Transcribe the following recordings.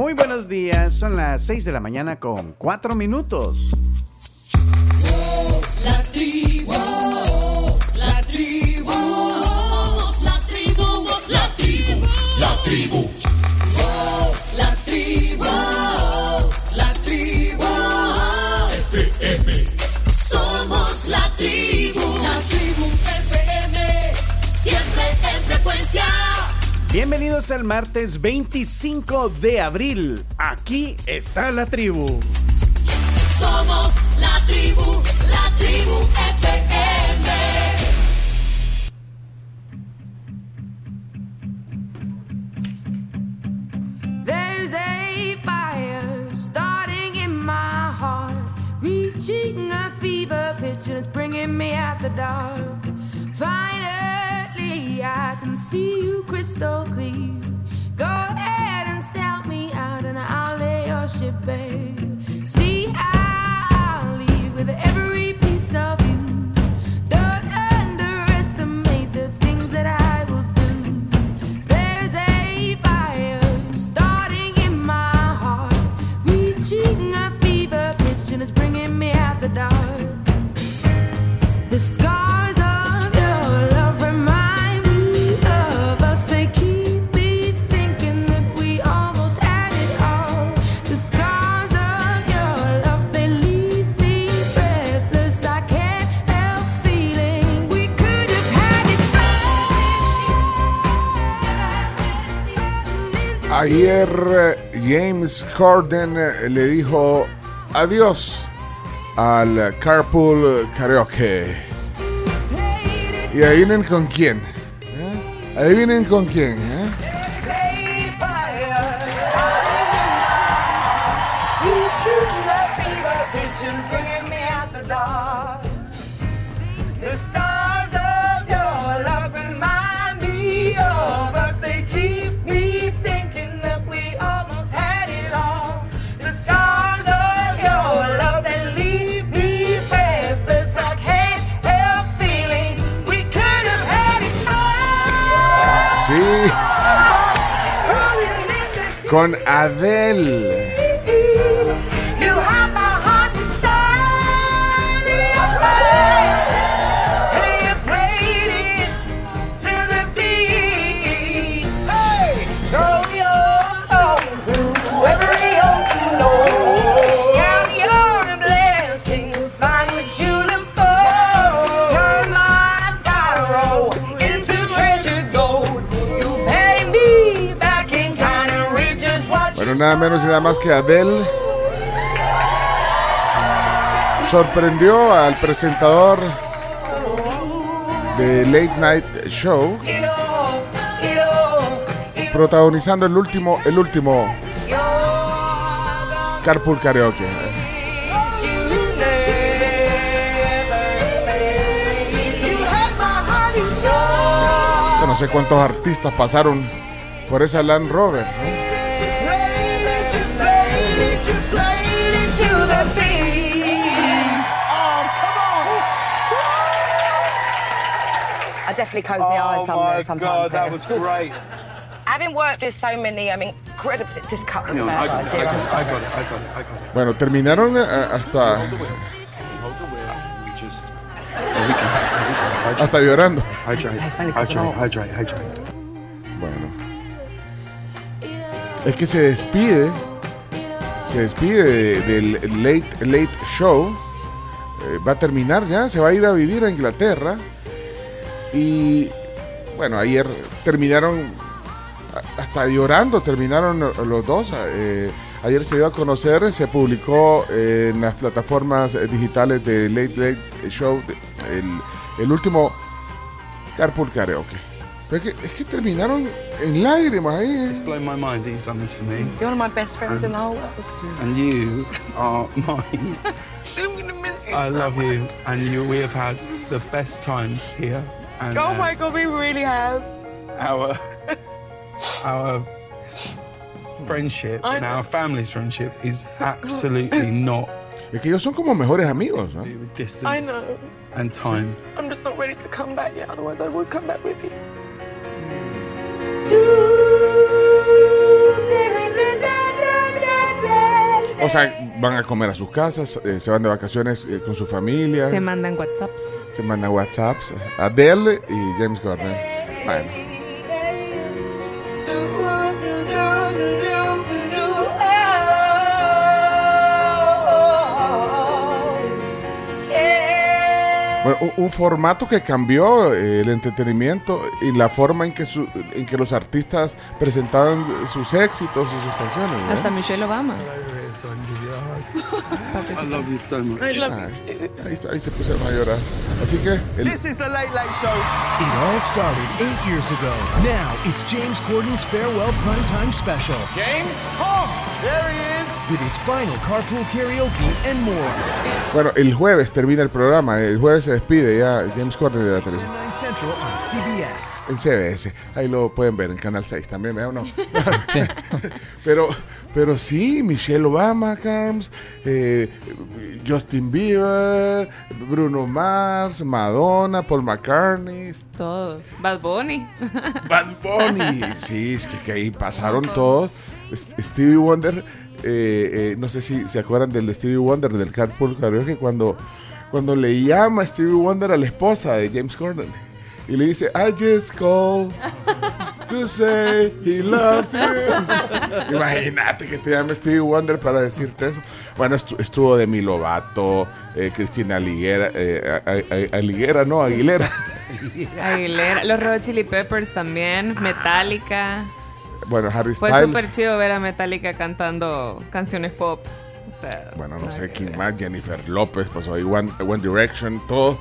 Muy buenos días, son las 6 de la mañana con 4 minutos. La tribu, la tribu, somos la tribu, somos la tribu, la tribu. Bienvenidos al martes 25 de abril. Aquí está la tribu. Somos la tribu, Corden eh, le dijo adiós al Carpool Karaoke. Y adivinen con quién. ¿eh? Adivinen con quién. Con Adele. Nada menos y nada más que Adele sorprendió al presentador de Late Night Show protagonizando el último el último Carpool Karaoke. Yo no sé cuántos artistas pasaron por esa Land Rover. Bueno, terminaron eh, hasta Hold the wheel. We just. There we go. There we go. Hydrate. hasta llorando. Hydrate. Hydrate. Hydrate. Hydrate. Bueno. Es que se despide. Se despide de- del Late Late Show. Eh, va a terminar ya, se va a ir a vivir a Inglaterra. Y bueno, ayer terminaron hasta llorando, terminaron los dos. eh, ayer se dio a conocer, se publicó eh, en las plataformas eh, digitales de Late Late Show el, el último Carpool Karaoke. Pero es que, es que terminaron en lágrimas ahí. It's blown my mind that you've done this for me. You're one of my best friends in the whole world. And you are mine. I'm gonna miss you. I so love much. you. And you, we have had the best times here. And Oh uh, my god, we really have. our our friendship I and know. our family's friendship is absolutely not Es que ellos son como mejores amigos, ¿no? to I know. and time. I'm just not ready to come back yet. Otherwise, I would come back with you. Sea, van a comer a sus casas, eh, se van de vacaciones eh, con su familia, Se se, mandan WhatsApps. mandan WhatsApps. Adele y James Gordon. Bueno, Bueno, un, un formato que cambió eh, el entretenimiento y la forma en que, su- en que los artistas presentaban sus éxitos y sus canciones. Hasta Michelle Obama. I love you so much. Ay, ahí, está- ahí se pusieron a llorar. Así que el, This is the Late Late Show. It all started eight years ago. Now it's James Corden's farewell primetime special James, home. There he is. With his final carpool karaoke and more. bueno, el jueves termina el programa. El jueves se despide ya James Corden de la televisión. 9 Central on CBS. En CBS. Ahí lo pueden ver en Canal 6 también, ¿verdad o no? pero, pero sí, Michelle Obama, Carms, eh, Justin Bieber, Bruno Mars, Madonna, Paul McCartney, Todos. Bad Bunny. Bad Bunny. Sí, es que, que ahí pasaron todos. Stevie Wonder, eh, eh, no sé si se acuerdan del de Stevie Wonder, del Carpool Karaoke, cuando, cuando le llama Stevie Wonder a la esposa de James Corden y le dice, I just called to say he loves you. Imagínate que te llame Stevie Wonder para decirte eso. Bueno, estu- estuvo Demi Lovato, eh, Cristina Aliguera, eh, a- a- a- Aliguera, no, Aguilera. Aguilera. Los Red Chili Peppers también. Metallica. Bueno, Harry Fue Styles. súper chido ver a Metallica cantando canciones pop. O sea, Bueno, no sé quién más, Jennifer López, pasó ahí, One, One Direction, todos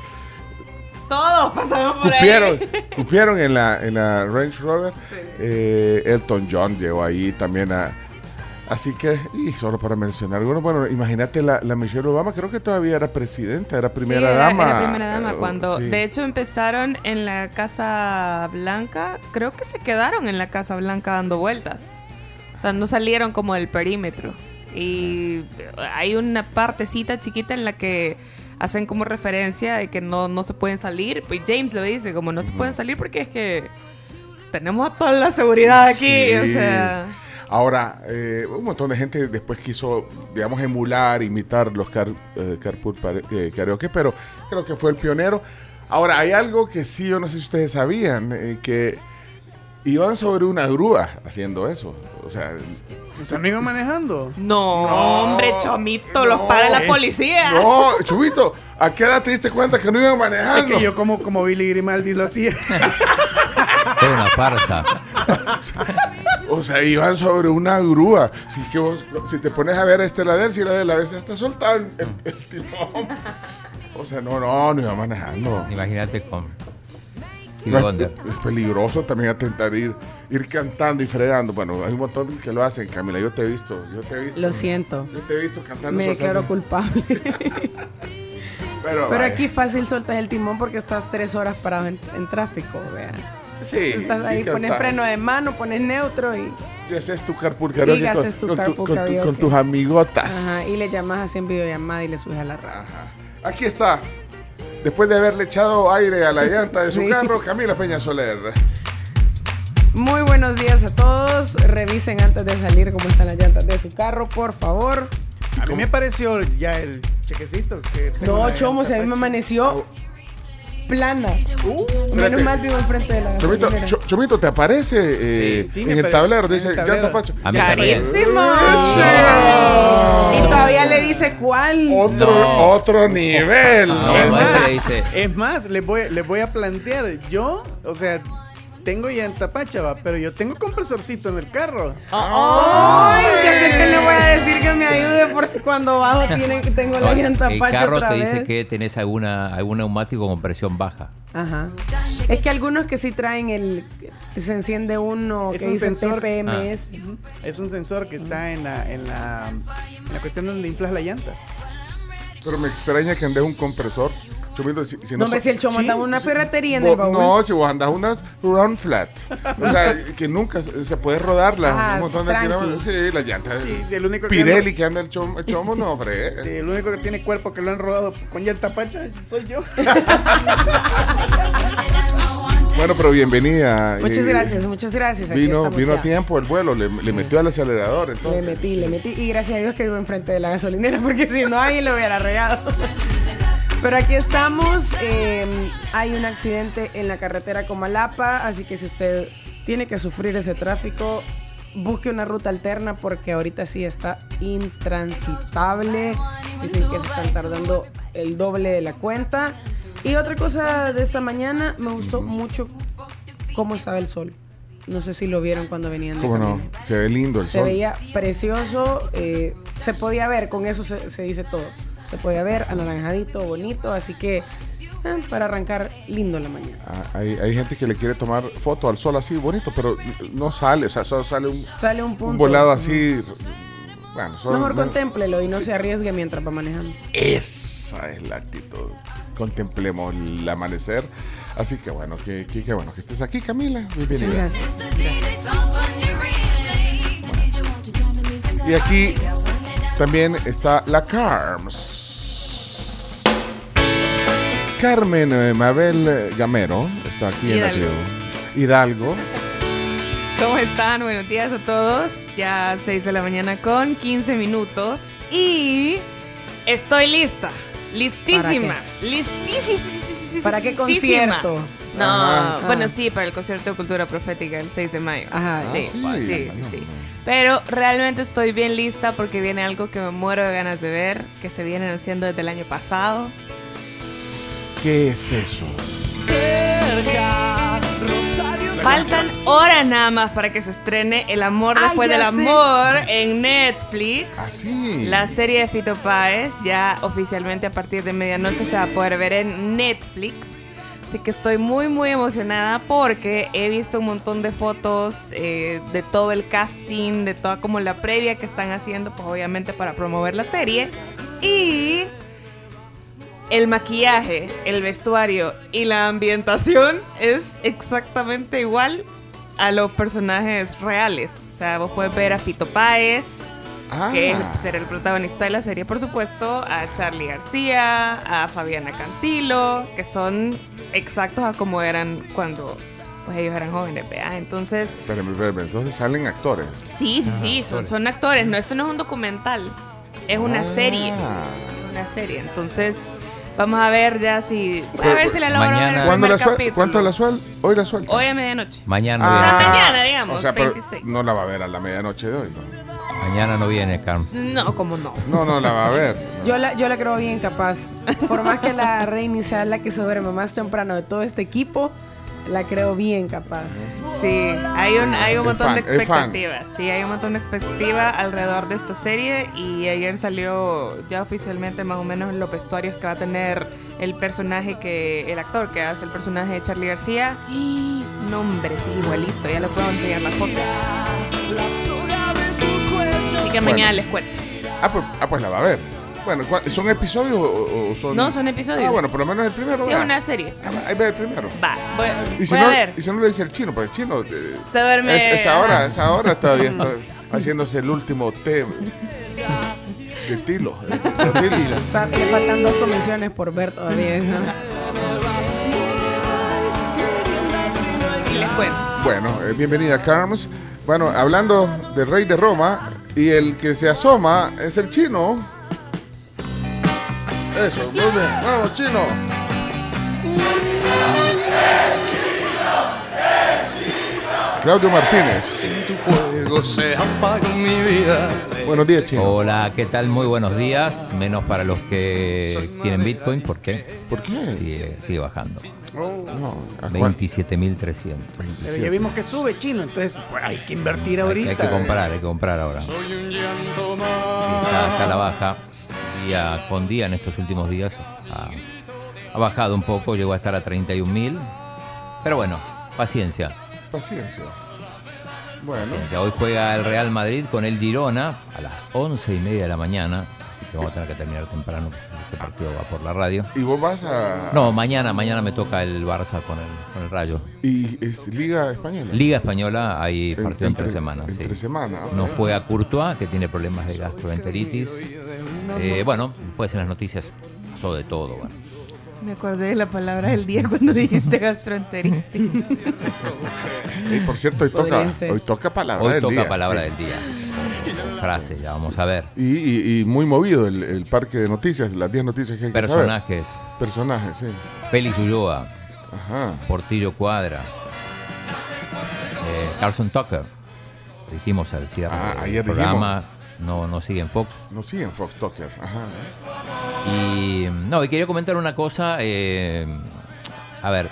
Todos pasaron por cupieron, ahí. cupieron en la, en la Range Rover. Eh, Elton John llegó ahí también a... Así que, y solo para mencionar algunos, bueno, imagínate la, la Michelle Obama, creo que todavía era presidenta, era primera Sí, era- dama. Era primera dama. eh, Cuando, sí. de hecho, empezaron en la Casa Blanca. Creo que se quedaron en la Casa Blanca dando vueltas. O sea, no salieron como del perímetro. Y hay una partecita chiquita en la que hacen como referencia de que no, no se pueden salir. Pues James lo dice, como no se pueden salir porque es que tenemos toda la seguridad aquí. Sí. O sea, Ahora, eh, un montón de gente después quiso, digamos, emular, imitar los car, eh, carpool eh, karaoke, pero creo que fue el pionero. Ahora, hay algo que sí, yo no sé si ustedes sabían, eh, que iban sobre una grúa haciendo eso. O sea, O sea, no iba manejando. no, hombre, chomito, los no. para la Eh, policía. no, Chubito, ¿a qué edad te diste cuenta que no iban Es manejando? que yo como, como Billy Grimaldi lo hacía. Era una farsa. O sea, iban sobre una grúa. Si, que vos, si te pones a ver este la de él, si la de la vez está soltado el, el- el timón. O sea, no, no, no iba manejando. Imagínate con No. Es peligroso también atentar ir, ir cantando y fregando. Bueno, hay un montón que lo hacen, Camila. Yo te he visto. Yo te he visto. Lo siento. Yo te he visto cantando. Me declaro culpable. Pero, aquí fácil soltas el timón porque estás tres horas parado en, en tráfico, vea. Sí. Estás ahí, pones freno de mano, pones neutro y, Y haces tu carpool karaoke Y con, haces tu con tu- carpool con tu- karaoke. con tus amigotas. ajá, y le llamas así en videollamada y le subes a la radio. Ajá. Aquí está. Después de haberle echado aire a la llanta de su Sí. carro, Camila Peña Soler. Muy buenos días a todos. Revisen antes de salir cómo están las llantas de su carro, por favor. A mí me pareció ya el chequecito. Que No, chomo, se a mí me pacha. amaneció plana. Menos espérate. mal vivo enfrente de la Chomito, Chomito, ¿te aparece eh, Sí, sí, en el tablero? en el Dice tablero. llanta Pacho. A mí también. ¡Carísimo! Y todavía le dice cuál. Otro, No. otro nivel. No, Es más, le dice, Es más, les voy, les voy a plantear. Yo, o sea, tengo llanta pacha, va, pero yo tengo compresorcito en el carro. Ay, ya sé que le voy a decir que me ayude por si cuando bajo tienen, tengo la llanta el pacha carro otra te dice que tenés alguna, algún neumático con presión baja. Ajá. Es que algunos que sí traen el... Se enciende uno Es que un dice sensor. TPMS. Es un sensor que está en la, en la, en la cuestión donde inflas la llanta. Pero me extraña que andes un compresor. Chomito, si, si No, hombre, so- si el chomo sí, anda en una ferretería en vos- el baúl. No, si vos andas unas run flat. O sea, que nunca se puede rodarlas. Ah, un montón de kilómetros. Sí, las llantas. Sí, sí, el único que Pirelli que anda el chomo, el chomo no, hombre. Sí, el único que tiene cuerpo que lo han rodado con llanta pacha soy yo. Bueno, pero bienvenida. Muchas Eh, gracias, muchas gracias. Aquí Vino, vino a tiempo el vuelo, le, le metió al acelerador. Le Entonces. metí, le metí. Y gracias a Dios que vivo enfrente de la gasolinera, porque si no, ahí lo hubiera regado. Pero aquí estamos. eh, hay un accidente en la carretera Comalapa, así que si usted tiene que sufrir ese tráfico, busque una ruta alterna porque ahorita sí está intransitable. Dicen que se están tardando el doble de la cuenta. Y otra cosa de esta mañana, me gustó mucho cómo estaba el sol. No sé si lo vieron cuando venían de ¿Cómo no? Se ve lindo el Se sol. veía precioso, eh, se podía ver, con eso se, se dice todo. Se podía ver anaranjadito, bonito, así que eh, para arrancar lindo la mañana. Ah, hay, hay gente que le quiere tomar foto al sol así bonito, pero no sale, o sea, solo sale un, Sale un punto. un volado así. Bueno, solo- Mejor no- contémplelo y no se arriesgue mientras va manejando. Esa es la actitud. Contemplemos el amanecer. Así que bueno, que, que- que bueno que estés aquí, Camila. Bienvenida. gracias. Y aquí también está la Carms. Carmen eh, Mabel eh, Gamero está aquí en la Hidalgo. tribu. Hidalgo. ¿Cómo están? Buenos días a todos. Ya 6 de la mañana con 15 minutos. Y estoy lista. Listísima. Listísima. ¿Para qué concierto? No, Ajá. bueno, Ah. sí, para el concierto de cultura profética el 6 de mayo. Ajá. Sí, Ah, sí, sí. sí, sí, Pero realmente estoy bien lista porque viene algo que me muero de ganas de ver, que se vienen haciendo desde el año pasado. ¿Qué es eso? Faltan horas nada más para que se estrene El amor Ay, después ya del sé. amor en Netflix. Así. La serie de Fito Páez ya oficialmente a partir de medianoche se va a poder ver en Netflix. Así que estoy muy muy emocionada porque he visto un montón de fotos eh, de todo el casting, de toda como la previa que están haciendo, pues obviamente para promover la serie. Y el maquillaje, el vestuario y la ambientación es exactamente igual a los personajes reales. O sea, vos puedes ver a Fito Páez, Ah, que es ser el protagonista de la serie, por supuesto, a Charlie García, a Fabiana Cantilo, que son exactos a como eran cuando pues ellos eran jóvenes, ¿vea? Entonces, espérame, espérame. Entonces salen actores. sí, sí, sí, son, son actores, no, esto no es un documental, es una Ah. serie, una serie, entonces vamos a ver ya si, a ver si la logro ver Mañana- el ¿Cuándo primer la capítulo. ¿Cuánto la suel? Hoy la suelta. Hoy a medianoche. Mañana, Ah. mañana, digamos, O sea, pero 26. no la va a ver a la medianoche de hoy. ¿no? mañana no viene, Carms. No, como no. No, no la va a ver. Yo la, yo la creo bien capaz. Por más que la reina sea la que se duerme más temprano de todo este equipo, la creo bien capaz. Sí, hay un, hay un montón de fan, expectativas. Sí, hay un montón de expectativa alrededor de esta serie y ayer salió ya oficialmente más o menos los vestuarios que va a tener el personaje que, el actor que hace el personaje de Charlie García. Y nombre, sí, igualito, ya le puedo enseñar las fotos. Así que mañana Bueno. les cuento. Ah pues, ah, pues la va a ver. Bueno, ¿cuál- ¿son episodios o, o son.? No, son episodios. Ah, bueno, por lo menos el primero. Sí, es va. una serie. Ah, va, Ahí ve el primero. Va, voy, Y si, voy no, a ver. y si no le dice el chino, pues el chino. eh, Se duerme. es, esa hora, esa hora todavía está haciéndose el último té de tilo. de- de tilo. Fa- Le faltan dos comisiones por ver todavía. ¿no? Y les cuento. Bueno, eh, bienvenida, Carms. Bueno, hablando del rey de Roma, y el que se asoma es el chino. Eso, muy bien. Vamos, chino. Claudio Martínez. Sin tu fuego se apaga mi vida. Buenos días, chino. Hola, ¿qué tal? Muy buenos días. Menos para los que tienen Bitcoin, ¿por qué? ¿Por qué? Sigue, sigue bajando. No, ¿a cuál? 27.300. Pero ya vimos que sube chino, entonces pues, hay que invertir Hay, ahorita. hay que comprar, hay que comprar ahora. Soy un llanto Sí, más. Está, está la baja. Día con día en estos últimos días ha, ha bajado un poco, llegó a estar a 31.000. Pero bueno, paciencia. Paciencia. Bueno, paciencia. Hoy juega el Real Madrid con el Girona a las 11 y media de la mañana. Así que vamos a tener que terminar temprano. Ese partido va por la radio. ¿y vos vas a.? No, mañana, mañana me toca el Barça con el, con el Rayo. ¿Y es Liga Española? Liga Española, hay En- partido entre, semanas. sí. Entre semana. ok. No juega Courtois, que tiene problemas de gastroenteritis. Eh, bueno, pues en las noticias pasó de todo. Bueno. Me acordé de la palabra del día cuando dijiste gastroenteritis. Y por cierto, hoy toca, hoy toca palabra Hoy del toca día. palabra sí. del día. Frase, ya vamos a ver. Y, y- y muy movido el, el parque de noticias, las 10 noticias que hay que saber. Personajes. Personajes, sí. Félix Ulloa, Ajá. Portillo Cuadra, eh, Carson Tucker. Dijimos al cierre Ah, del programa. No, no sigue en Fox. No siguen Fox Talker. Ajá. Y no, y quería comentar una cosa. eh, a ver,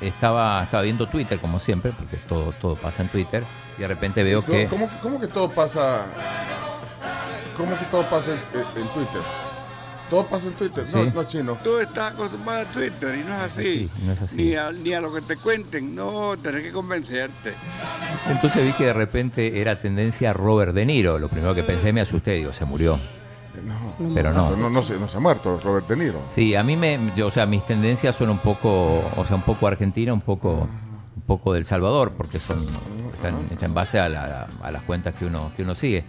estaba, estaba viendo Twitter, como siempre, porque todo, todo pasa en Twitter. Y de repente veo ¿Cómo, que. cómo, cómo que todo pasa? ¿Cómo que todo pasa en, en- en Twitter? ¿Todo pasa en Twitter? Sí. No, no chino. Tú estás acostumbrado a Twitter y no es así. Sí, no es así. Ni, a, ni a lo que te cuenten, no, tenés que convencerte. Entonces vi que de repente era tendencia Robert De Niro. Lo primero que pensé me asusté, digo, se murió. No. Pero no. No, no, se, no se ha muerto Robert De Niro. Sí, a mí me, yo, o sea, mis tendencias son un poco, o sea, un poco argentina, un poco, un poco del Salvador, porque son están hechas en base a, la- a las cuentas que uno, que uno sigue.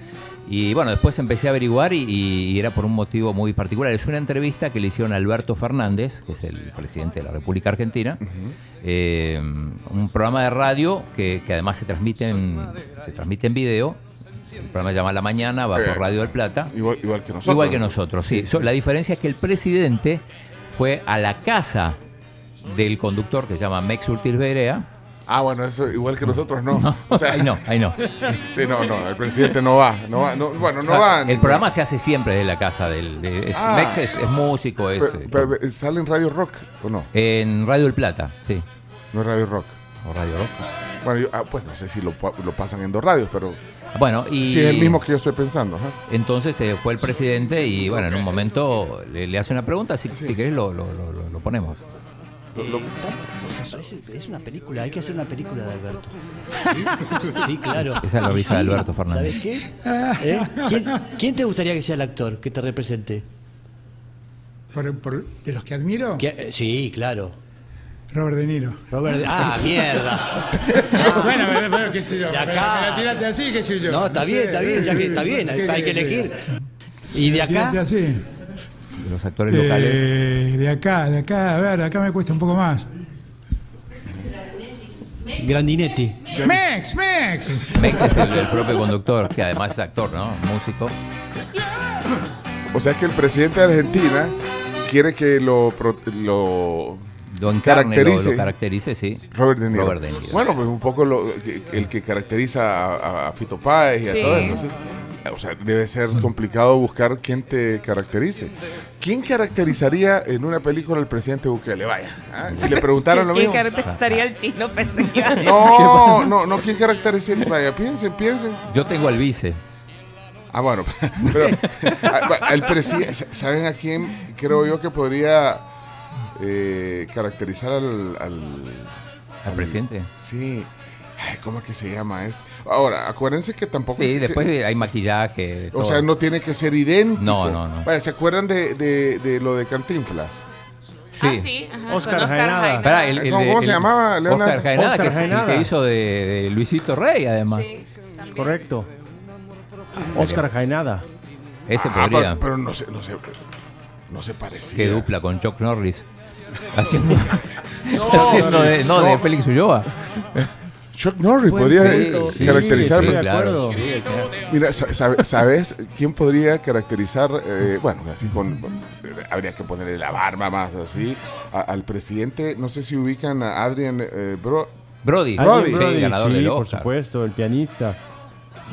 Y bueno, después empecé a averiguar y, y era por un motivo muy particular. Es una entrevista que le hicieron a Alberto Fernández, que es el presidente de la República Argentina, eh, un programa de radio que, que además se transmite en, se transmite en video. El programa se llama La Mañana, va Eh, por Radio del Plata. Igual, igual que nosotros. Igual que nosotros, sí. So- La diferencia es que el presidente fue a la casa del conductor que se llama Mex Urtiz Berea. Ah, bueno, eso igual que nosotros no. O sea, ahí no, ahí no. Sí, no, no, el presidente no va. No va no, bueno, no va. El programa se hace siempre desde la casa del. de- es- Ah. Mex es, es músico, es. Pero, eh, pero, ¿Sale en Radio Rock o no? en Radio del Plata, sí. No es Radio Rock. O Radio Rock. Bueno, yo, ah, pues no sé si lo, lo pasan en dos radios, pero Bueno, y. sí es el mismo que yo estoy pensando. Entonces eh, fue el presidente y bueno, en un momento le, le hace una pregunta, si, si querés lo, lo- lo- lo- lo. Parece- es una película, hay que hacer una película de Alberto. Sí, claro. Esa es la risa de Sí, Alberto Fernández. ¿Sabes qué? ¿Eh? ¿Quién, quién te gustaría que sea el actor que te represente? Por- por- ¿De los que admiro? ¿Qui- eh, Sí, claro. Robert De Niro. Robert De- Ah, mierda. bueno, pero, pero, qué sé yo. De acá. Me, la tiraste así, qué sé yo. No, está bien, sé, está bien, ya que está bien, hay, ¿qué hay que elegir. ¿Y de acá? así. De los actores locales. Eh, de acá, de acá, a ver, de acá me cuesta un poco más. Grandinetti. ¡Mex! ¡Mex! Mex es el, el propio conductor, que además es actor, ¿no? Músico. O sea que el presidente de Argentina quiere que lo, lo Lo encarne, lo, caracterice lo caracterice, sí. Robert De Niro. Robert De Niro. Bueno, pues un poco lo, el que caracteriza a, Fito Páez y Sí. a todo eso. ¿sí? O sea, debe ser complicado buscar quién te caracterice. ¿Quién caracterizaría en una película al presidente Bukele? Vaya, ¿ah? si le preguntaron lo ¿Quién mismo. caracterizaría al chino? No, no, no, ¿quién caracterizaría? Vaya, piensen, piensen. Yo tengo al vice. Ah, bueno, pero ah, el presidente, ¿saben a quién creo yo que podría eh, caracterizar al, al, ¿Al presidente? Sí. Ay, ¿Cómo es que se llama este? Ahora, acuérdense que tampoco. Sí, después de- hay maquillaje. O todo. sea, no tiene que ser idéntico. No, no, no. Vaya, ¿se acuerdan de, de, de lo de Cantinflas? Sí. Ah, sí, ajá, Oscar con Jaenada. Jaenada. Pará, el- el ¿Cómo- de- cómo se llamaba, Leonardo? Oscar Jaenada, Oscar que Jaenada. que hizo de, de Luisito Rey, además. Sí. Correcto. Oscar Jaenada. Ese Ah, podría. pero, pero no se, no se, no se parecía. Qué dupla con Chuck Norris. Haciendo, haciendo de, no, de Félix Ulloa. Chuck Norris Buen podría punto. eh, caracterizar. Sí, claro. Mira, sa- sabe- ¿sabes quién podría caracterizar? eh, bueno, así con, con- Habría que ponerle la barba más así. a- al presidente, no sé si ubican a Adrian eh, Bro. Brody, Brody. sí, Brody, ganador sí, del por Oscar. supuesto, el pianista.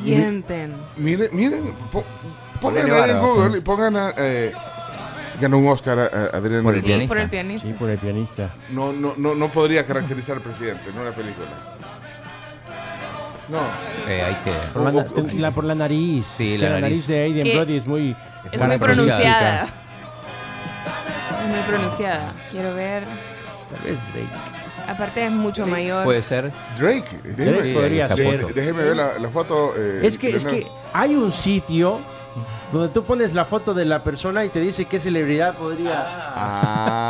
Sienten. Miren, miren, po- pongan ahí en. Google y pongan a, eh, ganó un Oscar a, a Adrian Por el Brody. pianista. Por el pianista. Sí, por el pianista. No, no, no, no podría caracterizar al presidente en una película. No. Eh, hay que. Por la, por la nariz. Sí, Es que la la, nariz. nariz de Aiden Es Brody es muy. Es muy pronunciada. Es muy pronunciada. Quiero ver. Tal vez Drake. Aparte es mucho mayor. Puede ser. Drake. Déjeme, Drake podría ser. foto. déjeme ver la, la foto. eh, Es que, es que hay un sitio donde tú pones la foto de la persona y te dice qué celebridad podría.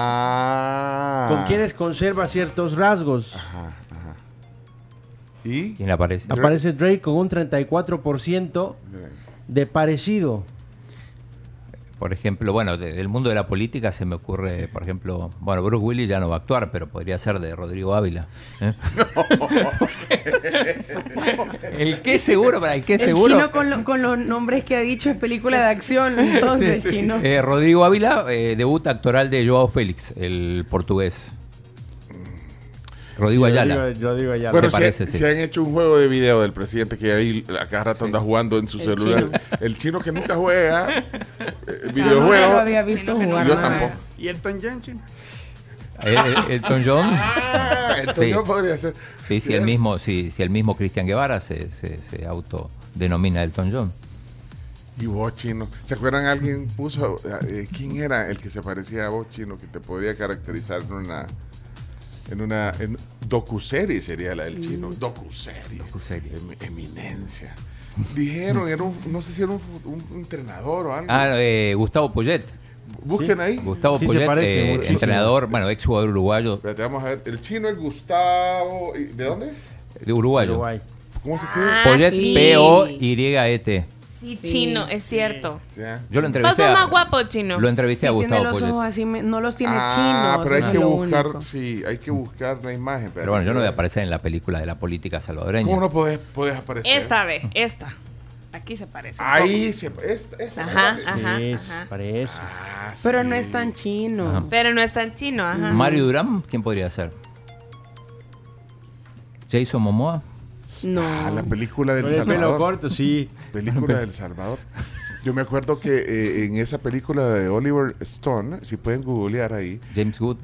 Ah. Con quienes conserva ciertos rasgos. Ajá, ajá. ¿Y? ¿Quién le aparece? Aparece Drake con un 34% de parecido. Por ejemplo, bueno, de- del mundo de la política se me ocurre, por ejemplo, bueno, Bruce Willis ya no va a actuar, pero podría ser de Rodrigo Ávila. ¿eh? el que seguro, para el que El seguro. chino con, lo- con los nombres que ha dicho es película de acción, entonces, chino. Eh, Rodrigo Ávila, eh, debut actoral de Joao Félix, el portugués. Rodrigo Ayala. Rodrigo- Rodrigo Ayala. Bueno, Se sí. si han hecho un juego de video del presidente que ahí a cada rato anda jugando en su El celular. chino. El chino que nunca juega eh, Ah, videojuegos. no lo había visto jugar. Yo nada. tampoco. ¿Y Elton John, chino? Eh, eh, Elton John. Ah, entonces Sí. yo podría ser. Sí, si el mismo, si, si el mismo Cristian Guevara se, se, se autodenomina Elton John. Y vos, chino. ¿Se acuerdan? Alguien puso. eh, ¿Quién era el que se parecía a vos, chino? Que te podía caracterizar en una. En una. En docuserie sería la del chino. Docuserie. Docuserie. Em- eminencia. Dijeron, era un, no sé si era un, un entrenador o algo. Ah, eh, Gustavo Poyet. Busquen ahí. Gustavo Sí, Poyet, parece eh, entrenador, bueno, ex jugador uruguayo. Espérate, vamos a ver. El chino es Gustavo. ¿y ¿De dónde es? De uruguayo. Uruguay. ¿Cómo se escribe? Ah, Poyet, sí. P-O-Y-E-T. Sí, chino, es cierto. Yo lo entrevisté. a- más guapo, chino. Lo entrevisté a Sí, tiene Gustavo los Poyet. ojos así, no los tiene Ah, chinos. pero hay que buscar, único. sí, hay que buscar la imagen. Pero bueno, yo no voy a aparecer en la película de la política salvadoreña. ¿Cómo no puedes, puedes aparecer? Esta vez, esta. Aquí se parece. un Ahí se. Esta, Ajá, ¿no? ajá. Sí, ajá. parece. Ah, Pero sí. no es tan chino. Ajá. Pero no es tan chino, ajá. Mario Durán, ¿quién podría ser? Jason Momoa. No. Ah, la película del Con el pelo Salvador. corto, sí. Película del Salvador. Yo me acuerdo que eh, en esa película de Oliver Stone, si pueden googlear ahí, James Wood.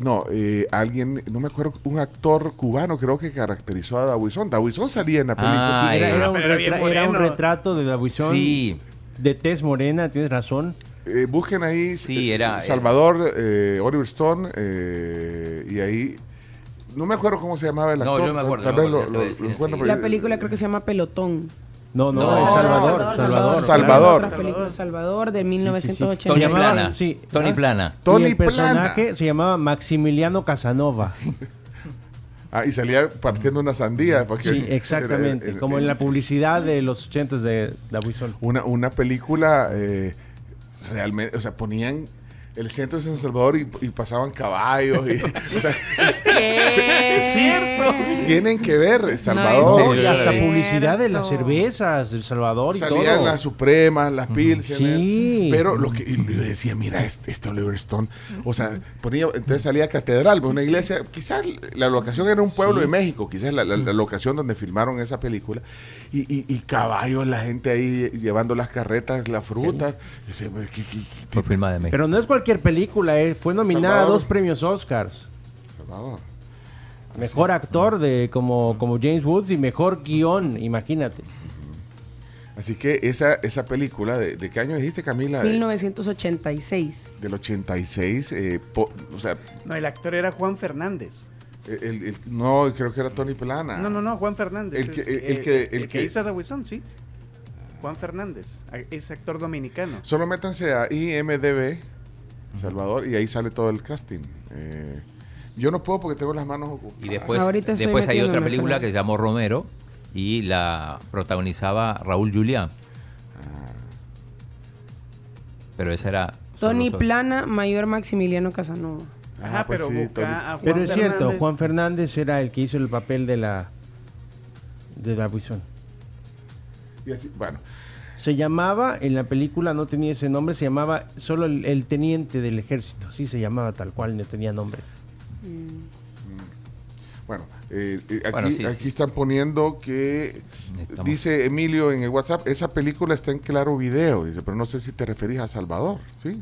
No, eh, alguien, no me acuerdo, un actor cubano creo que caracterizó a Dawison. Dawison salía en la película. Ah, Era, era un, retra- era retrato de visión Sí, de tez morena, tienes razón. Eh, busquen ahí Sí, eh, era- Salvador, eh, Oliver Stone, eh, y ahí, no me acuerdo cómo se llamaba el No, actor. yo me acuerdo, tal vez lo, encuentro. La película creo que se llama Pelotón. No, no, No, es Salvador. no, Salvador. Salvador. Película, Salvador de sí. 1980. Tony Plana. sí. Tony Ah. Plana. Tony y el personaje Plana. se llamaba Maximiliano Casanova. Ah, y salía partiendo una sandía. Porque Sí, exactamente. era- era- como en la publicidad de los 80 de Davison. una, una película eh, realmente, o sea, ponían el centro de San Salvador y, y pasaban caballos. Y, o sea, ¿Qué? sí, tienen que ver Salvador. No, y hasta publicidad de las cervezas del Salvador y Salían todo. las Supremas, las Pilsener. Sí. Pero lo que y yo decía, mira, este, este Oliver Stone, o sea, ponía, entonces salía Catedral, una iglesia, quizás la locación era un pueblo de México, quizás la, la- la locación donde filmaron esa película, y, y- y caballos, la gente ahí llevando las carretas, las frutas. Decía, "Pues, ¿qué- qué- qué Fue filmada en México. Pero no es cualquier película, eh. fue nominada a dos premios Oscars. Salvador? Mejor actor de como, como James Woods y mejor guion, imagínate. Así que esa, esa película, de, de qué año dijiste, Camila? 1986. Del 86, eh, po- o sea, No, el actor era Juan Fernández. El- el- no, creo que era Tony Plana. No, no, no, Juan Fernández. El que- es, el- el eh, que- el, el que que- hizo The sí. Juan Fernández. Es actor dominicano. Solo métanse a IMDB, Salvador, y ahí sale todo el casting. Eh, yo no puedo porque tengo las manos ocupadas. Y después, Ahorita después hay otra película que se llamó Romero y la protagonizaba Raúl Julián. Pero esa era... Tony Plana, mayor Maximiliano Casanova. Ajá, pues pero sí, busca Tony- a Juan Pero es cierto, Fernández. Juan Fernández era el que hizo el papel de la de. Y así, bueno, Se llamaba, en la película no tenía ese nombre, se llamaba solo el, el teniente del ejército. Sí, se llamaba tal cual, no tenía nombre. bueno, eh, eh, aquí, Bueno, sí, aquí sí. están poniendo que, dice Emilio en el WhatsApp, esa película está en Claro Video, dice, pero no sé si te referís a Salvador, ¿sí?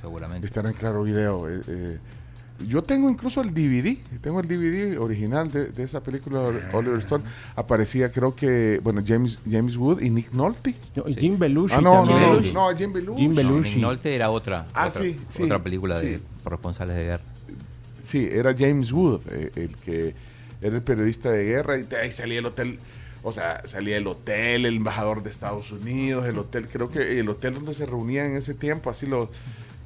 Seguramente. Estará en Claro Video. eh, eh. Yo tengo incluso el DVD, tengo el DVD original de, de esa película Oliver Stone. Aparecía creo que, bueno, James, James Wood y Nick Nolte. No, y Jim Belushi Ah, no, no, también. no, Jim Belushi. Jim No, Belushi. Nick Nolte era otra, Ah, otra, sí, sí, otra película de corresponsales de guerra. Sí, era James Wood, eh, el que era el periodista de guerra y de ahí salía el hotel, o sea, salía el hotel, el embajador de Estados Unidos, el hotel, creo que el hotel donde se reunían en ese tiempo, así los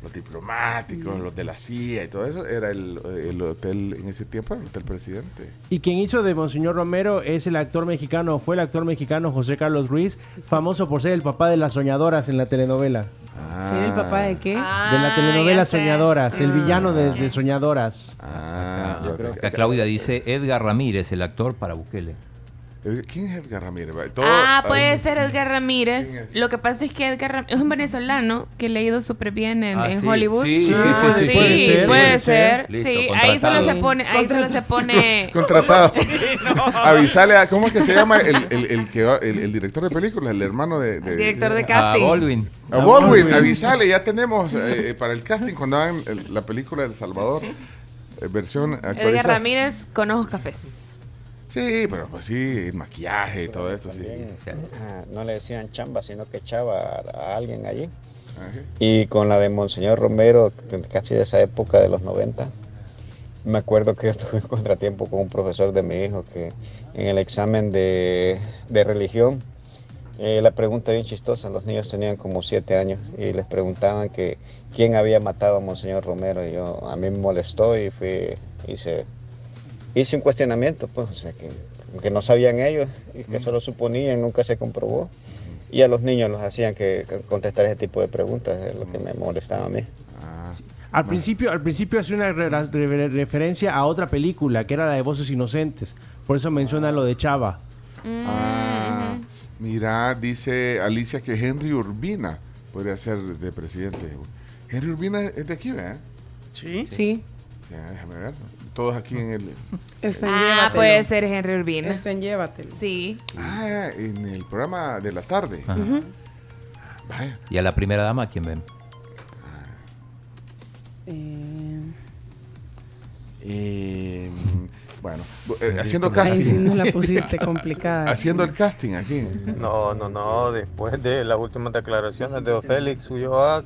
los diplomáticos, los de la CIA y todo eso, era el, el hotel, en ese tiempo era el Hotel Presidente. Y quien hizo de Monseñor Romero es el actor mexicano, fue el actor mexicano José Carlos Ruiz, famoso por ser el papá de las soñadoras en la telenovela. ¿Sí, el papá de qué? de Ah, la telenovela ya sé. Soñadoras, el Ah. villano de, de Soñadoras. Ah, yo creo Acá Claudia dice Edgar Ramírez, el actor para Bukele. ¿Quién es Edgar Ramírez? Todo- Ah, puede ser Edgar Ramírez. Lo que pasa es que Edgar Ramírez es un venezolano que le ha ido súper bien en, Ah, en sí. Hollywood. Sí, sí, Ah, sí, sí, sí, puede ser, puede puede ser. ser. Listo, Sí, ahí solo contratado. se pone, ahí solo se pone. Contratado. Avisale a, ¿cómo es que se llama el, el, el que va- el, el director de películas, el hermano de... de- Director de A casting. Baldwin. A Baldwin, avisale, ya tenemos eh, para el casting cuando hagan la película El Salvador, eh, versión Edgar. Ramírez con ojos cafés. Sí, pero pues sí, maquillaje y todo esto, sí. Ah, no le decían chamba, sino que echaba a, a alguien allí. Ajá. Y con la de Monseñor Romero, casi de esa época de los 90, me acuerdo que yo tuve un contratiempo con un profesor de mi hijo que en el examen de, de religión, eh, la pregunta bien chistosa, los niños tenían como siete años y les preguntaban que quién había matado a Monseñor Romero y yo, a mí me molestó y fui, hice, hice un cuestionamiento, pues, o sea, que, que no sabían ellos y que solo suponían, nunca se comprobó. Y a los niños los hacían que que contestar ese tipo de preguntas, es lo que me molestaba a mí. Al principio, al principio hace una re- re- referencia a otra película, que era la de Voces Inocentes. Por eso menciona lo de Chava. Ah, mira, dice Alicia que Henry Urbina podría ser de presidente. Henry Urbina es de aquí, ¿verdad? Sí. Sí. Ya, déjame ver. Todos aquí en el... En Ah, Llévatelo. puede ser Henry Urbina. Está en Llévatelo. Sí. Ah, en el programa de la tarde. Ajá. Ujú. Vaya. Y a la primera dama, ¿quién ven? Eh, Eh, bueno, eh, haciendo Ahí casting. sí nos la pusiste complicada. Haciendo el casting aquí. No, no, no. Después de las últimas declaraciones de Félix Ulloa,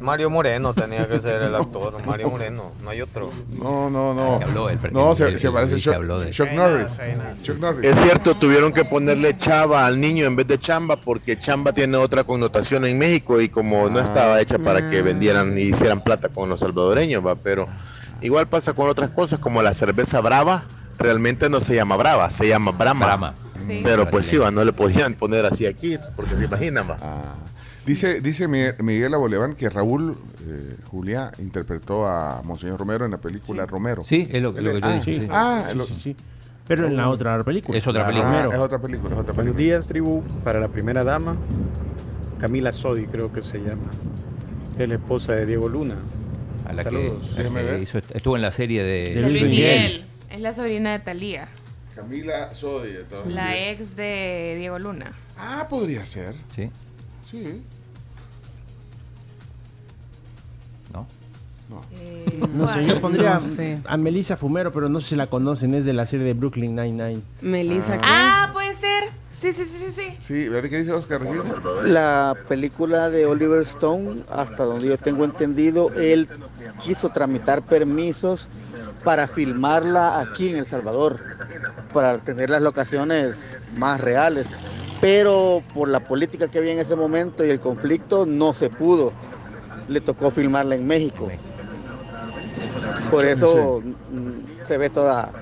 Mario Moreno tenía que ser el actor. Mario Moreno, no hay otro. No, no, no. Habló él, no, se, él- se parece Chuck, habló de- Chuck Norris. Chuck Norris. Es cierto, tuvieron que ponerle chava al niño en vez de chamba porque chamba tiene otra connotación en México y como no estaba hecha para que vendieran y hicieran plata con los salvadoreños, va, pero igual pasa con otras cosas como la cerveza brava, realmente no se llama brava, se llama brama. Brahma. Sí. Pero pues sí, va, no le podían poner así aquí, porque se imaginan, va. Ah. Dice, dice Mi- Miguel Aboleván que Raúl eh, Juliá interpretó a Monseñor Romero en la película Romero. Sí, es lo, lo que yo ah, dije. sí. ah, lo- Pero en la otra película. Es otra La película. ah, es otra película, es otra Buenos película. días, tribu. Para la primera dama, Camila Sodi, creo que se llama. Es la esposa de Diego Luna. A la que, Saludos. que hizo- estuvo en la serie de, Luis Miguel. Es la sobrina de Talía. Camila Sodi. de todas La ex de Diego Luna. Ah, podría ser. Sí, Sí. ¿no? No. Eh, No sé, yo pondría No sé. a Melissa Fumero, pero no sé si la conocen, es de la serie de Brooklyn Nine-Nine. Melissa, ¿qué? Ah, puede ser. Sí, sí, sí, sí, sí. Sí, ¿verdad qué dice Oscar recién? La película de Oliver Stone, hasta donde yo tengo entendido, él quiso tramitar permisos para filmarla aquí en El Salvador, para tener las locaciones más reales. Pero por la política que había en ese momento y el conflicto no se pudo. Le tocó filmarla en México. Por eso mm, se ve toda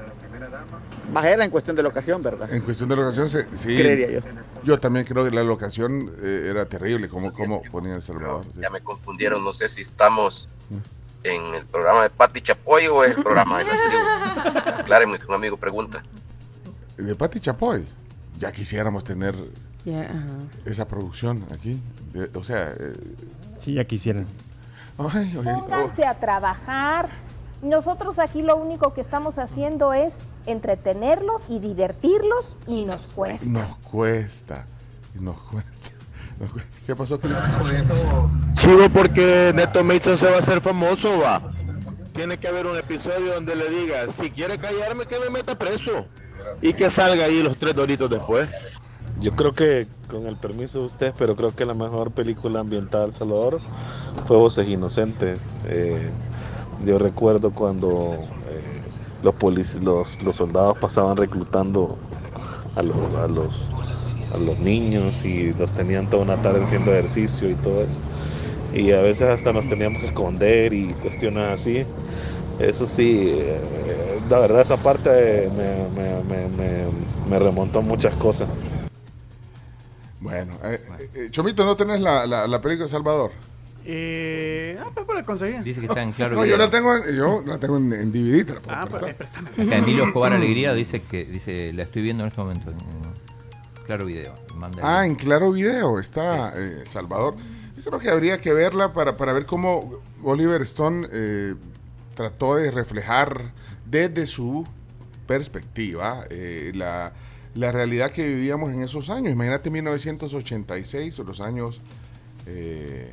bajera en cuestión de locación, ¿verdad? En cuestión de locación, se- sí. Creería yo. Yo también creo que la locación eh, era terrible, como, como ponía El Salvador. sí. Ya me confundieron, no sé si estamos en el programa de Pati Chapoy o es el programa de la tribu. Aclárenme que un amigo pregunta. De Pati Chapoy. Ya quisiéramos tener esa producción aquí. De- o sea, eh, Sí, ya quisieran. ay, oye, oh, Pónganse a trabajar. Nosotros aquí lo único que estamos haciendo es entretenerlos y divertirlos y nos cuesta. nos cuesta. Nos cuesta. nos cuesta. ¿Qué pasó? Chivo porque Neto Mason se va a hacer famoso, va. Tiene que haber un episodio donde le diga, si quiere callarme que me meta preso. Y que salga ahí los tres doritos después. Yo creo que, con el permiso de ustedes, pero creo que la mejor película ambiental de El Salvador fue Voces Inocentes. Eh, yo recuerdo cuando eh, los, polic- los, soldados pasaban reclutando a los niños y los tenían toda una tarde haciendo ejercicio y todo eso. y a veces hasta nos teníamos que esconder y cuestiones así. Eso sí, eh, la verdad esa parte me, me- me- me- me remontó muchas cosas. Bueno, eh, eh, Chomito, ¿no tenés la, la, la película de Salvador? Eh, ah, pues para conseguir. Dice que está en claro No, video. yo la tengo, en, yo la tengo en, en DVD, te la puedo Ah, prestar. pues. Acá Emilio Escobar Alegría dice que dice la estoy viendo en este momento en, en claro video. Ah, en Claro Video está eh, Salvador. Yo creo que habría que verla para, para ver cómo Oliver Stone eh, trató de reflejar desde su perspectiva eh, la, la realidad que vivíamos en esos años. Imagínate 1986 o los años, eh,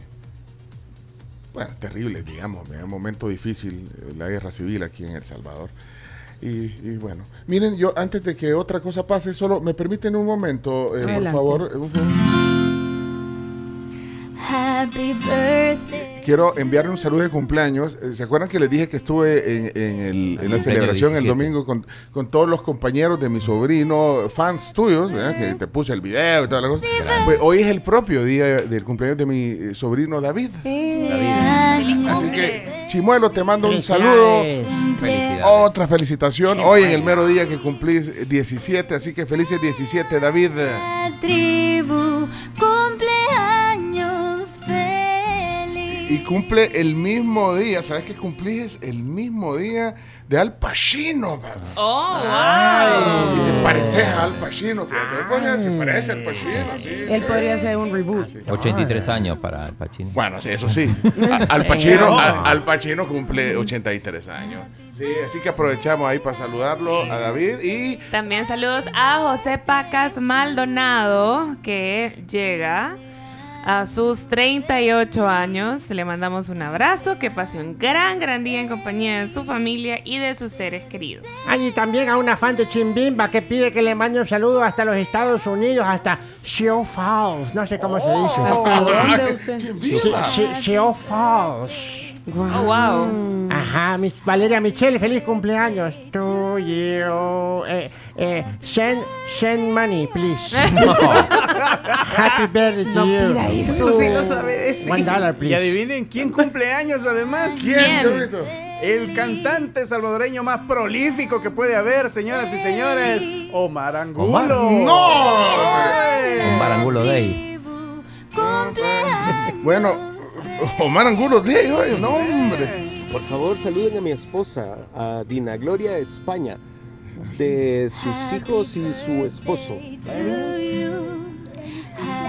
bueno, terribles, digamos, un momento difícil, eh, la guerra civil aquí en El Salvador. Y, y bueno, miren, yo antes de que otra cosa pase, solo me permiten un momento, eh, por favor. Happy birthday. Quiero enviarle un saludo de cumpleaños. Eh, ¿Se acuerdan que les dije que estuve en, en el- en la celebración el 17? domingo con, con todos los compañeros de mi sobrino, fans tuyos, ¿verdad? que te puse el video y toda la cosa? Pues hoy es el propio día del cumpleaños de mi eh, sobrino David. Así que, Chimuelo, te mando un saludo. Felicidades. Otra felicitación. Hoy en el mero día que cumplís 17, así que felices 17, David. Tribu, cumpleaños feliz. Y cumple el mismo día. ¿Sabes que cumplís el mismo día de Al Pacino? man? Oh, Y te pareces a Al Pacino, fíjate. Podría- Se parece a Al Pacino, sí. Él sí. podría hacer un reboot. 83 años para el Pacino. Bueno, sí, eso sí. Al Pacino, Al Pacino cumple 83 años. Sí, así que aprovechamos ahí para saludarlo a David y También saludos a José Pacas Maldonado, que llega a sus 38 años. Le mandamos un abrazo, que pase un gran, gran día en compañía de su familia y de sus seres queridos. Ay, y también a una fan de Chimbimba que pide que le mande un saludo hasta los Estados Unidos, hasta Sioux Falls. No sé cómo se dice. ¿Hasta dónde usted? Sí, sí, Sioux Falls. Oh, wow. Ajá, Valeria Michelle, feliz cumpleaños. To you. Eh, eh, send, send money, please. Happy birthday to No you. pida eso. Sí lo sabe decir. One dollar, Y please. adivinen quién cumple años además. ¿Quién? El cantante salvadoreño más prolífico que puede haber, señoras y señores, Omar Angulo. Omar. ¡No! ¡Ay! Un Barangulo Day. Bueno, Omar Angulo hoy, no hombre. Por favor, saluden a mi esposa, a Dina Gloria España, de sus hijos y su esposo.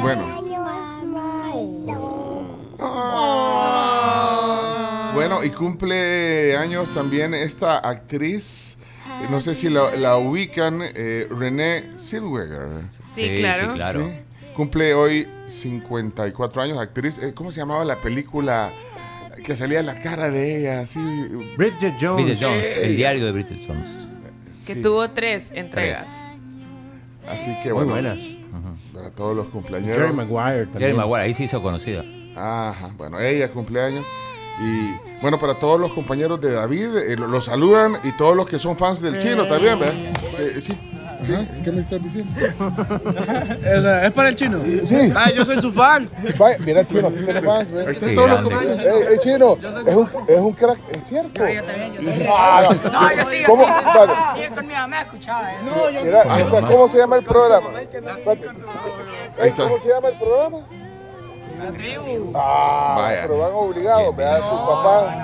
Bueno. Bueno, y cumple años también esta actriz, no sé si la, la ubican, eh, Renée Zellweger. Sí, claro. claro. Sí. Cumple hoy 54 años, actriz. eh, ¿Cómo se llamaba la película que salía la cara de ella? Así, Bridget Jones. Bridget Jones, Ey. el diario de Bridget Jones. Que Sí. tuvo tres entregas. Así que Muy bueno, buenas. para todos los cumpleaños. Jerry Maguire también. Jerry Maguire, ahí se hizo conocida. Ajá, bueno, ella cumpleaños. Y bueno, para todos los compañeros de David, eh, lo, lo saludan y todos los que son fans del chino también, ¿verdad? Eh, sí, sí, ¿qué me estás diciendo? ¿Es para el chino? Sí. Ah, yo soy su fan. Vaya, mira, chino, aquí tiene fans. Ey, ey, chino, es un, es un crack, es cierto. yo también, yo también. Ah, No, yo sí, yo ¿Cómo? sí. Espérate. Yo con mi mamá escuchaba eso. No, yo Mira, o sea, ¿cómo se llama el programa? Espérate. Ey. ¿cómo se llama el programa? La tribu. Ah, Vaya. pero van obligados, ¿verdad? Sus papás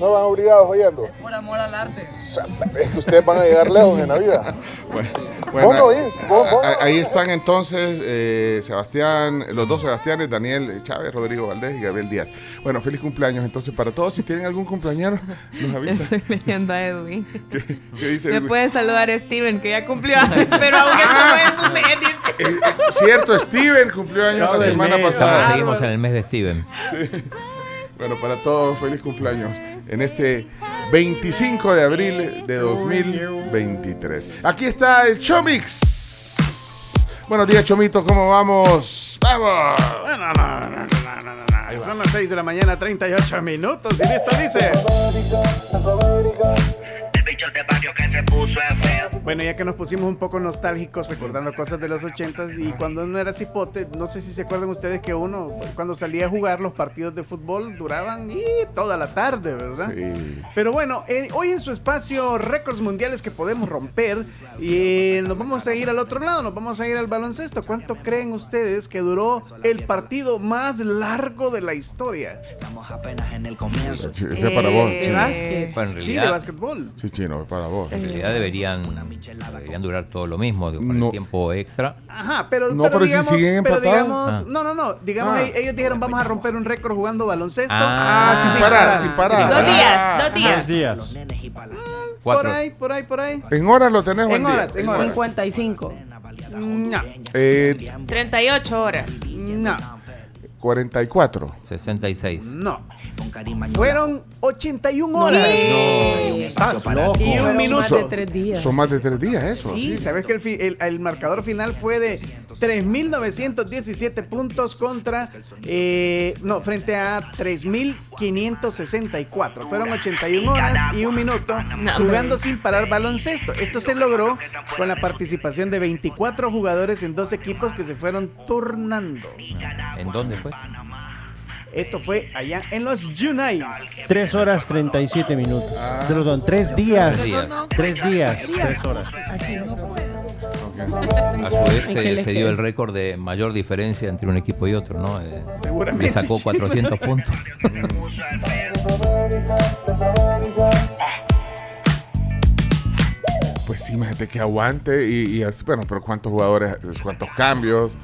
no van obligados oyendo. Por amor al arte. Es que ustedes van a llegar lejos en la vida. Bueno, Vos no ahí- están entonces eh, Sebastián, los dos Sebastianes, Daniel Chávez, Rodrigo Valdés y Gabriel Díaz. Bueno, feliz cumpleaños entonces para todos. Si tienen algún cumpleañero, nos avisan. Estoy leyendo a Edwin. ¿Qué dice Me Edwin? pueden saludar a Steven, que ya cumplió años, pero aún está en su mes, dice. Eh, eh, cierto, Steven cumplió años la semana pasada. Estamos- seguimos en el mes de Steven. Sí. Bueno, para todos, feliz cumpleaños en este 25 de abril de 2023. Aquí está el Chomix. Buenos días, Chomito, ¿cómo vamos? ¡Vamos! Son las 6 de la mañana, 38 minutos. Y listo, dice. Bueno, ya que nos pusimos un poco nostálgicos recordando cosas de los ochentas y cuando uno era cipote, no sé si se acuerdan ustedes que uno cuando salía a jugar los partidos de fútbol duraban y toda la tarde, ¿verdad? Sí. Pero bueno, eh, hoy en su espacio récords mundiales que podemos romper y eh, nos vamos a ir al otro lado, nos vamos a ir al baloncesto. ¿Cuánto creen ustedes que duró el partido más largo de la historia? Sí, ese es para vos, Eh, chino. básquet. En Sí, de básquetbol. Sí, chino, es para vos. en realidad deberían, deberían durar todo lo mismo, digo, con el tiempo extra. Ajá, pero, No, pero si digamos, siguen pero empatados. digamos- Ah. no, no, no, digamos, Ah. ellos- dijeron vamos a romper un récord jugando baloncesto. Ah, sin sin parar, parar. sin parar. Dos días, dos Ah, días. Dos días. Por Cuatro. ahí, por ahí, por ahí. En horas lo tenés, buen En horas, en horas. 55. No, Eh, 38 horas. no, 44. 66. no. Fueron 81 No, horas. hombre. Estás loco. Y un minuto. más de tres días. Son más de tres días eso. Sí, sabes que el, el- el marcador final fue de 3.917 puntos contra, eh, no, frente a 3.564. Fueron 81 horas y un minuto No, jugando sin parar baloncesto. Esto se logró con la participación de 24 jugadores en dos equipos que se fueron turnando. ¿En dónde fue? Esto fue allá en los Unites. 3 horas 37 minutos. Perdón, 3 días. Tres días. 3 días, 3 horas. A su vez ¿En qué se, dio el récord de mayor diferencia entre un equipo y otro, ¿no? Eh, Seguramente. Le sacó sí. 400 puntos. Pues sí, imagínate que aguante y, y así, bueno, pero cuántos jugadores, cuántos cambios.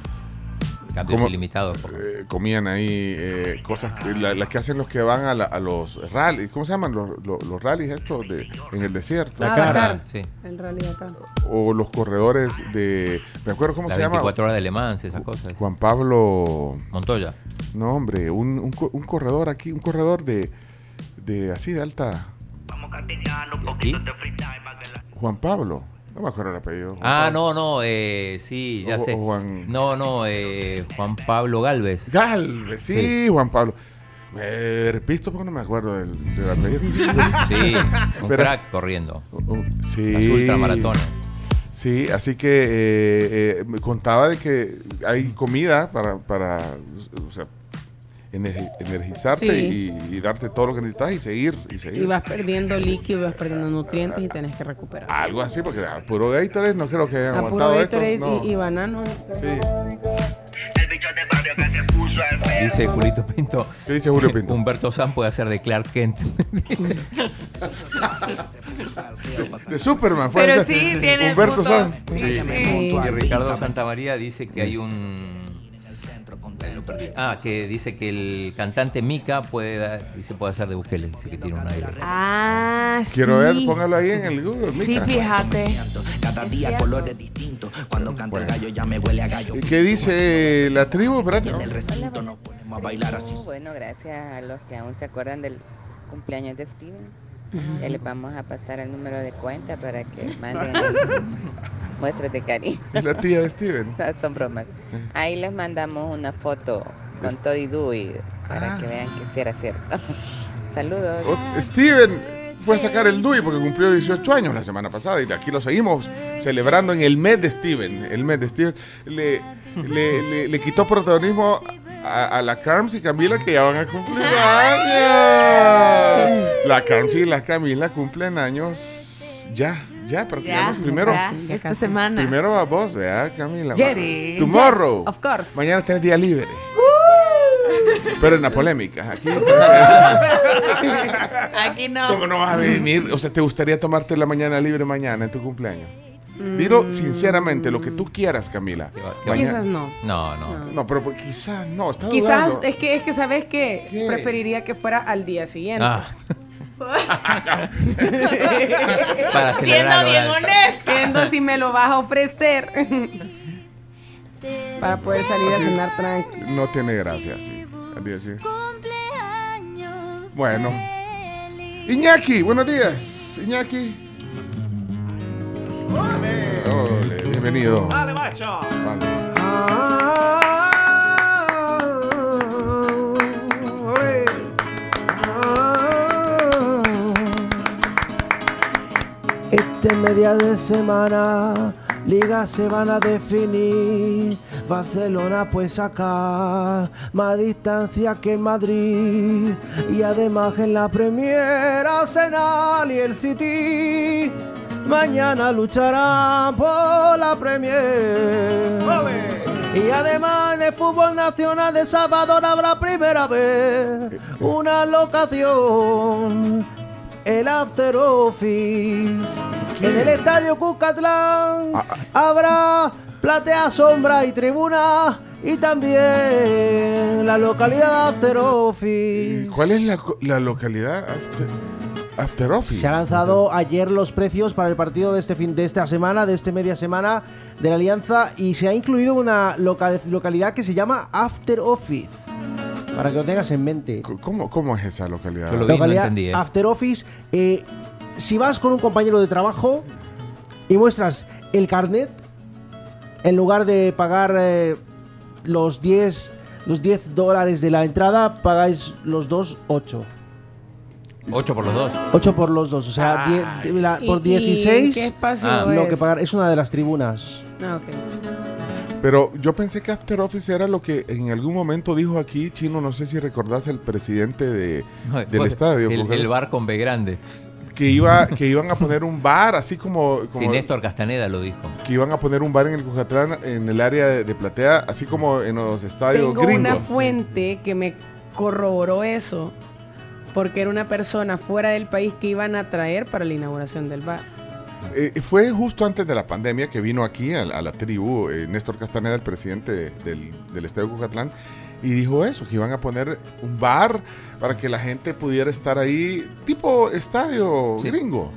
Cambios ilimitados. eh, comían ahí eh, cosas, la- las que hacen los que van a, la- a los rallies, ¿cómo se llaman los, los, los rallies estos de, en el desierto? Ah, Dakar. Dakar. Sí. El rally acá. O los corredores de, me acuerdo cómo se llama, 24 horas de Le Mans, esas cosas. Juan Pablo, Montoya. no hombre, un, un, co- un corredor aquí, un corredor de, de así de alta, ¿Y aquí? Juan Pablo, no me acuerdo el apellido. Ah, no, no, eh, sí, ya O- sé. o Juan- No, no, eh, Juan Pablo Galvez. Galvez, sí, Juan Pablo. Eh, repito porque no me acuerdo del, del apellido. Sí, un Pero- crack corriendo. Uh, sí. Las ultramaratones. Sí, así que eh, eh, me contaba de que hay comida para, para o sea, energizarte Sí. y, y darte todo lo que necesitas y seguir y seguir. Y vas perdiendo líquido, vas perdiendo nutrientes y tenés que recuperar. Algo así, porque a puro Gatorade no creo que hayan A puro aguantado esto. No. y, y banano. Sí. Dice Julito Pinto. ¿Qué dice Julio Pinto? Humberto San puede hacer de Clark Kent. De Superman. puede Pero sí, tiene Humberto. Sanz. Sí. Sí. Y Ricardo Santamaría dice que hay un. Ah, que dice que el cantante Mika puede dar- dice puede hacer de Bukele, dice que tiene un aire. Ah, Quiero ver, sí. póngalo ahí en el Google. Sí, Mica. fíjate. ¿Y ¿Qué dice la tribu? Espérate. Bueno, gracias a los que aún se acuerdan del cumpleaños de Steven. Ya les vamos a pasar el número de cuenta para que manden muestras de cariño. Es la tía de Steven. No, son bromas. Ahí les mandamos una foto con todo y Dewey para que vean que sí era cierto. Saludos. O- Steven fue a sacar el DUI porque cumplió 18 años la semana pasada y aquí lo seguimos celebrando en el mes de Steven. El mes de Steven le, le, le- le quitó protagonismo a, a la Carms y Camila que ya van a cumplir años. La Carms y la Camila cumplen años ya, ya, pero Ya, digamos, primero. ya, esta semana. Primero a vos, ¿verdad, Camila? Yes. Tomorrow. Yes, of course. Mañana tenés día libre. Pero en la polémica, aquí. Aquí no. ¿Cómo no vas a venir? O sea, ¿te gustaría tomarte la mañana libre mañana en tu cumpleaños? Dilo sinceramente, lo que tú quieras, Camila. Quizás no. No, no. No, pero pues, quizás no. Está Quizás dudando. es que es que sabes que ¿Qué? preferiría que fuera al día siguiente. Ah. Para. Siendo bien honesto. Viendo si me lo vas a ofrecer. Para poder salir a cenar tranquilo. No tiene gracia así. al día siguiente. Bueno. Iñaki, buenos días. Iñaki. Ole, bienvenido. Vale, macho. Vale. Este media de semana, ligas se van a definir. Barcelona pues sacar más distancia que Madrid. Y además en la Premier, Arsenal y el City. Mañana lucharán por la Premier. Y además de fútbol nacional de Salvador habrá primera vez una locación, el After Office. En el estadio Cucatlán habrá platea, sombra y tribuna. Y también la localidad After Office. ¿Cuál es la, la localidad after, After Office? Se han lanzado ayer los precios para el partido de este fin de esta semana, de este media semana de la Alianza y se ha incluido una local- localidad que se llama After Office. Para que lo tengas en mente. ¿Cómo, cómo es esa localidad? localidad After Office. eh, si vas con un compañero de trabajo y muestras el carnet, en lugar de pagar eh, los 10 los 10 dólares de la entrada, pagáis los dos 8. 8 por los dos. 8 por los dos, o sea, die- la- ¿Y- por y 16 qué espacio Ah. lo es? que pagar es una de las tribunas. Ah, ok. Pero yo pensé que After Office era lo que en algún momento dijo aquí, Chino, no sé si recordás el presidente de, No, del pues, estadio. El, bar con B grande. que, iba, que iban a poner un bar, así como... como Sí, Néstor Castaneda lo dijo. que iban a poner un bar en el Cujatlán, en el área de, de platea, así como en los estadios Tengo gringos. una fuente que me corroboró eso, porque era una persona fuera del país que iban a traer para la inauguración del bar. Eh, fue justo antes de la pandemia que vino aquí a, a la tribu eh, Néstor Castaneda, el presidente del, del Estadio Cucatlán, y dijo eso, que iban a poner un bar para que la gente pudiera estar ahí, tipo estadio gringo.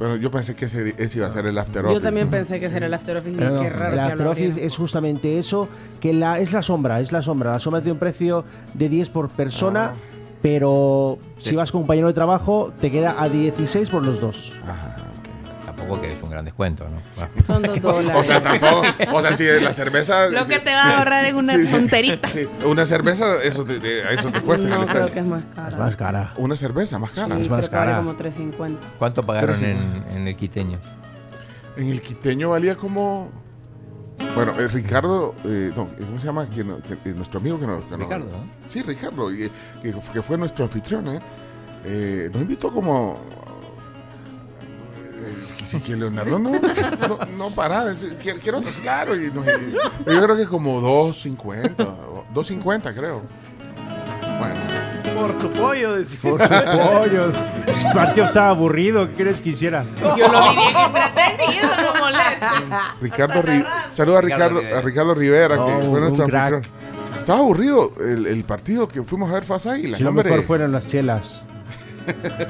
Bueno, yo pensé que ese, ese iba a ser el after Yo office. también pensé que sería el After Office. Pero qué raro el que After Office es justamente eso, que la, es la sombra, es la sombra. La sombra tiene un precio de 10 por persona, Ah. Pero si vas con un compañero de trabajo, te queda a 16 por los dos. Tampoco que es un gran descuento, ¿no? Son dos dólares. O sea, tampoco. O sea, si la cerveza. Lo que te va a ahorrar en una sí, sí, tonterita. sí. Una cerveza, eso te, te- eso te cuesta en el No, estadio. que es más cara. Es más cara. Una cerveza más cara. Sí, creo que vale como 3.50. ¿Cuánto pagaron en, en el quiteño? En el quiteño valía como. Bueno, eh, Ricardo, eh, no, ¿cómo se llama? Que no- que- eh, nuestro amigo que nos. que Ricardo, ¿no? Sí, Ricardo, eh, que, que fue nuestro anfitrión, ¿eh? Eh, nos invitó como. eh, sí, que Leonardo no, no, no decía, quiero, claro. Y nos- y- yo creo que como 2.50, o 2.50 creo. Bueno. Por su pollo, decía. Por sus pollos. El partido estaba aburrido, ¿qué quieres que hiciera? Yo lo vi bien entretenido, no moleste. Ricardo Ri- Saluda a Ricardo, Ricardo a Ricardo Rivera, Oh, que fue un nuestro crack. anfitrión. Estaba aburrido el, el partido que fuimos a ver Faz Águila. Si lo hombre. mejor fueron las chelas.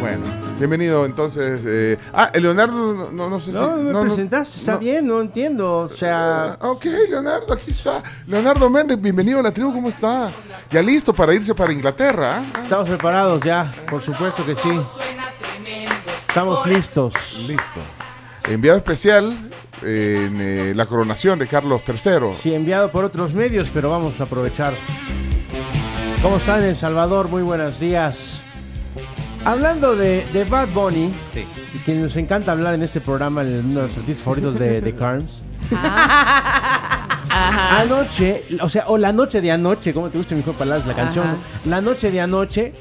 Bueno, bienvenido entonces. eh, ah, Leonardo, no, no, no sé si. No, me no, no- presentaste, está bien, no entiendo. O sea, Ah, ok, Leonardo, aquí está. Leonardo Méndez, bienvenido a la tribu, ¿cómo está? Ya listo para irse para Inglaterra. ¿ah? estamos preparados ya, por supuesto que sí. Estamos listos. Listo. Enviado especial en eh, la coronación de Carlos III. Sí, enviado por otros medios, pero vamos a aprovechar. ¿Cómo están, El Salvador? Muy buenos días. Hablando de, de Bad Bunny, Sí. y que nos encanta hablar en este programa, el- uno de los artistas favoritos de, de Carms. Anoche, o sea, o la noche de anoche, como te gusta mejor palabras la canción, Ajá. la noche de anoche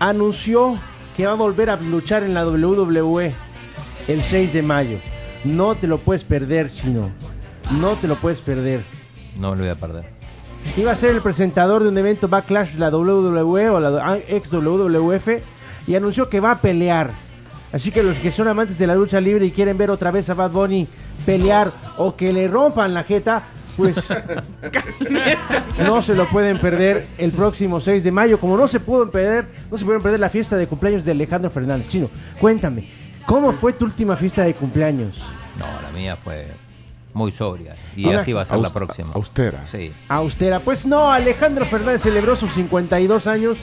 anunció que va a volver a luchar en la WWE el 6 de mayo. No te lo puedes perder, chino. No te lo puedes perder. No me lo voy a perder. Iba a ser el presentador de un evento Backlash de la WWE o la ex WWF y anunció que va a pelear. Así que los que son amantes de la lucha libre y quieren ver otra vez a Bad Bunny pelear o que le rompan la jeta, pues no se lo pueden perder el próximo 6 de mayo. Como no se pudo perder, no se pueden perder la fiesta de cumpleaños de Alejandro Fernández. Chino, cuéntame, ¿cómo fue tu última fiesta de cumpleaños? No, la mía fue muy sobria. Y así va a ser la próxima. Austera. Sí. austera. Pues no, Alejandro Fernández celebró sus 52 años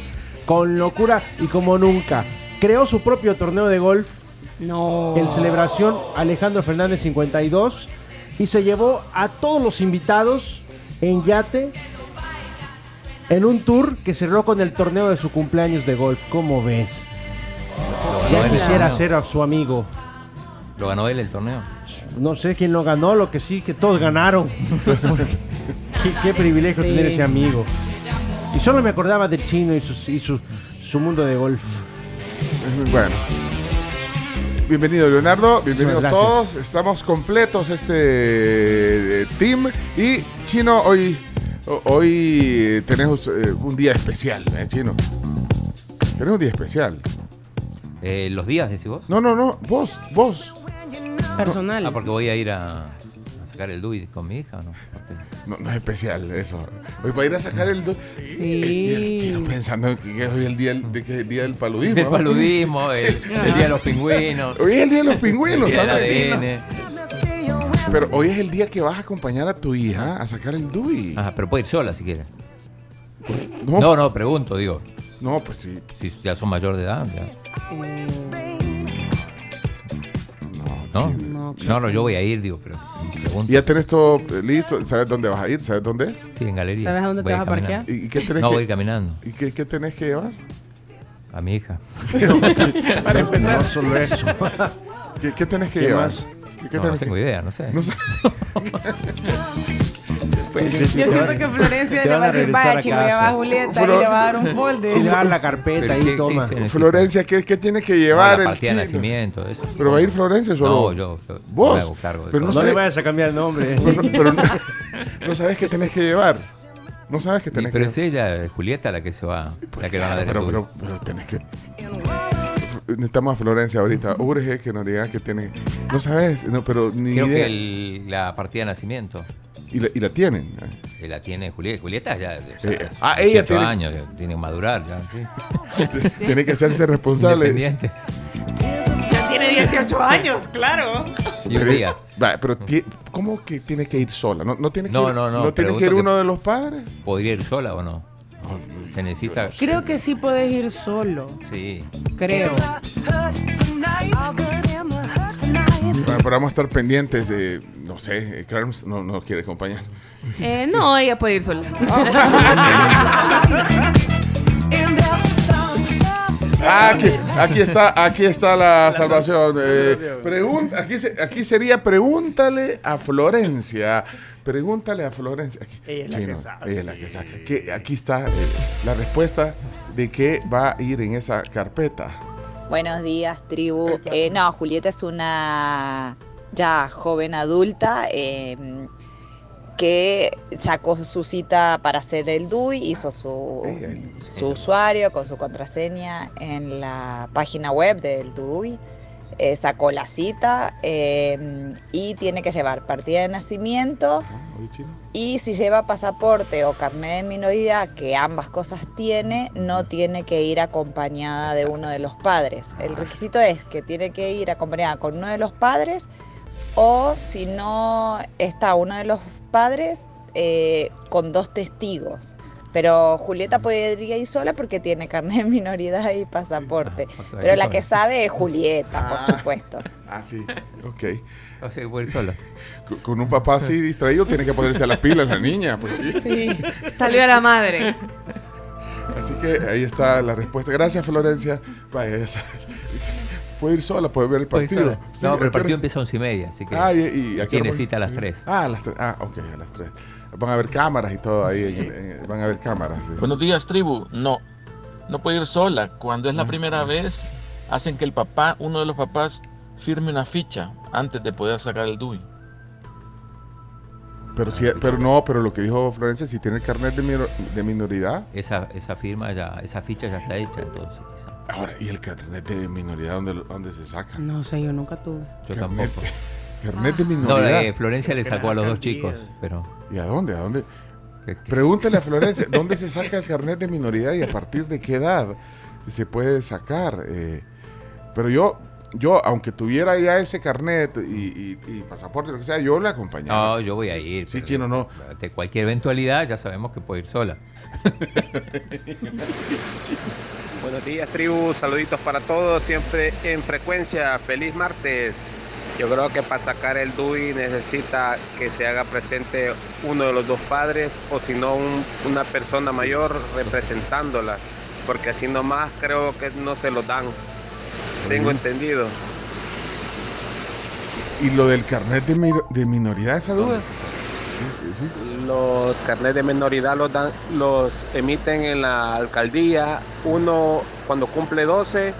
con locura y como nunca. Creó su propio torneo de golf No. en celebración Alejandro Fernández 52 y se llevó a todos los invitados en yate en un tour que cerró con el torneo de su cumpleaños de golf. ¿Cómo ves? Lo Ya ganó, él, quisiera ser a su amigo. lo ganó él el torneo. No sé quién lo ganó, lo que sí, que todos ganaron. qué, qué privilegio Sí. tener ese amigo. Y solo me acordaba del chino y, sus- y su, su mundo de golf. Bueno. Bienvenido Leonardo, bienvenidos gracias. todos. Estamos completos este eh, team y Chino hoy ho- hoy tenemos eh, un día especial, ¿eh, Chino. Tenemos un día especial. Eh, ¿Los días, decís vos? No, no, no, vos, vos. Personal. Ah, porque voy a ir a sacar el DUI con mi hija, ¿o ¿no? No, no es especial eso. Hoy para ir a sacar el, del Chino pensando que que es hoy el día de que el día del paludismo. Del ¿no? paludismo, el, el día de los pingüinos. Hoy es el día de los pingüinos, El día del ¿sabes? Pero hoy es el día que vas a acompañar a tu hija a sacar el DUI. Ajá, pero puede ir sola si quieres. No. No, no, pregunto, digo. No, pues sí. Si ya son mayor de edad, ya. ¿No? No, no, yo voy a ir, digo, pero. ¿Ya tenés todo listo? ¿Sabes dónde vas a ir? ¿Sabes dónde es? Sí, en galería. ¿Sabes a dónde te vas a parquear? ¿Y qué tenés No, que- voy a ir caminando. ¿Y qué, qué tenés que llevar? A mi hija. Para empezar. No solo eso. ¿Qué, qué tenés que ¿Qué llevar? más? ¿Qué, qué No, no tenés tengo que- idea, no sé. No sé. Yo siento que Florencia le va a a decir, regresar a va, va casa". Julieta Flor- y le va a dar un folder. Le dan la carpeta Pero ahí, ¿qué- qué toma. Florencia, ¿qué, qué tiene que No, llevar la el partida de chino? nacimiento, eso. ¿Pero va a ir Florencia o solo No, yo. yo ¿Vos? me hago cargo de Pero. No le vayas a cambiar el nombre. Pero, no- pero sabes qué tenés que llevar. No sabes qué Y- tenés pero que es ella, Julieta, la que se va, la que va a dar pero, pero, pero tenés que. Necesitamos a Florencia ahorita. Urge que nos digas que tiene. No sabes, no, pero ni Creo idea. que el- la partida de nacimiento Y, la, y la tienen. que la tiene Julieta. Julieta ya, ya Eh, ah, ella 18 tiene- años, tiene que madurar ya. sí. Tiene que hacerse responsable. Independientes. Ya tiene 18 años, claro. Y un Pero- día. Pero ¿cómo que tiene que ir sola? ¿No, no tiene que No, ir, no, no, tiene que ir que- uno de los padres? ¿Podría ir sola o no? Se necesita. Creo que sí puedes ir solo. Sí. Creo. Bueno, pero vamos a estar pendientes de. No sé, Carms no, no quiere acompañar. Eh, no, ella puede ir sola. Ah, aquí, aquí está, aquí está la salvación. Eh, pregunta, aquí, se- aquí sería pregúntale a Florencia. Pregúntale a Florencia. Aquí, Ella es la Chino, que sabe, ella es la que sabe. Que aquí está eh, la respuesta de qué va a ir en esa carpeta. Buenos días, tribu. Eh, no, Julieta es una ya joven adulta eh, que sacó su cita para hacer el DUI, hizo su, su usuario con su contraseña en la página web del DUI, eh, sacó la cita eh, y tiene que llevar partida de nacimiento Chino. y si lleva pasaporte o carnet de minoría, que ambas cosas tiene, no tiene que ir acompañada de uno de los padres. El requisito es que tiene que ir acompañada con uno de los padres o si no está uno de los padres, eh, con dos testigos. Pero Julieta podría ir sola porque tiene carnet de minoridad y pasaporte. va Pero la que sabe es Julieta, por supuesto. Ah, sí. Ok. O sea, puede ir sola. Con- Con un papá así distraído tiene que ponerse a la pila la niña, pues sí. Sí. Salió a la madre. Así que ahí está la respuesta. Gracias, Florencia. Vaya, ya sabes. Puede ir sola, puede ver el Puede ir partido. sola. Sí, no, ¿a pero el partido empieza a once y media, así que. Ah, y, y ¿a qué tiene cita a las 3. Ah, a las 3. Ah, ok, a las 3. Van a ver cámaras y todo ahí. en- en- van a ver cámaras. sí. Buenos días, tribu. No, no puede ir sola. Cuando es la primera vez, hacen que el papá, uno de los papás, firme una ficha antes de poder sacar el DUI. Pero, sí, pero no, pero lo que dijo Florencia, si tiene el carnet de, minor- de minoridad. Esa, esa firma ya, esa ficha ya está hecha, entonces quizá. Ahora, ¿y el carnet de minoridad dónde, dónde se saca? No sé, yo nunca tuve. Yo Carnet- tampoco. Carnet de No, minoridad. eh, Florencia le sacó a los dos chicos, pero. ¿Y a dónde? ¿A dónde? Pregúntale a Florencia, ¿dónde se saca el carnet de minoridad y a partir de qué edad se puede sacar? Eh, pero yo, yo, aunque tuviera ya ese carnet y, y- y pasaporte, lo que sea, yo le acompañaba. No, yo voy a ir. Sí, chino, no. De cualquier eventualidad ya sabemos que puede ir sola. Buenos días, tribu. Saluditos para todos. Siempre en frecuencia. Feliz martes. Yo creo que para sacar el DUI necesita que se haga presente uno de los dos padres o si no un- una persona mayor representándola. Porque así nomás creo que no se lo dan. tengo entendido. ¿Y lo del carnet de, mi- de minoridad, esa duda? Los carnets de menoridad los, dan, los emiten en la alcaldía, uno cuando cumple 12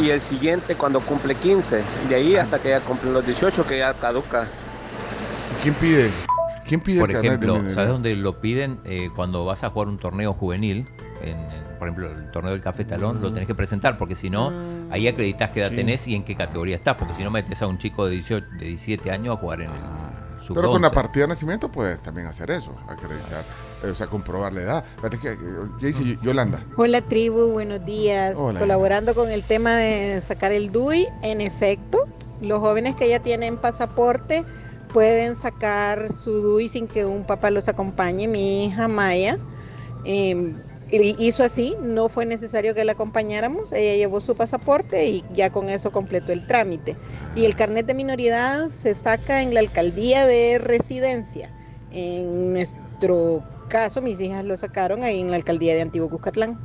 y el siguiente cuando cumple 15. De ahí hasta que ya cumplen los 18 que ya caduca. ¿Quién pide? ¿Quién pide Por el de ejemplo, minoridad? ¿sabes dónde lo piden? Eh, cuando vas a jugar un torneo juvenil, en, en, por ejemplo, el torneo del Café Talón, lo tenés que presentar, porque si no, ahí acreditas qué edad Sí. tenés y en qué categoría estás, porque si no metes a un chico de, 18, de 17 años a jugar en el sub Pero con la partida de nacimiento puedes también hacer eso, acreditar, eh, o sea, comprobar la edad. Fíjate que, eh, ¿Qué dice Yo- Yolanda? Hola tribu, buenos días. Hola. Colaborando con el tema de sacar el DUI, en efecto, los jóvenes que ya tienen pasaporte pueden sacar su DUI sin que un papá los acompañe. Mi hija Maya eh, y- hizo así, no fue necesario que la acompañáramos, ella llevó su pasaporte y ya con eso completó el trámite. Y el carnet de minoridad se saca en la alcaldía de residencia. En nuestro caso, mis hijas lo sacaron ahí en la alcaldía de Antiguo Cuscatlán.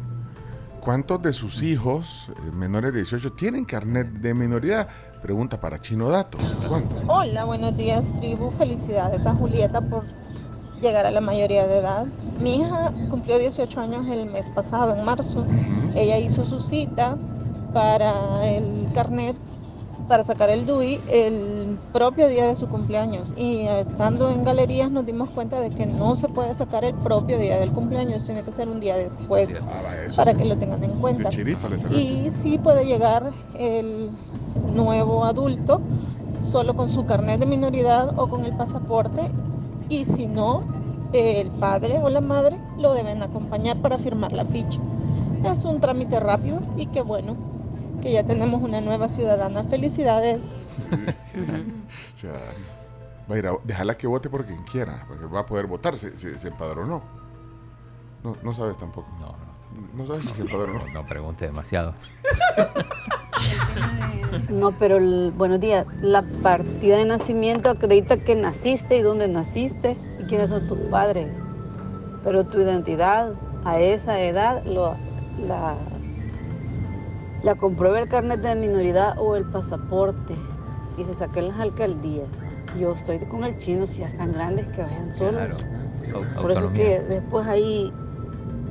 ¿Cuántos de sus hijos eh, menores de 18 tienen carnet de minoridad? Pregunta para Chino Datos. ¿Cuántos? Hola, buenos días tribu. Felicidades a Julieta por llegar a la mayoría de edad. Mi hija cumplió 18 años el mes pasado, en marzo. Ella hizo su cita para el carnet, para sacar el DUI, el propio día de su cumpleaños. Y estando en galerías nos dimos cuenta de que no se puede sacar el propio día del cumpleaños, tiene que ser un día después eso para sí. que lo tengan en cuenta. Y sí puede llegar el nuevo adulto solo con su carnet de minoridad o con el pasaporte y si no, el padre o la madre lo deben acompañar para firmar la ficha. Es un trámite rápido y qué bueno que ya tenemos una nueva ciudadana. Felicidades. Sea, va a ir a, dejarla que vote por quien quiera, porque va a poder votar, se, se, se empadronó. No, no sabes tampoco. No, no. Sabes si se empadronó. No, no pregunte demasiado. No, pero el- buenos días. La partida de nacimiento acredita que naciste y dónde naciste y quiénes son tus padres. Pero tu identidad a esa edad lo, la, la comprueba el carnet de minoridad o el pasaporte y se saca en las alcaldías. Yo estoy con el chino, si ya están grandes que vayan solos. Claro. Por eso que después ahí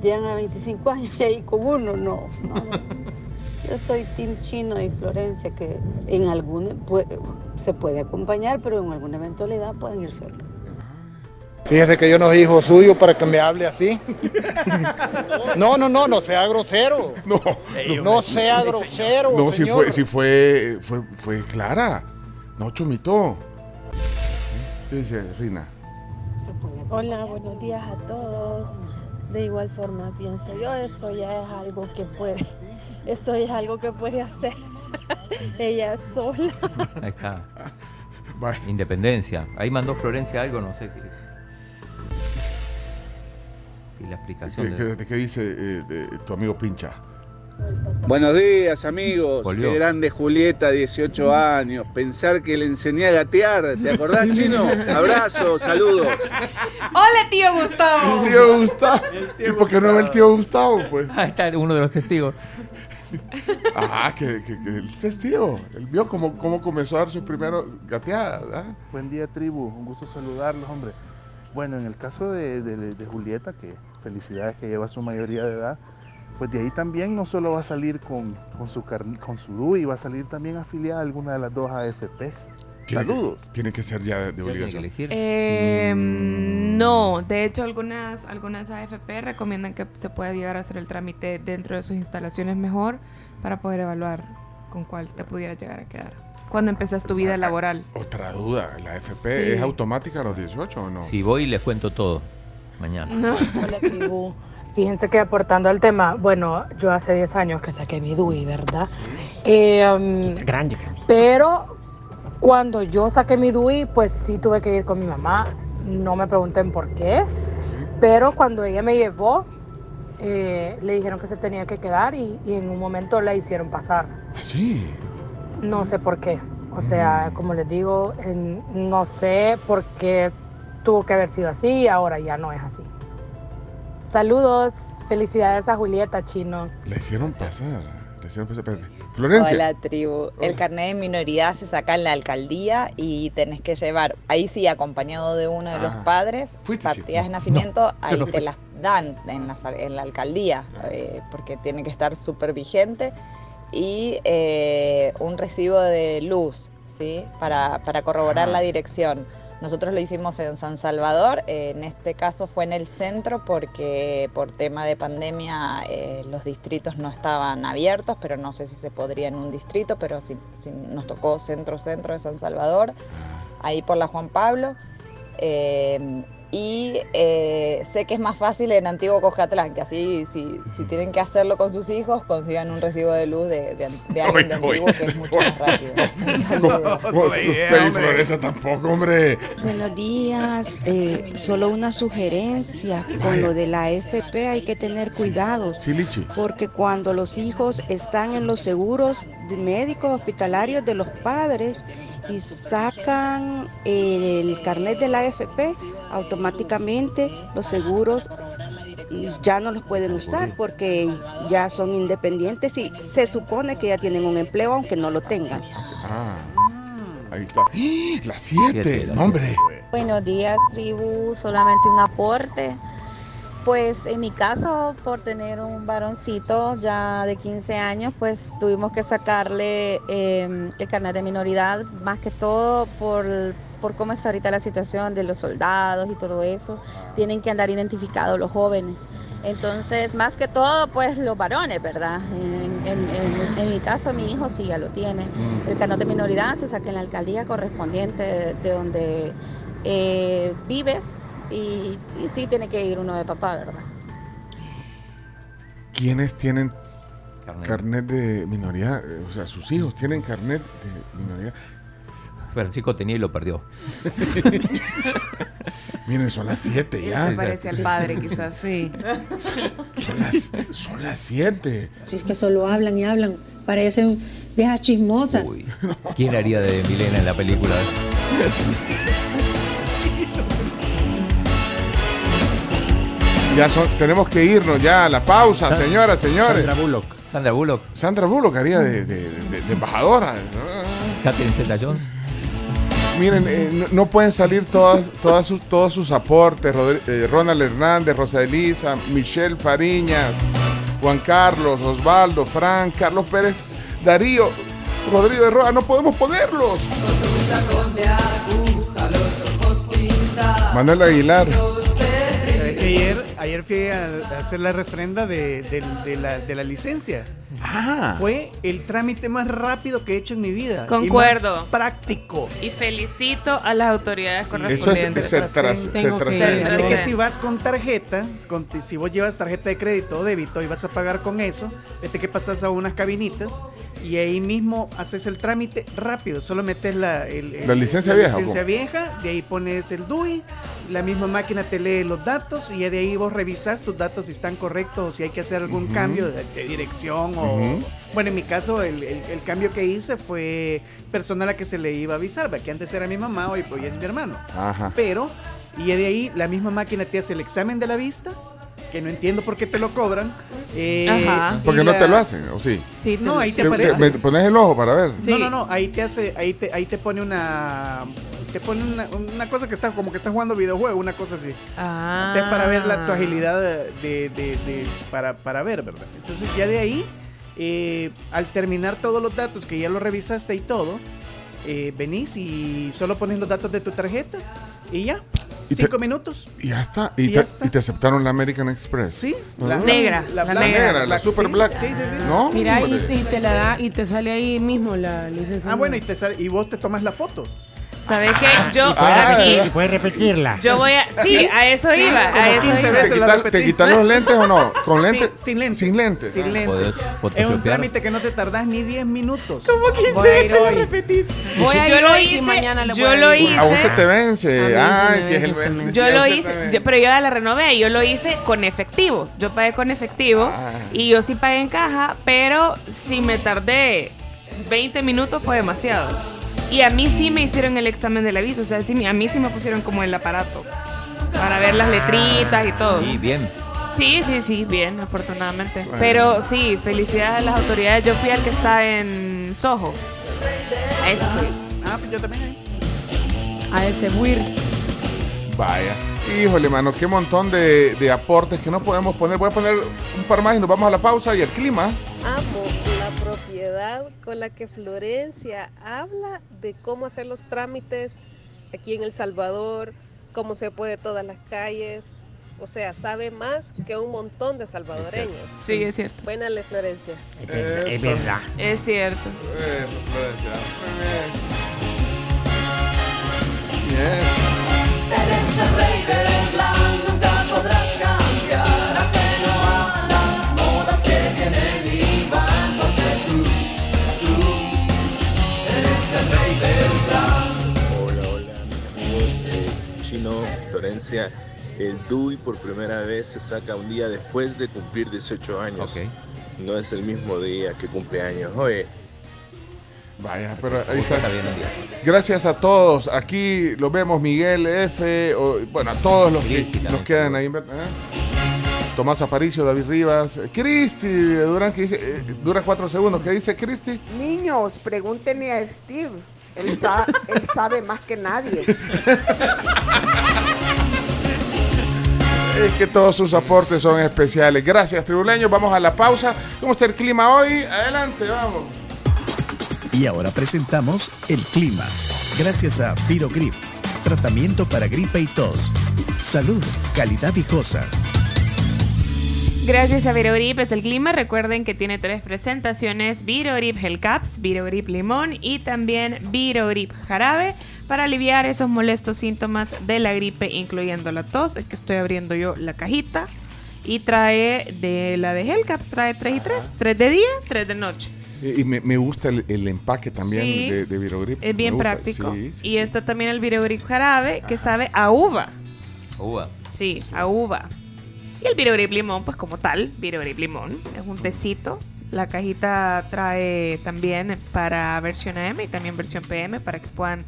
llegan a 25 años y ahí con uno, no, no. Yo soy Team Chino y Florencia, que en algún pue- se puede acompañar, pero en alguna eventualidad pueden ir solos. Fíjese que yo no soy hijo suyo para que me hable así. No, no, no, no sea grosero. No, no sea grosero. No, si fue, si fue, fue, fue clara. No, Chomito. ¿Qué dice Rina? Hola, buenos días a todos. De igual forma pienso yo, eso ya es algo que puede, eso es algo que puede hacer ella sola. Ahí está. Independencia. Ahí mandó Florencia algo, no sé qué. Sí, la explicación. ¿Qué, de- qué- qué dice eh, de- tu amigo Pincha? Buenos días, amigos. Volvió. Qué grande Julieta, 18 años. Pensar que le enseñé a gatear. ¿Te acordás, chino? Abrazo, saludos. ¡Hola, tío Gustavo! Tío Gustavo. ¿Y por qué no ve el tío Gustavo, pues? Ahí está uno de los testigos. Ah, que, que- que el testigo. Él vio cómo, cómo comenzó a dar sus primeros gateadas. ¿ah? Buen día, tribu. Un gusto saludarlos, hombre. Bueno, en el caso de, de- de Julieta, que felicidades que lleva su mayoría de edad, pues de ahí también no solo va a salir con, con su, con su DUI, va a salir también afiliada a alguna de las dos AFPs. Tiene que- Saludos. tiene que ser ya de obligación. Eh, no, de hecho algunas, algunas AFP recomiendan que se pueda llegar a hacer el trámite dentro de sus instalaciones mejor para poder evaluar con cuál te pudiera llegar a quedar. Cuando empezas tu vida laboral. Otra duda, ¿la AFP Sí. es automática a los 18 o no? Si voy, les cuento todo. Mañana. Hola, tribu. Fíjense que aportando al tema, bueno, yo hace 10 años que saqué mi DUI, ¿verdad? Eh, um, Grande. pero cuando yo saqué mi DUI, pues sí tuve que ir con mi mamá. No me pregunten por qué, pero cuando ella me llevó, eh, le dijeron que se tenía que quedar y, y en un momento la hicieron pasar. Sí. No sé por qué. O sea, como les digo, en- no sé por qué tuvo que haber sido así y ahora ya no es así. Saludos, felicidades a Julieta Chino. Le hicieron pasar. Le hicieron pasar. espérate. Florencia. Hola, tribu. El carnet de minoridad se saca en la alcaldía y tenés que llevar, ahí sí, acompañado de uno de los Ah. padres, ¿Fuiste, partidas chico? de nacimiento, No, ahí no te las dan en la, en la alcaldía, eh, porque tiene que estar súper vigente. Y eh, un recibo de luz, ¿sí? Para, para corroborar Ah. la dirección. Nosotros lo hicimos en San Salvador, en este caso fue en el centro porque por tema de pandemia eh, los distritos no estaban abiertos, pero no sé si se podría en un distrito, pero sí nos tocó centro-centro de San Salvador, ahí por la Juan Pablo. Eh, y eh, sé que es más fácil en Antiguo Cojatlán, que así si, si tienen que hacerlo con sus hijos, consigan un recibo de luz de, de, de alguien de. Antiguo que es mucho más rápido. Y Florencia tampoco, hombre. Buenos días. Eh, solo una sugerencia. Con lo de la FP hay que tener cuidado. Sí, Lichi. Porque cuando los hijos están en los seguros médicos hospitalarios de los padres y sacan el carnet de la AFP, automáticamente los seguros ya no los pueden usar porque ya son independientes y se supone que ya tienen un empleo aunque no lo tengan. Ah, ahí está. ¡Ah! Las siete, Siete, las hombre. Buenos días, tribu. Solamente un aporte. Pues en mi caso, por tener un varoncito ya de 15 años, pues tuvimos que sacarle eh, el carnet de minoridad, más que todo por, por cómo está ahorita la situación de los soldados y todo eso. Tienen que andar identificados los jóvenes. Entonces, más que todo, pues los varones, ¿verdad? En, en- en- en mi caso, mi hijo sí ya lo tiene. El carnet de minoridad se saca en la alcaldía correspondiente de, de donde eh, vives y, y sí tiene que ir uno de papá, ¿verdad? ¿Quiénes tienen Carnet. carnet de minoría? O sea, sus hijos tienen carnet de minoría. Francisco tenía y lo perdió. Miren, son las siete Él ya. se parece al padre, quizás, sí. Son las, son las siete. Si es que solo hablan y hablan, parecen viejas chismosas. ¿Quién haría de Milena en la película? Ya son, tenemos que irnos ya a la pausa, señoras, señores. Sandra Bullock. Sandra Bullock. Sandra Bullock haría de, de- de- de embajadora. Catherine Zeta Jones. Miren, eh, no, no pueden salir todas, todas sus, todos sus aportes. Rodri- eh, Ronald Hernández, Rosa Elisa, Michelle Fariñas, Juan Carlos, Osvaldo, Frank, Carlos Pérez, Darío, Rodrigo de Roa. No podemos ponerlos. Manuel Aguilar. ¿Sabes que ayer, ayer fui a, a hacer la refrenda de, del- de la, de la licencia? Ah. Fue el trámite más rápido que he hecho en mi vida. y Concuerdo. más práctico. Y felicito a las autoridades Eso es- correspondientes. se tras- se Tengo que. Es que si vas con tarjeta, con- si vos llevas tarjeta de crédito o débito y vas a pagar con eso, este que pasas a unas cabinitas y ahí mismo haces el trámite rápido. Solo metes la, el- el- ¿La licencia vieja, o licencia vieja, de ahí pones el DUI, la misma máquina te lee los datos y ya de ahí vos revisas tus datos si están correctos o si hay que hacer algún cambio de, de dirección o... Ujú. Bueno, en mi caso el, el- el cambio que hice fue personal a que se le iba a avisar, que antes era mi mamá, hoy, hoy es mi hermano. Ajá. Pero, y de ahí la misma máquina te hace el examen de la vista, que no entiendo por qué te lo cobran. eh, Ajá. Porque y no la- te lo hacen, ¿o sí? Sí, No, ahí te Te- aparece. me pones el ojo para ver. No, no, no, ahí te hace, ahí te, ahí te pone una, te pone una, una cosa que está como que estás jugando videojuego, una cosa así. Ah. Es para ver la, tu agilidad de, de- de- para, para ver, ¿verdad? Entonces ya de ahí, eh, al terminar todos los datos que ya lo revisaste y todo, eh, venís y solo pones los datos de tu tarjeta y ya. Y te- Cinco minutos. Y ya está. Y, Y ya te, está. y te aceptaron la American Express. Sí, ¿No? la- Negra, la la blanca, negra. la black, super sí, black. Sí, sí, sí. ¿No? Mira, y, y te la da y te sale ahí mismo la licencia. Ah, bueno, y, te sale- y vos te tomas la foto. ¿Sabes qué? Yo Ah, aquí. ¿Y puedes repetirla? Yo voy a. Sí, Sí, a eso sí, iba. como A eso 15 iba. veces. ¿Te, quitan, repetí. te quitan los lentes o no? ¿Con Sí, lentes? sin lentes. Sin lentes. Sin ah. lentes. Es un trámite que no te tardás ni 10 minutos. ¿Cómo Voy a ir hoy. Voy a Yo lo hice, mañana le yo voy a lo hice. A vos se te vence. Ay, si es el vence mes. Yo lo hice, pero yo ya la renové yo lo hice con efectivo. Yo pagué con efectivo Ah. y yo sí pagué en caja, pero si me tardé 20 minutos fue demasiado. Y a mí sí me hicieron el examen del aviso, o sea, sí, a mí sí me pusieron como el aparato para ver las letritas y todo. Y bien. Sí, sí, sí, bien, afortunadamente. Bueno. Pero sí, felicidades a las autoridades. Yo fui al que está en Soho. A ese fui. Ah, pues yo también. A ese buir. Vaya. Híjole, mano, qué montón de, de aportes que no podemos poner. Voy a poner un par más y nos vamos a la pausa y el clima. La con la que Florencia habla de cómo hacer los trámites aquí en El Salvador, cómo se puede todas las calles. O sea, sabe más que un montón de salvadoreños. Sí, es cierto. Buena le Florencia. Es verdad. Es cierto. Eso, Florencia. El DUI por primera vez se saca un día después de cumplir 18 años. No es el mismo día que cumpleaños. Oye, Vaya, pero ahí está. Gracias a todos. Aquí los vemos, Miguel F. o- bueno, a todos los que nos quedan ahí. ¿verdad? Tomás Aparicio, David Rivas, eh, Cristi Durán, que dice, eh, dura cuatro segundos. ¿Qué dice Cristi? Niños, pregúntenle a Steve. Él, sa- él sabe más que nadie. Es que todos sus aportes son especiales. Gracias, tribuleños. Vamos a la pausa. ¿Cómo está el clima hoy? Adelante, vamos. Y ahora presentamos el clima. Gracias a Virogrip, tratamiento para gripe y tos. Salud, calidad viejosa. Gracias a Virogrip es el clima. Recuerden que tiene tres presentaciones: Virogrip Gel Caps, Virogrip Limón y también Virogrip Jarabe para aliviar esos molestos síntomas de la gripe, incluyendo la tos. Es que estoy abriendo yo la cajita y trae de la de Gel Caps, trae 3 y 3. 3 de día, 3 de noche. Y me, me gusta el, el empaque también Sí. de, de Virogrip. Es bien práctico. Sí, sí. y está también el Virogrip Jarabe que sabe a uva. Uva. Sí, a uva. Y el Virogrip Limón, pues como tal, Virogrip Limón, es un tecito. La cajita trae también para versión AM y también versión PM para que puedan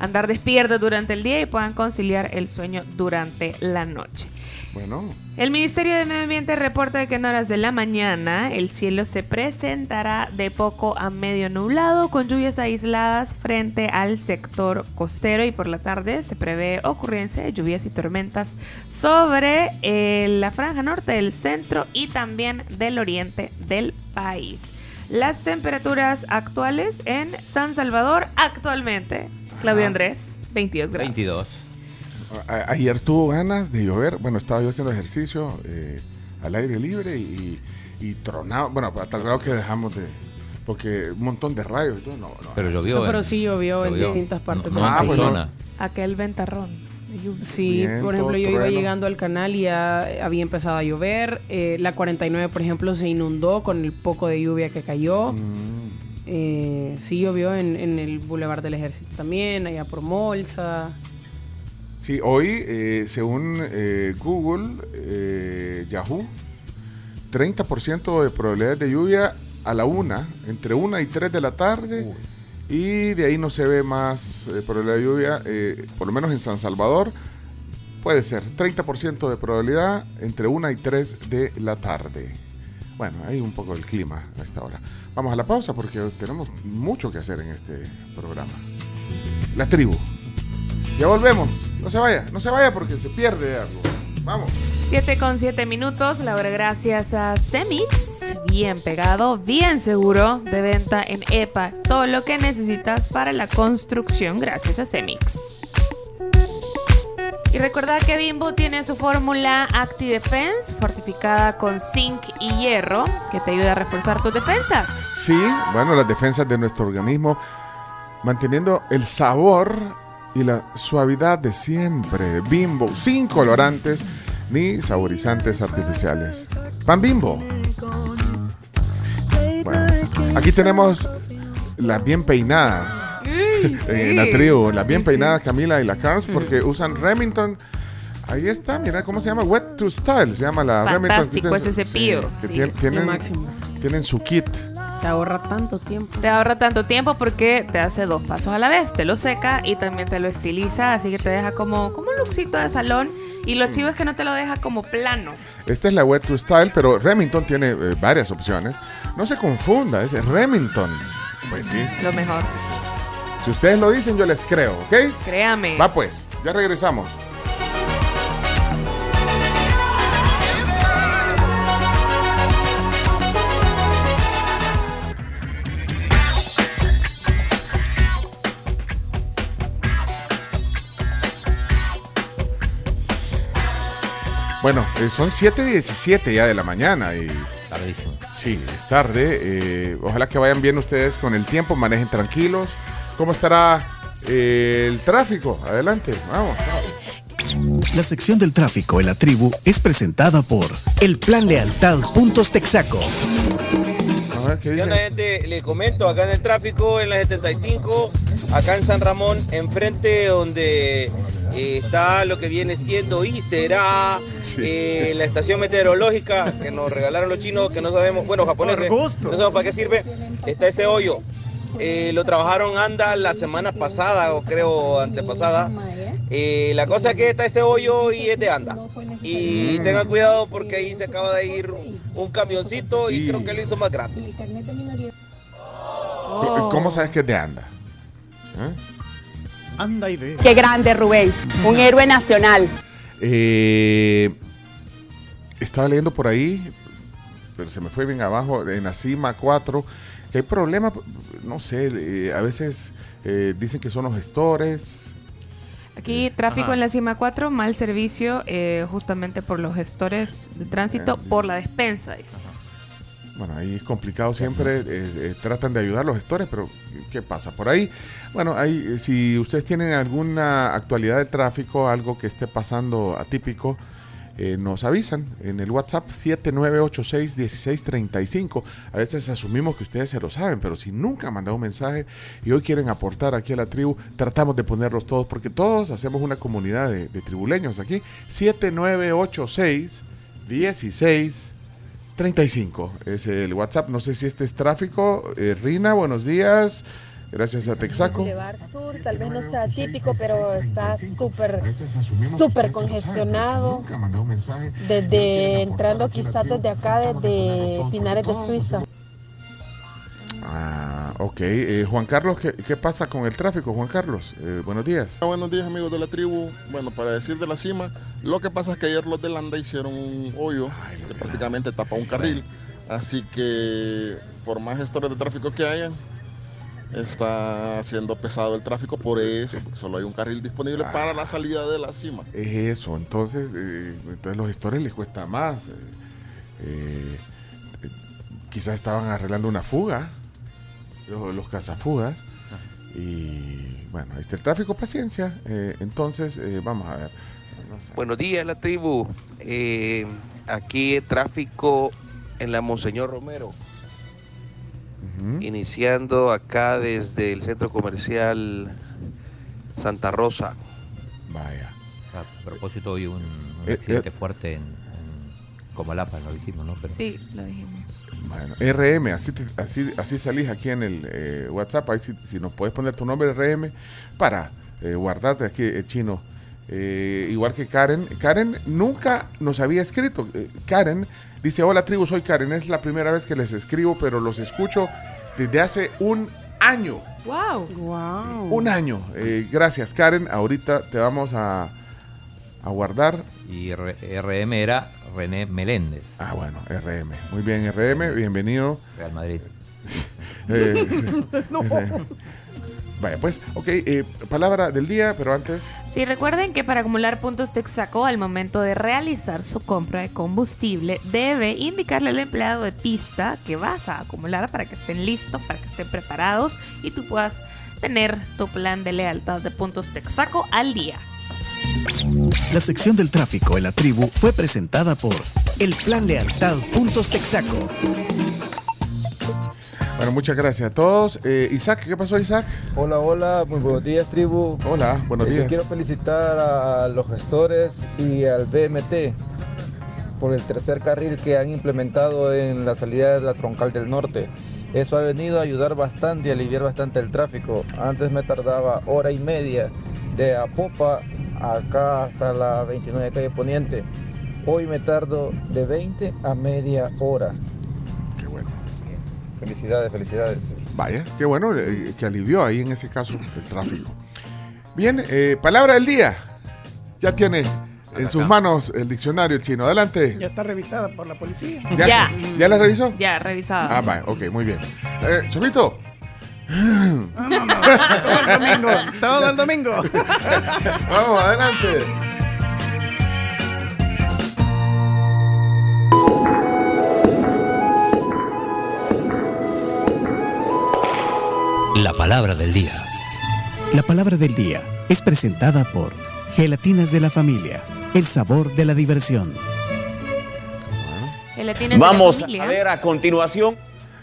andar despiertos durante el día y puedan conciliar el sueño durante la noche. Bueno, El Ministerio de Medio Ambiente reporta que en horas de la mañana el cielo se presentará de poco a medio nublado con lluvias aisladas frente al sector costero y por la tarde se prevé ocurrencia de lluvias y tormentas sobre eh, la franja norte del centro y también del oriente del país. Las temperaturas actuales en San Salvador actualmente, Claudio Ajá. Andrés, 22 grados. 22. a- ayer tuvo ganas de llover. Bueno, estaba yo haciendo ejercicio eh, al aire libre y, y tronado. Bueno, hasta el grado que dejamos de. Porque un montón de rayos y todo. No, no. Pero llovió. No, pero en- sí llovió en llovió. distintas partes. No, tu zona. Aquel ventarrón. de lluvia. Sí, Viento, por ejemplo, yo iba llegando al canal y ya había empezado a llover. Eh, la 49, por ejemplo, se inundó con el poco de lluvia que cayó. Mm. Eh, sí llovió en, en el Boulevard del Ejército también, allá por Molsa. Sí, hoy, eh, según eh, Google, eh, Yahoo, 30% de probabilidades de lluvia a la una, entre una y 3 de la tarde. Y de ahí no se ve más eh, probabilidad de lluvia, eh, por lo menos en San Salvador. Puede ser 30% de probabilidad entre 1 y 3 de la tarde. Bueno, hay un poco del clima a esta hora. Vamos a la pausa porque tenemos mucho que hacer en este programa. La tribu. Ya volvemos. No se vaya, no se vaya porque se pierde algo. Vamos. 7 con 7 minutos, la hora gracias a Semix, bien pegado, bien seguro, de venta en EPA, todo lo que necesitas para la construcción gracias a Semix. Y recuerda que Bimbo tiene su fórmula Acti Defense, fortificada con zinc y hierro, que te ayuda a reforzar tus defensas. Sí, bueno, las defensas de nuestro organismo, manteniendo el sabor y la suavidad de siempre. Bimbo, sin colorantes ni saborizantes artificiales. Pan Bimbo. Bueno, aquí tenemos las bien peinadas. En la tribu, las bien peinadas Camila y la Carms, porque usan Remington. Ahí está, mira cómo se llama, Wet to Style, se llama la Fantástico Remington. ese cepillo, que sí, tien- lo tienen, máximo. tienen su kit. Te ahorra tanto tiempo. Te ahorra tanto tiempo porque te hace dos pasos a la vez, te lo seca y también te lo estiliza, así que te deja como, como un luxito de salón Y lo chivo es que no te lo deja como plano. Esta es la Wet to Style, pero Remington tiene eh, varias opciones. No se confunda, es Remington. Pues sí. Lo mejor. Si ustedes lo dicen, yo les creo, ¿ok? Créame. Va pues, ya regresamos. Bueno, eh, son 7.17 ya de la mañana y... Tardísimo. Sí, es tarde. eh, ojalá que vayan bien ustedes con el tiempo, manejen tranquilos. ¿Cómo estará eh, el tráfico? Adelante, vamos. La sección del tráfico en la tribu es presentada por el Plan Lealtad Puntos Texaco. A ver, ¿qué ¿Qué onda, gente? Les comento, acá en el tráfico, en la 75, acá en San Ramón, enfrente donde eh, está lo que viene siendo y será eh, la estación meteorológica que nos regalaron los chinos, que no sabemos, bueno, japoneses, no sabemos para qué sirve. Está ese hoyo. Eh, lo trabajaron anda la semana pasada, o creo antepasada. Eh, la cosa es que está ese hoyo y es de anda. Y tengan cuidado porque ahí se acaba de ir un camioncito y creo que lo hizo más grande. Oh. ¿Cómo sabes que es de anda? ¿Eh? Anda y ve. Qué grande, Rubén. Un héroe nacional. Eh, estaba leyendo por ahí, pero se me fue bien abajo, en la cima 4, que hay problemas, no sé, eh, a veces eh, dicen que son los gestores. Aquí tráfico Ajá. en la cima 4, mal servicio eh, justamente por los gestores de tránsito, por la despensa. dice. Bueno, ahí es complicado siempre, eh, eh, tratan de ayudar los gestores, pero ¿qué pasa por ahí? Bueno, ahí, eh, si ustedes tienen alguna actualidad de tráfico, algo que esté pasando atípico, eh, nos avisan en el WhatsApp 7986-1635. A veces asumimos que ustedes se lo saben, pero si nunca han mandado un mensaje y hoy quieren aportar aquí a la tribu, tratamos de ponerlos todos, porque todos hacemos una comunidad de, tribuleños aquí. 7986-1635. 35 es el WhatsApp. No sé si este es tráfico. Eh, Rina, buenos días. Gracias a Texaco. Boulevard Sur, tal vez no sea típico, pero está súper, súper congestionado. Desde entrando quizás desde acá, desde Pinares de Suiza. Ah, ok. Eh, Juan Carlos, ¿qué, qué pasa con el tráfico, Juan Carlos? Eh, buenos días. Ah, Buenos días amigos de la tribu. Bueno, para decir de la cima, lo que pasa es que ayer los de Landa hicieron un hoyo que prácticamente tapa un carril. Así que por más gestores de tráfico que hayan, está siendo pesado el tráfico por eso, porque solo hay un carril disponible para la salida de la cima. Es eso, entonces, eh, entonces los gestores les cuesta más. eh, eh, quizás estaban arreglando una fuga, los, los cazafugas. Y bueno, este el tráfico, paciencia. eh, entonces, eh, vamos a ver. Buenos días, la tribu. Eh, aquí tráfico en la Monseñor Romero. Iniciando acá desde el centro comercial Santa Rosa. Vaya. A propósito, hoy un, un Eh, accidente eh. fuerte en, en Comalapa, lo dijimos, ¿no? Pero, Sí, lo dijimos. Bueno, RM, así, te- así, así salís aquí en el eh, WhatsApp. Ahí si, si nos puedes poner tu nombre RM para eh, guardarte aquí, eh, chino. Eh, igual que Karen. Karen nunca nos había escrito. Eh, Karen dice: Hola, tribu, soy Karen. Es la primera vez que les escribo, pero los escucho desde hace un año. ¡Wow! ¡Wow! Un año. Eh, gracias, Karen. Ahorita te vamos a, a guardar. Y R- RM era René Meléndez. Ah, bueno, RM. Muy bien, RM. Bienvenido. Real Madrid. Eh, No. Vaya, pues, ok, eh, palabra del día, pero antes, Sí, recuerden que para acumular puntos Texaco al momento de realizar su compra de combustible, debe indicarle al empleado de pista que vas a acumular para que estén listos, para que estén preparados y tú puedas tener tu plan de lealtad de puntos Texaco al día. La sección del tráfico en la tribu fue presentada por el Plan Lealtad Puntos Texaco. Bueno, muchas gracias a todos. Eh, Isaac, ¿qué pasó, Isaac? Hola, hola, muy buenos días, tribu. Hola, buenos Eh, días. Quiero felicitar a los gestores y al BMT por el tercer carril que han implementado en la salida de la troncal del norte. Eso ha venido a ayudar bastante y aliviar bastante el tráfico. Antes me tardaba hora y media de Apopa acá hasta la 29 calle Poniente. Hoy me tardo de 20 a media hora. Felicidades, felicidades. Vaya, qué bueno eh, que alivió ahí en ese caso el tráfico. Bien, eh, palabra del día. Ya tiene en sus manos el diccionario el chino. Adelante. Ya está revisada por la policía. ¿Ya, Ya. ¿Ya la revisó? Ya, revisada. Ah, vaya, ok, muy bien. Eh, Chomito. Todo el domingo. Todo el domingo. Vamos, adelante. La palabra del día. La palabra del día es presentada por Gelatinas de la Familia, el sabor de la diversión. Gelatinas de Vamos la familia, a ver a continuación.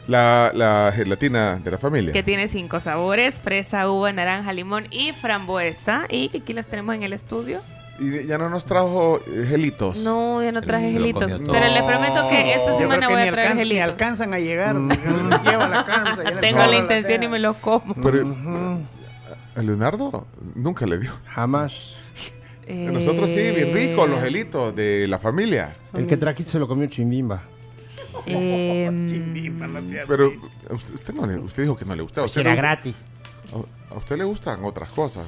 La, la gelatina de la familia. Que tiene cinco sabores: fresa, uva, naranja, limón y frambuesa. Y que aquí las tenemos en el estudio. Y ya no nos trajo eh, gelitos. No, ya no traje gelitos. Pero todo. les prometo que esta Yo semana creo que voy a traer alcanzan- Ni gelitos. alcanzan a llegar. La el Tengo la intención y me los como. Pero, ¿A Leonardo? Nunca le dio. Jamás. A Nosotros sí, bien ricos los gelitos de la familia. El que trajiste se lo comió Chimbimba. Em, Pero usted, usted no le- usted dijo que no le gustaba. ¿A usted Era gratis. A, a usted le gustan otras cosas.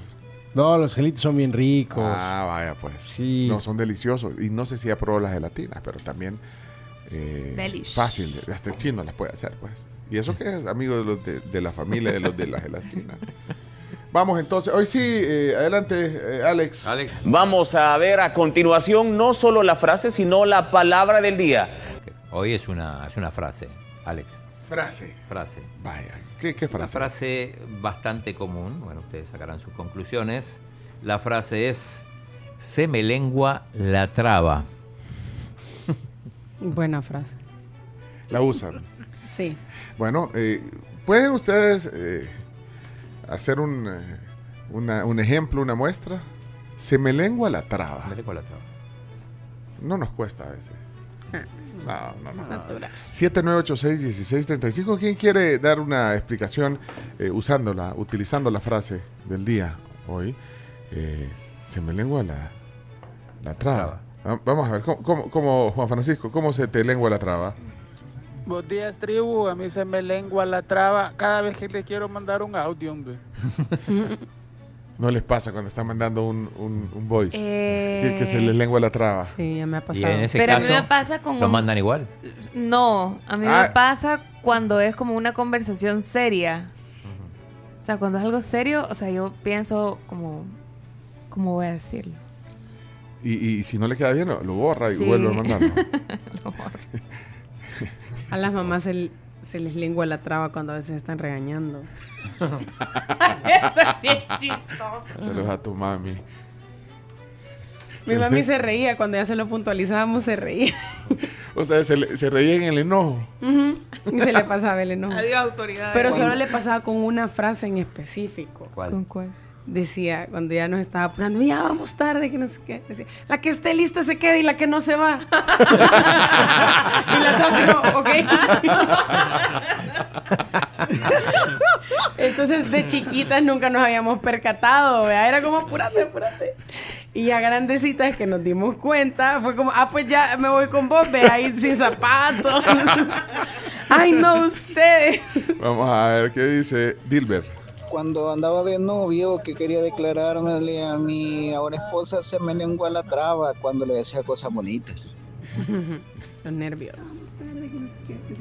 No, los gelitos son bien ricos. Ah, vaya pues. Sí. No, son deliciosos. Y no sé si ya probó las gelatinas, pero también eh, Delish. fácil. Hasta el chino las puede hacer, pues. Y eso que es amigo de los de, de la familia de los de la gelatina. Vamos entonces. Hoy sí, eh, adelante, eh, Alex. Alex. Vamos a ver a continuación no solo la frase, sino la palabra del día. Hoy es una, es una frase, Alex. Frase. Frase. Vaya. ¿Qué, qué Una frase? frase bastante común. Bueno, ustedes sacarán sus conclusiones. La frase es: Se me lengua la traba. Buena frase. La usan. Sí. Bueno, eh, ¿pueden ustedes eh, hacer un, eh, una- un ejemplo, una muestra? Se me lengua la traba. Se me lengua la traba. No nos cuesta a veces. Ah. No, no, no. Natural. 7986-1635. ¿Quién quiere dar una explicación eh, usándola, utilizando la frase del día hoy? Eh, se me lengua la, la traba. Ah, Vamos a ver, ¿cómo, cómo- cómo, Juan Francisco, cómo se te lengua la traba? Buenos días, tribu. A mí se me lengua la traba cada vez que le quiero mandar un audio, hombre. ¿No les pasa cuando están mandando un, un, un voice? Eh, Que, que se les lengua la traba. Sí, ya me ha Y pasado. en ese Pero a mí caso, me pasa con lo un- mandan igual. No, a mí Ah. me pasa cuando es como una conversación seria. O sea, cuando es algo serio, o sea, yo pienso como, ¿cómo voy a decirlo? Y, y si no le queda bien, lo, lo borra y Sí. vuelve a mandar. ¿no? A las mamás se, se les lengua la traba cuando a veces están regañando. Eso es bien chistoso. Saludos a tu mami. Mi mami se reía cuando ya se lo puntualizábamos, se reía. O sea, se, le- se reía en el enojo. Y se le pasaba el enojo. Adiós, autoridad. Pero solo le pasaba con una frase en específico. ¿Cuál? ¿Con cuál? Decía, cuando ya nos estaba apurando, ya vamos tarde, que no sé qué. Decía, la que esté lista se queda y la que no se va. y la dos digo, ok. Entonces, de chiquitas nunca nos habíamos percatado, ¿vea? Era como, apúrate, apúrate. Y ya grandecitas que nos dimos cuenta, fue como, ah, pues ya me voy con vos, ve ahí sin zapatos. Ay, no, usted. Vamos a ver qué dice Dilber. Cuando andaba de novio que quería declararme a mi ahora esposa se me lengua la traba cuando le decía cosas bonitas. Los nervios.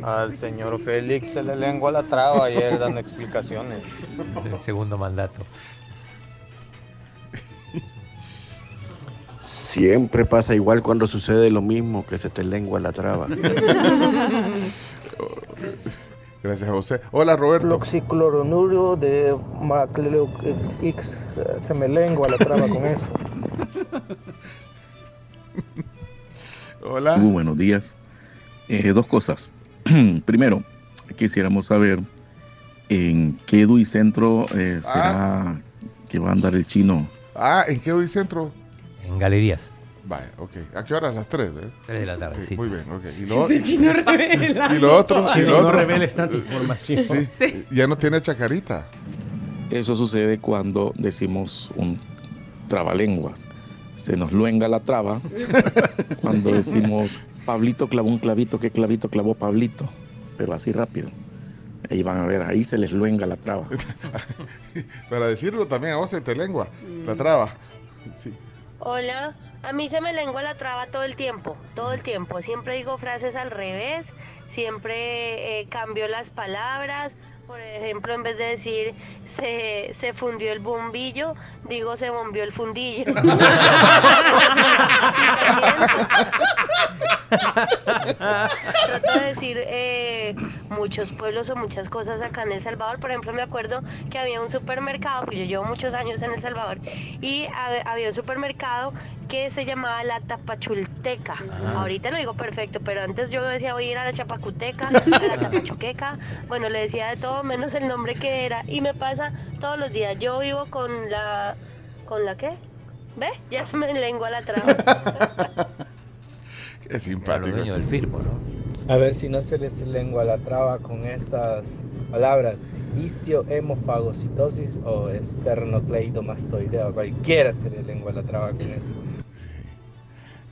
Al señor Félix se le lengua la traba ayer dando explicaciones. El segundo mandato. Siempre pasa igual cuando sucede lo mismo, que se te lengua la traba. Gracias a José. Hola Roberto. Oxicloronuro de Macleo X. Se me lengua la traba con eso. Hola. Muy buenos días. Eh, dos cosas. Primero, quisiéramos saber en qué DUI centro eh, será que va a andar el chino. Ah, ¿en qué hoy centro? En galerías. Vaya, ok. ¿A qué horas? Las 3, ¿eh? 3 de la tarde, sí. Muy bien, ok. ¿Y lo, Ese chino revela. ¿Y lo otro? ¿Y Chino, lo no otro? reveles tanta información. Sí. Ya no tiene chacarita. Eso sucede cuando decimos un trabalenguas. se nos luenga la traba cuando decimos Pablito clavó un clavito, ¿qué clavito clavó Pablito? Pero así rápido. Ahí van a ver, ahí se les luenga la traba. Para decirlo también a vos se te lengua la traba. Sí. Hola, a mí se me lengua la traba todo el tiempo, todo el tiempo. Siempre digo frases al revés, siempre eh, cambio las palabras. Por ejemplo, en vez de decir se, se fundió el bombillo, digo se bombió el fundillo. Trato de decir eh, muchos pueblos o muchas cosas acá en El Salvador. Por ejemplo, me acuerdo que había un supermercado, que yo llevo muchos años en El Salvador, y hab- había un supermercado que se llamaba La Tapachulteca. Ahorita lo digo perfecto, pero antes yo decía voy a ir a la Chapacuteca, a la Tapachuqueca. Bueno, le decía de todo menos el nombre que era. Y me pasa todos los días. Yo vivo con la... ¿Con la qué? ¿Ve? Ya se me lengua la traba. Qué simpático. del firmo, ¿no? A ver si no se les lengua la traba con estas palabras. Histiohemofagocitosis o esternocleidomastoideo. Cualquiera se le lengua la traba con eso.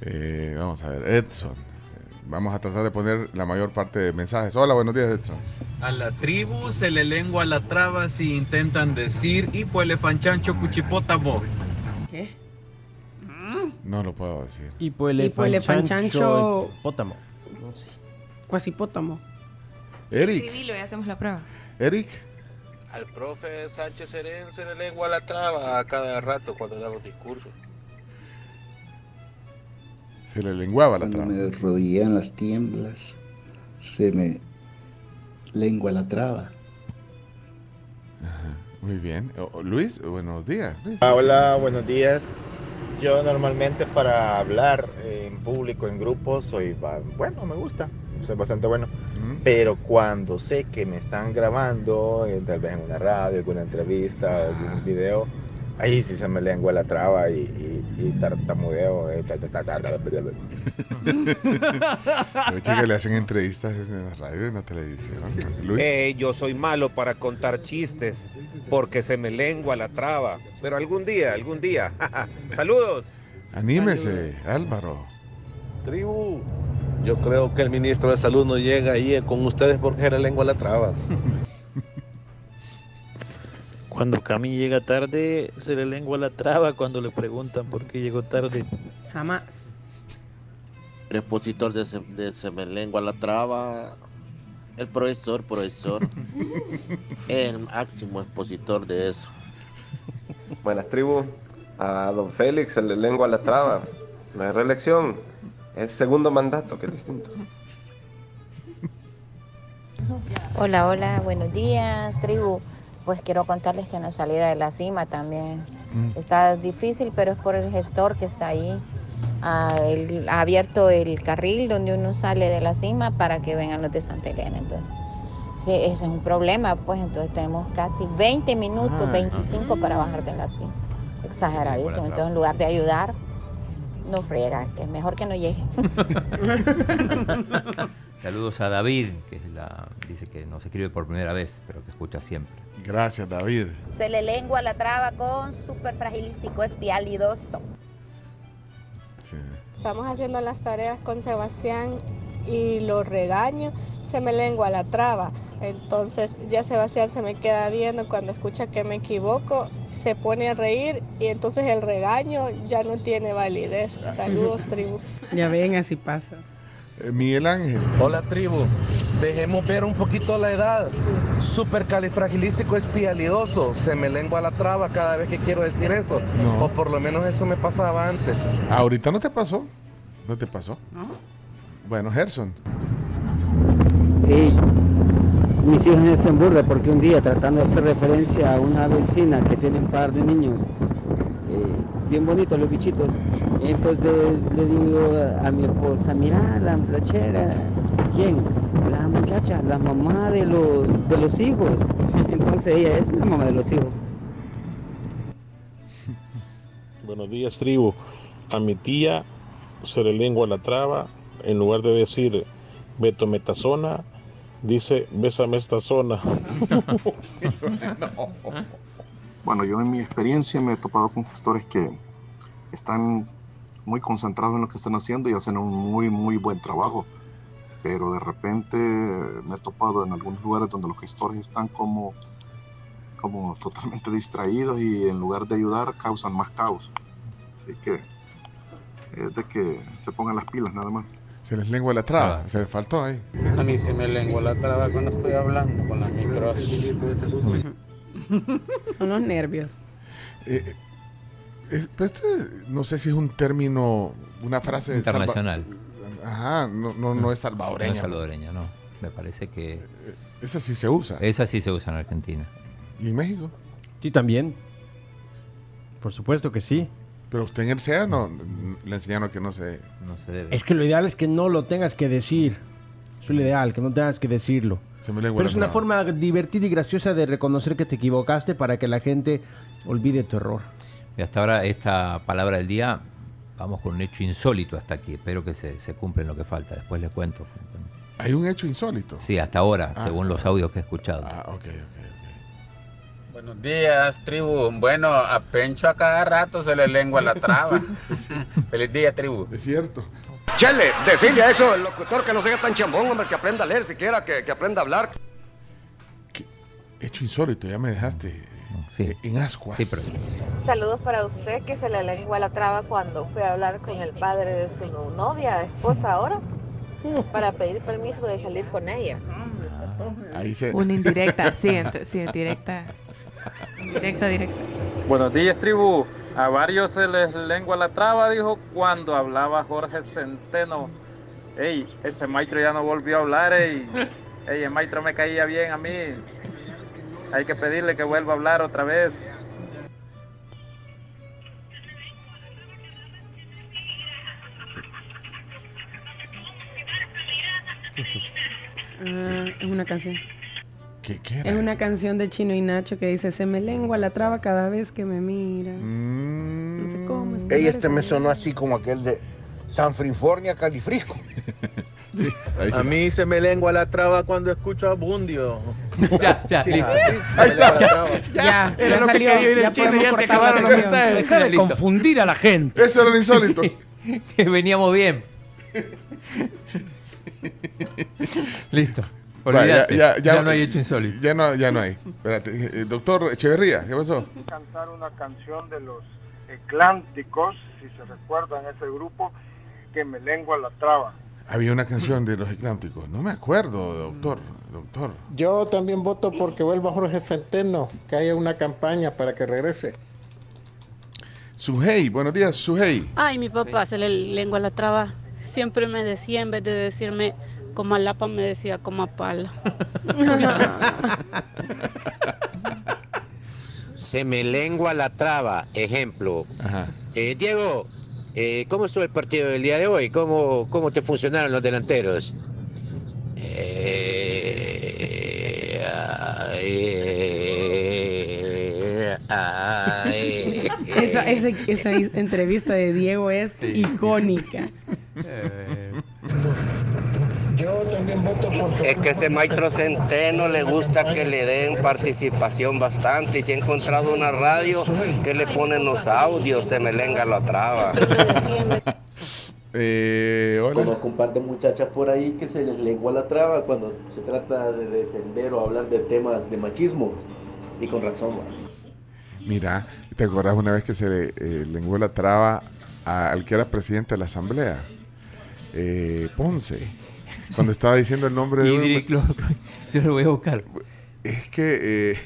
Eh, vamos a ver, Edson. Vamos a tratar de poner la mayor parte de mensajes. Hola, buenos días, Edson. A la tribu se le lengua la traba si intentan decir y pues le fanchancho cuchipótamo. ¿Qué? No lo puedo decir. Hipoelefanchancho- Hipopótamo. No sé. Cuasipótamo. Eric. Escribilo y hacemos la prueba. Eric. Al profe Sánchez Serén se le lengua la traba a cada rato cuando da los discursos. Se le lenguaba la Cuando traba. me rodillean las tiemblas, se me lengua la traba. Muy bien. O- Luis, buenos días. Luis. Ah, Hola, buenos días. Yo normalmente para hablar en público, en grupo, soy, bueno, me gusta, soy bastante bueno. Pero cuando sé que me están grabando, tal vez en una radio, alguna entrevista, algún video, ahí sí se me lengua la traba y, y- y tartamudeo. eh, ta- ta- ta- ta- ta- ta- Pero chica, le hacen entrevistas en la radio y en la televisión. Luis. Eh, yo soy malo para contar chistes porque se me lengua la traba. Pero algún día, algún día. Saludos. Anímese, Álvaro. Tribu, yo creo que el ministro de Salud no llega ahí con ustedes porque era lengua la traba. Cuando Cami llega tarde, se le lengua la traba cuando le preguntan por qué llegó tarde. Jamás. El expositor de, se, de se me lengua la traba. El profesor, profesor. el máximo expositor de eso. Buenas tribu, a don Félix se le lengua la traba. No es reelección, es segundo mandato, que es distinto. Hola, hola, buenos días, tribu. Pues quiero contarles que en la salida de la cima también está difícil, pero es por el gestor que está ahí. Ah, ha abierto el carril donde uno sale de la cima para que vengan los de Santa Elena. Entonces, sí, ese es un problema, pues entonces tenemos casi 20 minutos, Ah, 25 para bajar de la cima. Exageradísimo. Entonces, en lugar de ayudar, no friega, que es mejor que no llegue. Saludos a David, que es la, dice que nos escribe por primera vez, pero que escucha siempre. Gracias, David. Se le lengua la traba con superfragilístico espialidoso. Estamos haciendo las tareas con Sebastián y lo regaño, se me lengua la traba. Entonces ya Sebastián se me queda viendo cuando escucha que me equivoco, se pone a reír y entonces el regaño ya no tiene validez. Saludos, tribu. Ya ven, así pasa. Eh, Miguel Ángel. Hola tribu, dejemos ver un poquito la edad. Supercalifragilístico espialidoso, se me lengua la traba cada vez que quiero decir eso. No. O por lo menos eso me pasaba antes. ¿Ahorita no te pasó? ¿No te pasó? Bueno, Gerson. Ey, mis hijos me hacen burla porque un día tratando de hacer referencia a una vecina que tiene un par de niños, bien bonitos los bichitos, entonces le digo a mi esposa, mira la muchachera, ¿quién? La muchacha, la mamá de los, de los hijos. Entonces ella es la mamá de los hijos. Buenos días, tribu. A mi tía se le lengua la traba. En lugar de decir betometasona, dice bésame esta zona. Bueno, yo en mi experiencia me he topado con gestores que están muy concentrados en lo que están haciendo y hacen un muy, muy buen trabajo. Pero de repente me he topado en algunos lugares donde los gestores están como, como totalmente distraídos y en lugar de ayudar causan más caos. Así que es de que se pongan las pilas nada más. Se les lengua la traba, se les faltó ahí. A mí se me lengua la traba cuando estoy hablando con la micro. Son los nervios. Eh, es- pues, este, no sé si es un término, una frase salva- Internacional. Ajá, no, no, no es salvadoreña. No es salvadoreña, no. Me parece que. Esa sí se usa. Esa sí se usa en Argentina. ¿Y en México? Sí, también. Por supuesto que sí. Pero usted en el SEA no, le enseñaron que no se... No se debe. Es que lo ideal es que no lo tengas que decir. Es lo ideal, que no tengas que decirlo. Se me lengua Pero la es una forma divertida y graciosa de reconocer que te equivocaste para que la gente olvide tu error. Y hasta ahora esta palabra del día, vamos con un hecho insólito hasta aquí. Espero que se, se cumpla en lo que falta. Después les cuento. Hay un hecho insólito. Sí, hasta ahora, Ah. según los audios que he escuchado. Ah, ok, Buenos días, tribu. Bueno, a Pencho a cada rato se le lengua la traba. Feliz día, tribu. Es cierto. Chele, decirle a eso, el locutor, que no sea tan chambón, hombre, que aprenda a leer siquiera, que, que aprenda a hablar. Hecho insólito, ya me dejaste eh, en ascuas. Sí, pero... Saludos para usted que se le lengua la traba cuando fue a hablar con el padre de su novia, esposa ahora, para pedir permiso de salir con ella. Ahí se... Una indirecta, sí, sí, directa. Directa, directa. Buenos días, tribu. A varios se les lengua la traba, dijo cuando hablaba Jorge Centeno. Ey, ese maestro ya no volvió a hablar, ey. Ey, el maestro me caía bien a mí. Hay que pedirle que vuelva a hablar otra vez. ¿Qué es eso? Ah, es una canción. ¿Qué, qué era? Es una canción de Chino y Nacho que dice, se me lengua la traba cada vez que me miras. Mm. No sé cómo es. Ey, este me sonó así como aquel de San Frifornia, Califrisco. Sí, A mí se me lengua la traba cuando escucho a Bundio. Ya, ya, listo. Ahí está. la traba. Ya, Era ya lo que salió, quería oír el ya chino, ya se acabaron los mensajes. Deja de Listo. confundir a la gente. Eso era lo insólito. Sí, que veníamos bien. Listo. Ya, no hay hecho insólito. Ya no, ya no hay. Espérate, eh, doctor Echeverría, ¿qué pasó? cantar una canción de los Eclánticos, si se recuerdan ese grupo, que me lengua la traba. Había una canción de los Eclánticos. No me acuerdo, doctor. Doctor. Yo también voto porque vuelva Jorge Centeno, que haya una campaña para que regrese. Sujei, buenos días, Sujei. Ay, mi papá se le lengua la traba. Siempre me decía, en vez de decirme como a lapa, me decía como a pala. Se me lengua la traba. Ejemplo. Eh, Diego, eh, ¿cómo estuvo el partido del día de hoy? ¿Cómo, cómo te funcionaron los delanteros? Eh, ay, ay. Esa, esa, esa entrevista de Diego es icónica. Yo también voto porque... Es que ese maestro Centeno le gusta que le den participación bastante y si he encontrado una radio que le ponen los audios, se me lenga la traba. Eh, hola. Conozco un par de muchachas por ahí que se les lengua la traba cuando se trata de defender o hablar de temas de machismo. Y con razón. Mira, ¿te acordás una vez que se le eh, lenguó la traba a- al que era presidente de la asamblea? Eh, Ponce. Cuando estaba diciendo el nombre de Yo lo voy a buscar. Es que eh, eh,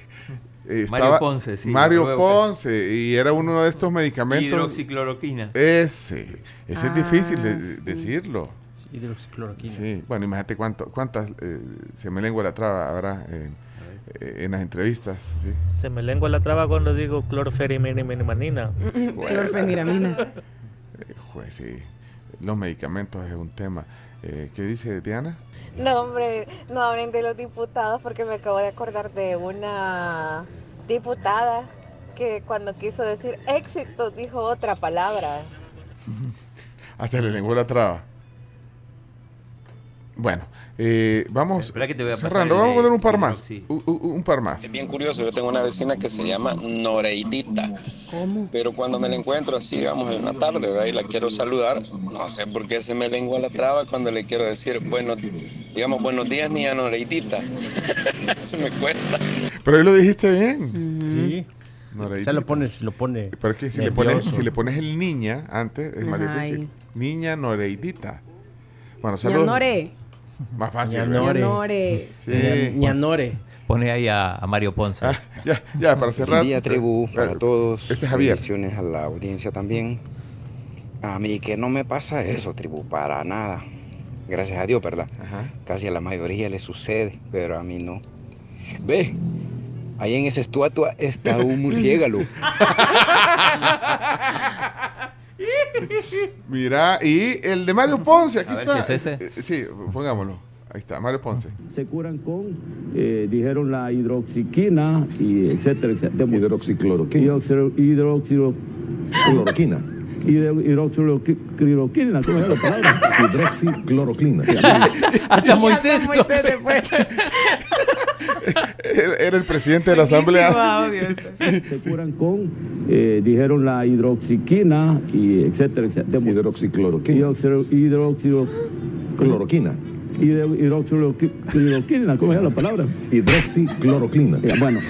Mario estaba Ponce, sí, Mario. Ponce y era uno de estos medicamentos. Hidroxicloroquina. Ese, ese es Ah, difícil de, sí. decirlo. Hidroxicloroquina. Sí, bueno, imagínate cuánto, cuántas eh, se me lengua la traba habrá en, eh, en las entrevistas. ¿sí? Se me lengua la traba cuando digo clorferimenina. Clorfeniramina. Eh, jue- sí, los medicamentos es un tema. Eh, ¿Qué dice Diana? No, hombre, no hablen de los diputados porque me acabo de acordar de una diputada que cuando quiso decir éxito dijo otra palabra. Se le lenguó la traba. Bueno, eh, vamos Espera que te voy a cerrando. Vamos a poner un par más. Un, par más. Es bien curioso, yo tengo una vecina que se llama Noreidita. ¿Cómo? Pero cuando me la encuentro así, digamos, en la tarde, ¿verdad? y la quiero saludar, no sé por qué se me lengua la traba cuando le quiero decir, bueno, digamos, buenos días, niña Noreidita. se me cuesta. Pero ahí lo dijiste bien. Sí. Noreidita. Se lo pones, lo pone. Pero es que si le, pones, si le pones el niña antes, es más Ay. difícil. Niña Noreidita. Bueno, saludos. Nore. Más fácil. Ña ¿verdad? Nore. Ña Nore. Sí. Ña- Ñanore. Pone ahí a, a Mario Ponce. Ah, ya, ya, para cerrar. Buen día, tribu, eh, para todos. Este es Javier. Bendiciones a la audiencia también. A mí que no me pasa eso, tribu, para nada. Gracias a Dios, ¿verdad? Casi a la mayoría le sucede, pero a mí no. Ve, ahí en esa estatua está un murciélago. Mira, y el de Mario Ponce, aquí A ver está. si es ese. Eh, Sí, pongámoslo. Ahí está, Mario Ponce. se curan con, eh, dijeron la hidroxiquina y etcétera, etcétera. Hidroxicloroquina. Hidroxicloroquina. Hidroxicloroquina, ¿cómo es la palabra? Hidroxicloroquina. Hasta Moisés. Era era el presidente de la asamblea. Se curan con, eh, dijeron la hidroxiquina y etcétera, etcétera. Hidroxicloroquina. Hidroxicloroquina. Hidroxicloroquina, ¿cómo es la palabra? Hidroxicloroquina. Bueno.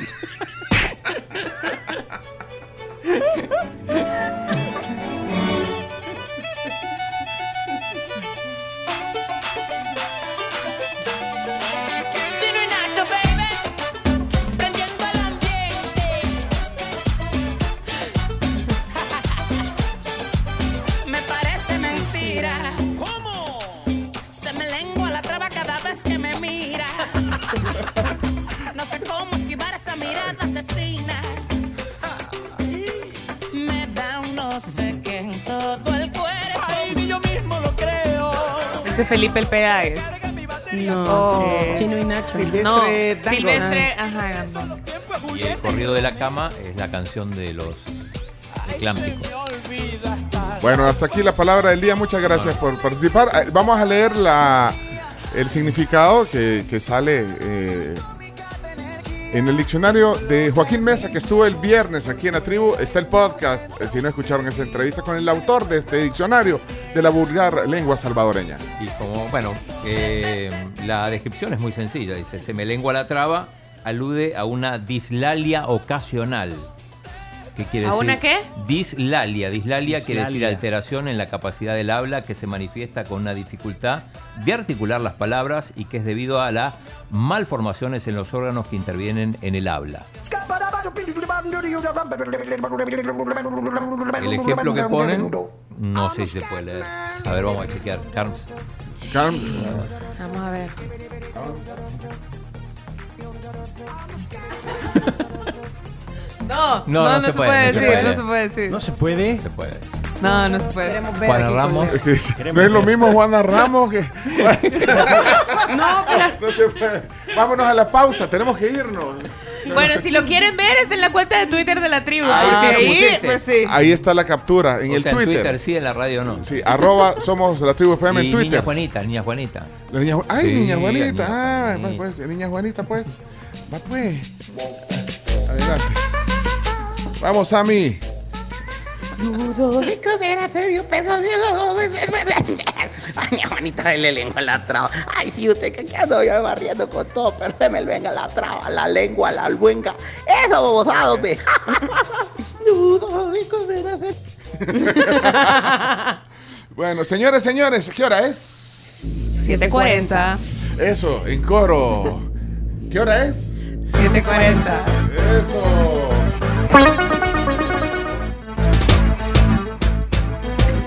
Felipe el Pegagues. No, Oh, Chino y Nacho. Silvestre no. Silvestre, ajá, Dango. Y el corrido de la cama es la canción de los. Bueno, hasta aquí la palabra del día. Muchas gracias por participar. Eh, Vamos a leer la, el significado que, que sale eh, en el diccionario de Joaquín Mesa, que estuvo el viernes aquí en la tribu. Está el podcast, eh, si no escucharon esa entrevista con el autor de este diccionario de la vulgar lengua salvadoreña. Y como, bueno, eh, la descripción es muy sencilla. Dice, se me lengua la traba, alude a una dislalia ocasional. ¿Qué quiere ¿A decir? una qué? Dislalia. Dislalia quiere decir alteración en la capacidad del habla que se manifiesta con una dificultad de articular las palabras y que es debido a las malformaciones en los órganos que intervienen en el habla. El ejemplo que ponen, no sé si se puede leer. A ver, vamos a chequear. Carms. Carms. Vamos a ver. No, no, no, se, puede, decir, no se puede decir. No se puede. Se puede. No, no se puede. Juana Ramos. No es lo mismo Juana Ramos que. No, pero- No se puede. Vámonos a la pausa, tenemos que irnos. Bueno, si lo quieren ver, es en la cuenta de Twitter de la tribu. Ah, sí, ahí, pues sí. Ahí está la captura en O el sea, en Twitter. Twitter sí, en la radio no. Sí, arroba somos la tribu FM Y en Twitter. Niña Juanita, niña Juanita. La niña Ay, Sí, niña Juanita. niña ah, Juanita. pues, niña Juanita, pues. Va pues. Adelante. Vamos, Sammy. Ludovico Vera serio, perdón. Ay, mi Juanita le lengua la traba. Ay, si usted que ando yo barriendo con todo, pero se me venga la traba, la lengua, la albuenga. Eso, bobosado, me. Ludovico Vera Bueno, señores, señores, ¿qué hora es? 7.40. Eso, en coro. ¿Qué hora es? 7.40. Eso.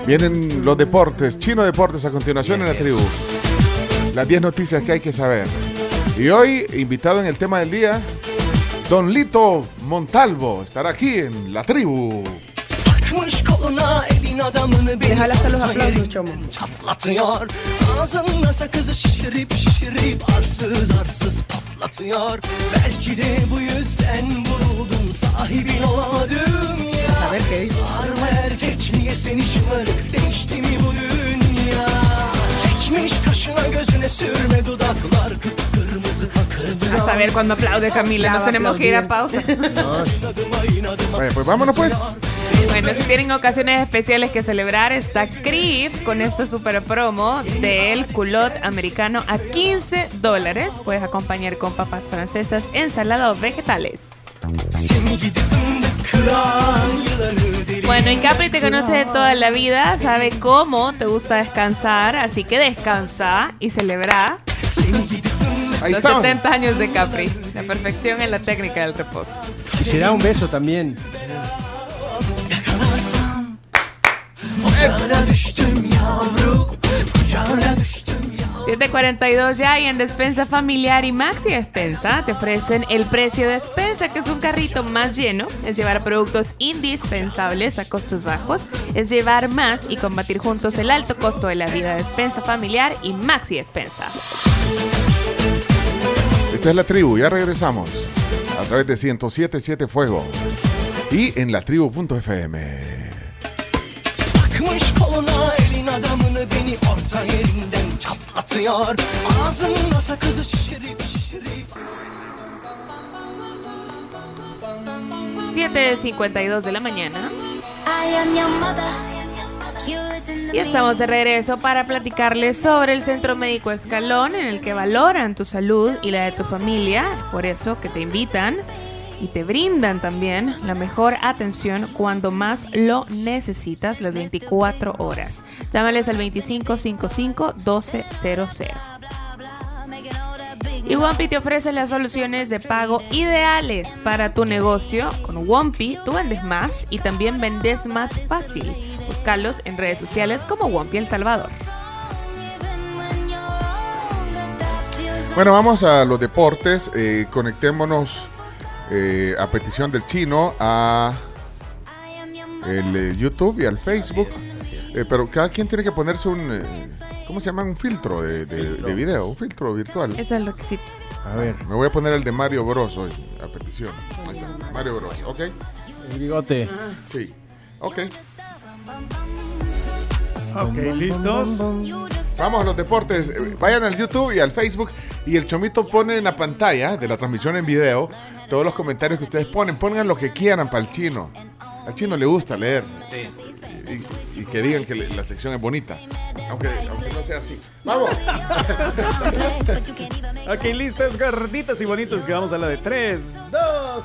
Vienen los deportes, Chino Deportes a continuación en la tribu. Las 10 noticias que hay que saber. Y hoy, invitado en el tema del día, Don Lito Montalvo estará aquí en la tribu. Déjale hacer los aplausos, Chomo. çatlatıyor Ağzında sakızı şişirip şişirip arsız arsız patlatıyor Belki de bu yüzden vuruldum sahibin olamadım ya. Sarma erkek? Niye seni şımarık? Değişti mi bu dünya? Çekmiş kaşına gözüne sürme dudaklar kıpkırmızı. A saber cuándo aplaude Camila. Nos tenemos que ir a pausa. Vaya, pues vámonos pues. Bueno, si tienen ocasiones especiales que celebrar, está Creed con este super promo del culot americano a 15 dólares. Puedes acompañar con papas francesas, ensalada o vegetales. Bueno, y Capri te conoce de toda la vida, sabe cómo te gusta descansar, así que descansa y celebra Ahí los estamos. 70 años de Capri. La perfección en la técnica del reposo. Y será un beso también. 742 ya y en Despensa Familiar y Maxi Despensa te ofrecen el precio de despensa, que es un carrito más lleno, es llevar productos indispensables a costos bajos, es llevar más y combatir juntos el alto costo de la vida. Despensa Familiar y Maxi Despensa. Esta es la tribu, ya regresamos. A través de 1077 Fuego. Y en la tribu.fm. Takmış koluna elin adamını beni orta yerinden çatlatıyor Ağzımda sakızı şişirip şişirip 7.52 de la mañana. I am your mother Y estamos de regreso para platicarles sobre el Centro Médico Escalón, en el que valoran tu salud y la de tu familia. Por eso que te invitan y te brindan también la mejor atención cuando más lo necesitas, las 24 horas. Llámales al 2555-1200. Y Wompi te ofrece las soluciones de pago ideales para tu negocio. Con Wompi tú vendes más y también vendes más fácil. Búscalos en redes sociales como Wompi El Salvador. Bueno, vamos a los deportes. Eh, conectémonos eh, a petición del chino a el eh, YouTube y al Facebook. Eh, pero cada quien tiene que ponerse un, eh, ¿cómo se llama? Un filtro de, de- de video, un filtro virtual. Es el requisito. A ver. Me voy a poner el de Mario Bros hoy, a petición. Ahí está, Mario Bros, ¿ok? El bigote. Sí. Ok. Ok, ¿listos? Vamos a los deportes. Vayan al YouTube y al Facebook y el Chomito pone en la pantalla de la transmisión en video todos los comentarios que ustedes ponen. Pongan lo que quieran para el chino. Al chino le gusta leer. Y, y que digan que la sección es bonita. Aunque, aunque no sea así. ¡Vamos! Ok, listos, gorditas y bonitos, que vamos a la de 3, 2,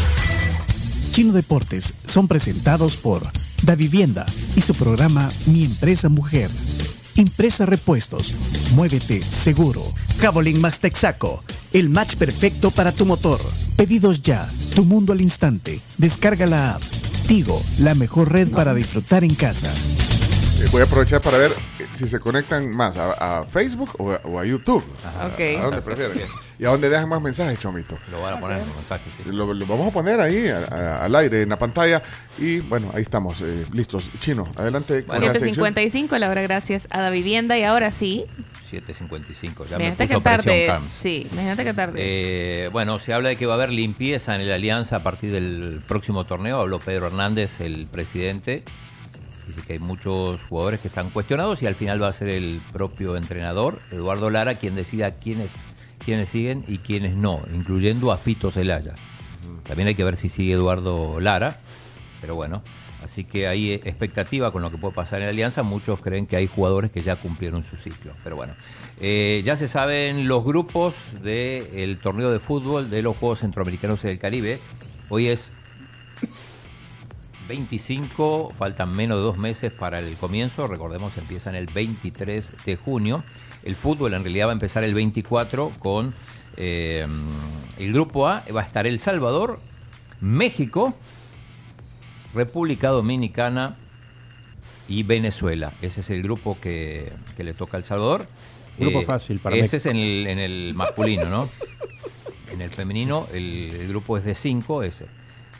Chino Deportes son presentados por Da Vivienda y su programa Mi Empresa Mujer. Impresa Repuestos. Muévete seguro. Javelin Max Texaco. El match perfecto para tu motor. Pedidos ya. Tu mundo al instante. Descarga la app. Tigo, la mejor red para disfrutar en casa. Eh, Voy a aprovechar para ver eh, si se conectan más a, a Facebook o a, o a YouTube. Ok. ¿A dónde prefieren? ¿Y a dónde dejan más mensajes, Chomito? Lo van a poner en los mensajes, sí. Lo, lo vamos a poner ahí a- a- al aire en la pantalla. Y bueno, ahí estamos, eh, listos. Chino, adelante. sección. 7.55 la hora gracias a la vivienda y ahora sí. 7.55. Ya me Imagínate puso que tarde presión, es. Sí, imagínate que tarde es. Eh, bueno, se habla de que va a haber limpieza en la alianza a partir del próximo torneo. Habló Pedro Hernández, el presidente. Dice que hay muchos jugadores que están cuestionados y al final va a ser el propio entrenador, Eduardo Lara, quien decida quiénes, quiénes siguen y quiénes no, incluyendo a Fito Celaya. También hay que ver si sigue Eduardo Lara, pero bueno. Así que hay eh, expectativa con lo que puede pasar en la alianza. Muchos creen que hay jugadores que ya cumplieron su ciclo. Pero bueno, Eh, ya se saben los grupos del torneo de fútbol de los Juegos Centroamericanos y del Caribe. Hoy es 25, faltan menos de dos meses para el comienzo. Recordemos, empiezan el 23 de junio. El fútbol en realidad va a empezar el 24 con eh, el grupo A. Va a estar El Salvador, México, República Dominicana y Venezuela. Ese es el grupo que, que le toca a El Salvador. Grupo fácil para Ese México. es en el, en el masculino, ¿no? En el femenino, el, el grupo es de cinco, es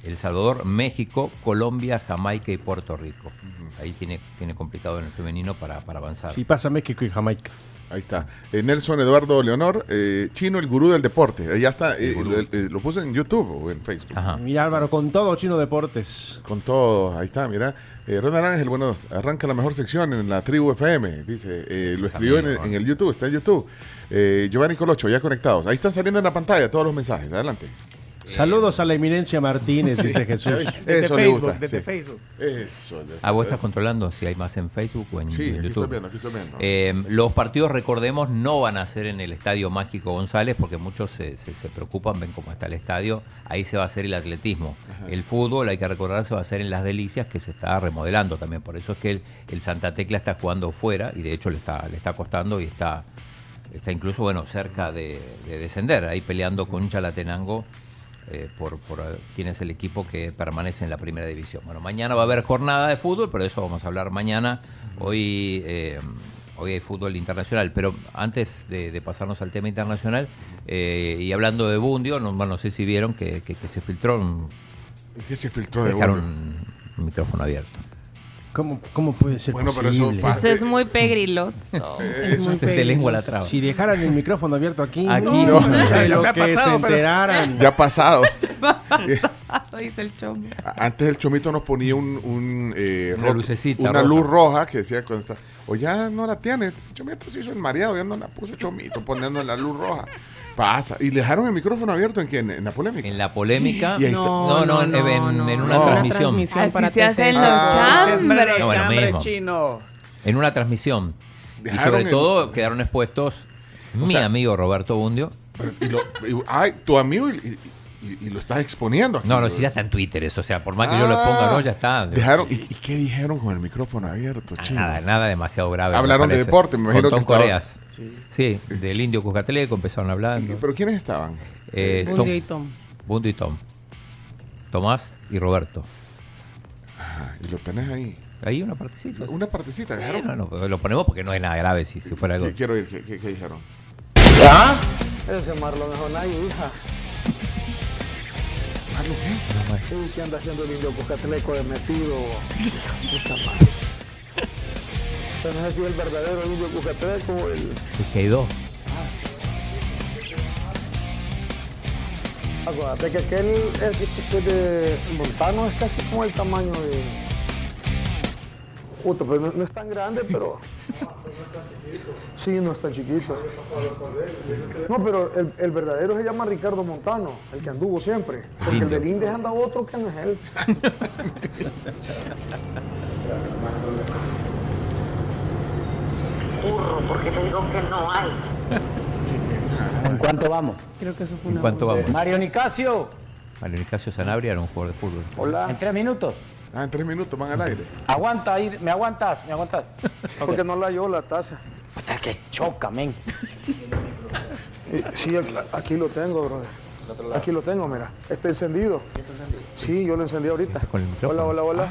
El Salvador, México, Colombia, Jamaica y Puerto Rico. Ahí tiene, tiene complicado en el femenino para, para avanzar. Y pasa México y Jamaica. Ahí está. Eh, Nelson Eduardo Leonor, eh, Chino, el gurú del deporte. Ahí ya está. eh, lo, eh, lo puse en YouTube o en Facebook. Y Álvaro, con todo Chino Deportes. Con todo, ahí está, mira. Eh, Ronald Ángel, bueno, arranca la mejor sección en la tribu FM, dice. eh, lo escribió en el, en el YouTube, está en YouTube. Eh, Giovanni Colocho, ya conectados. Ahí están saliendo en la pantalla todos los mensajes. Adelante. Saludos a la eminencia Martínez, dice Jesús. Eso le gusta. desde sí. Facebook. Eso. le- Ah, vos estás controlando si hay más en Facebook o en Sí, aquí YouTube. estoy viendo, aquí estoy viendo. Eh, los partidos, recordemos, no van a ser en el Estadio Mágico González porque muchos se, se- se preocupan, ven cómo está el estadio. Ahí se va a hacer el atletismo. El fútbol, hay que recordar, se va a hacer en Las Delicias, que se está remodelando también. Por eso es que el, el Santa Tecla está jugando fuera y de hecho le está, le está costando y está, está incluso bueno cerca de, de descender. Ahí peleando con Chalatenango eh, por, por eh, quién es el equipo que permanece en la primera división. Bueno, mañana va a haber jornada de fútbol, pero de eso vamos a hablar mañana. Hoy, eh, hoy hay fútbol internacional, pero antes de, de pasarnos al tema internacional, eh, y hablando de Bundio, no, bueno, no sé si vieron que, que- que se filtró un... ¿Qué se filtró de Dejaron Bundio? un micrófono abierto. ¿Cómo, ¿Cómo puede ser Bueno, pero eso. Eso es muy pegriloso. Es muy Se te lengua la traba. Si dejaran el micrófono abierto aquí, Aquí no, no. de Ya lo me ha que pasado, se enteraran. Ya ha pasado. Dice el chombo. Antes el chomito nos ponía un, un, eh, Una ro- lucecita una roja. luz roja que decía cuando está. O ya no la tiene. El chomito se hizo el mareado, ya no la puso chomito poniendo la luz roja. Pasa. Y le dejaron el micrófono abierto en, quién? en la polémica. En la polémica, Y ahí está. no, no, en, en- en una no. transmisión. Así para se hacen los Ah, chambres. No, bueno, chambre chino. En una transmisión. Y sobre el- todo quedaron expuestos mi sea- amigo Roberto Bundio. Y lo- y- ay, tu amigo y, y- lo estás exponiendo. aquí. No, no, si ya está en Twitter eso, o sea, por más que yo lo ponga, no, ya está. Dejaron, ¿y, y qué dijeron con el micrófono abierto, Ah? Nada, nada demasiado grave. Hablaron de deporte, me imagino Con que Coreas. Sí. del indio Cuscatleco empezaron hablando. ¿Pero quiénes estaban? Eh, Bundio y Tom. Bundio y Tom. Tomás y Roberto. Ajá, y lo tenés ahí. Ahí una partecita. Una partecita, dejaron. Bueno, no, lo ponemos porque no es nada grave si, si fuera algo. Sí, quiero ir, ¿qué, qué- qué dijeron? ¿Ya? Ese Marlon es Onay, hija. ¿Marlon qué? Anda haciendo el indio Cuscatleco de metido. Puta madre. Pero no sé si es el verdadero indio Cuscatleco o el... Quedó. Acuérdate que aquel el que es de Montano es casi como el tamaño de. Puta, pues no, no es tan grande, pero. Sí, no es tan chiquito. No, pero el, el verdadero se llama Ricardo Montano, el que anduvo siempre. Porque el del Indes anda otro que no es él. Burro, porque te digo que no hay. ¿En cuánto vamos? Creo que eso fue ¿En una cuánto vamos? Mario Nicasio, Mario Nicasio Sanabria era un jugador de fútbol. Hola. en tres minutos. Ah, en tres minutos van al aire. Aguanta, ahí, me aguantas, me aguantas. Porque no la halló la taza. Puta, que choca, men. Sí, aquí, aquí lo tengo, brother. Aquí lo tengo, mira. Está encendido. Sí, yo lo encendí ahorita. Hola, hola, hola.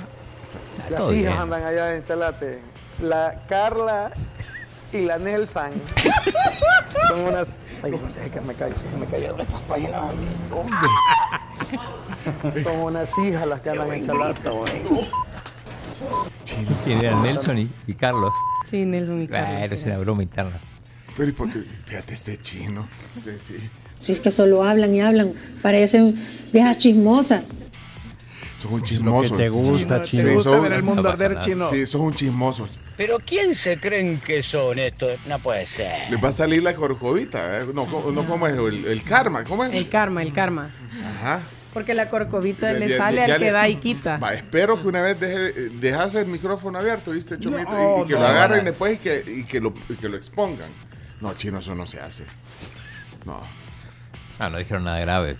Las todo hijas bien. andan allá en Chalate. La Carla y la Nelson. Son unas. Ay, no sé, que me cae, que me cayeron estas páginas. Son unas hijas las que andan en Chalata, güey. ¿Quién eran Nelson y, y Carlos? Sí, Nelson y Carlos. Claro, es era. una broma interna. Pero ¿y por qué? Fíjate este chino. Sí, sí. Si es que solo hablan y hablan, parecen viejas chismosas. Sos un chismoso. te gusta, Sí, chino. Te gusta sos- ver el mundo no arder chino. Sí, sos un chismoso. Pero ¿quién se creen que son estos? No puede ser. Les va a salir la corcovita. ¿eh? No, ¿cómo- no, ¿cómo es? El, el karma, ¿cómo es? El karma, el karma. Ajá. Porque la corcovita Ya- le ya- sale ya al que le- da y quita. Va, espero que una vez deje, eh, dejas el micrófono abierto, ¿viste, Chomito? No, y, y que no, lo agarren no. después y que, y, que lo, y que lo expongan. No, chino, eso no se hace. No. Ah, no dijeron nada grave.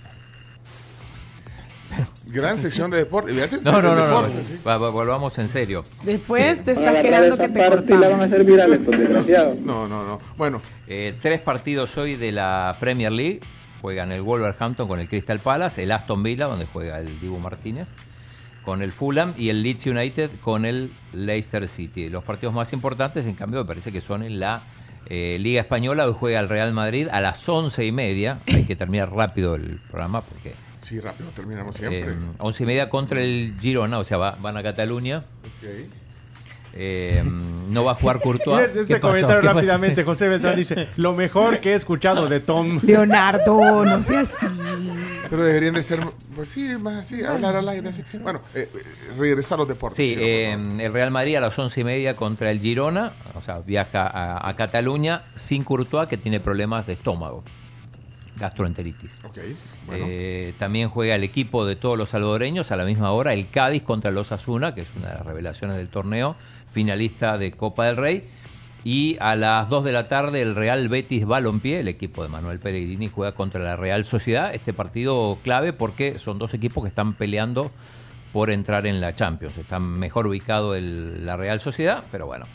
Gran sección de deporte. Fíjate, No, no, no, no. deporte, sí. Va- va- volvamos en serio. Después te agarrar quedando que te parte la van a hacer viral estos desgraciados. No, no, no. Bueno, Eh, tres partidos hoy de la Premier League. Juegan el Wolverhampton con el Crystal Palace, el Aston Villa, donde juega el Dibu Martínez, con el Fulham y el Leeds United con el Leicester City. Los partidos más importantes, en cambio, me parece que son en la Eh, Liga Española hoy juega el Real Madrid a las once y media. Hay que terminar rápido el programa porque Sí, rápido, terminamos siempre. eh, once y media contra el Girona, o sea, va- van a Cataluña. Ok. Eh, no va a jugar Courtois. Este ¿Qué comentario rápidamente, José Beltrán dice, lo mejor que he escuchado de Tom. Leonardo, no sea así. Pero deberían de ser, pues sí, más así, hablar al aire así. Bueno, eh, eh, regresar a los deportes. Sí, eh, el Real Madrid a las once y media contra el Girona, o sea, viaja a, a Cataluña sin Courtois que tiene problemas de estómago, gastroenteritis. Bueno. Eh, también juega el equipo de todos los salvadoreños a la misma hora, el Cádiz contra los Asuna, que es una de las revelaciones del torneo, finalista de Copa del Rey. Y a las 2 de la tarde el Real Betis Balompié, el equipo de Manuel Pellegrini, juega contra la Real Sociedad. Este partido clave porque son dos equipos que están peleando por entrar en la Champions. Están mejor ubicado el- la Real Sociedad, pero bueno.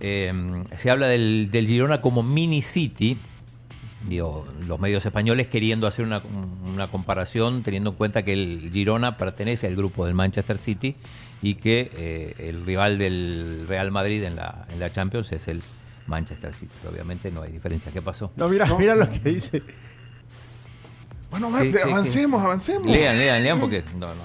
Eh, se habla del, del Girona como mini City, digo, los medios españoles queriendo hacer una, una comparación teniendo en cuenta que el Girona pertenece al grupo del Manchester City y que eh, el rival del Real Madrid en la, en la Champions es el Manchester City. Pero obviamente no hay diferencia. ¿Qué pasó? No, mira, mira lo que dice. Bueno, ¿Qué- qué- qué? avancemos, avancemos. Lean, lean, lean, porque. No, no.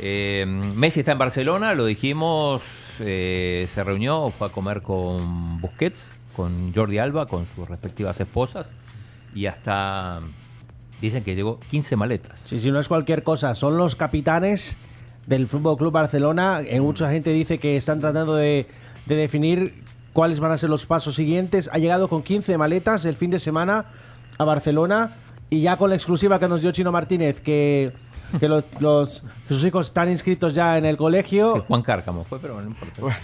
Eh, Messi está en Barcelona, lo dijimos, eh, se reunió, fue a comer con Busquets, con Jordi Alba, con sus respectivas esposas, y hasta dicen que llegó 15 maletas. Sí, sí, no es cualquier cosa. Son los capitanes del Fútbol Club Barcelona. Eh, mucha gente dice que están tratando de, de definir cuáles van a ser los pasos siguientes. Ha llegado con 15 maletas el fin de semana a Barcelona y ya con la exclusiva que nos dio Chino Martínez, que, que los, los- sus hijos están inscritos ya en el colegio. Juan Cárcamo fue, pero no importa.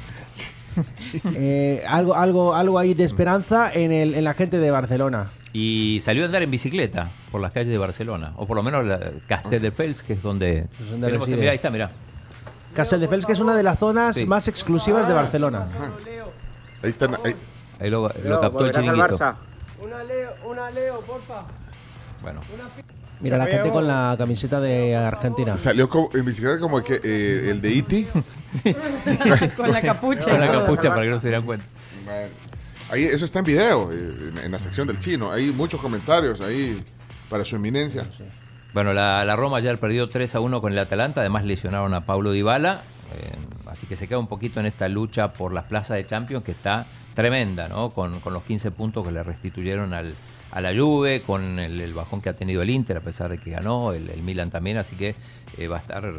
Eh, algo, algo, algo ahí de esperanza en, el, en la gente de Barcelona. Y salió a andar en bicicleta por las calles de Barcelona, o por lo menos la Castelldefels, que es donde. donde tenemos- ahí está, mira. Castelldefels, que es una de las zonas Sí. más exclusivas de Barcelona. Ahí están. Ahí. Ahí lo, lo captó el chiringuito. Una Leo, una Leo, porfa. Bueno. Mira la gente con la camiseta de Argentina. Salió como- en bicicleta como que, eh, el de Iti. Con la capucha. Con la capucha para que no se dieran cuenta. Ahí, eso está en video, eh, en, en la sección del chino. Hay muchos comentarios ahí para su eminencia. Bueno, la, la Roma ayer perdió 3 a 1 con el Atalanta, además lesionaron a Paulo Dybala, eh, así que se queda un poquito en esta lucha por las plazas de Champions que está tremenda, ¿no? Con, con los 15 puntos que le restituyeron al, a la Juve, con el, bajón que ha tenido el Inter a pesar de que ganó, el, Milan también, así que eh, va a estar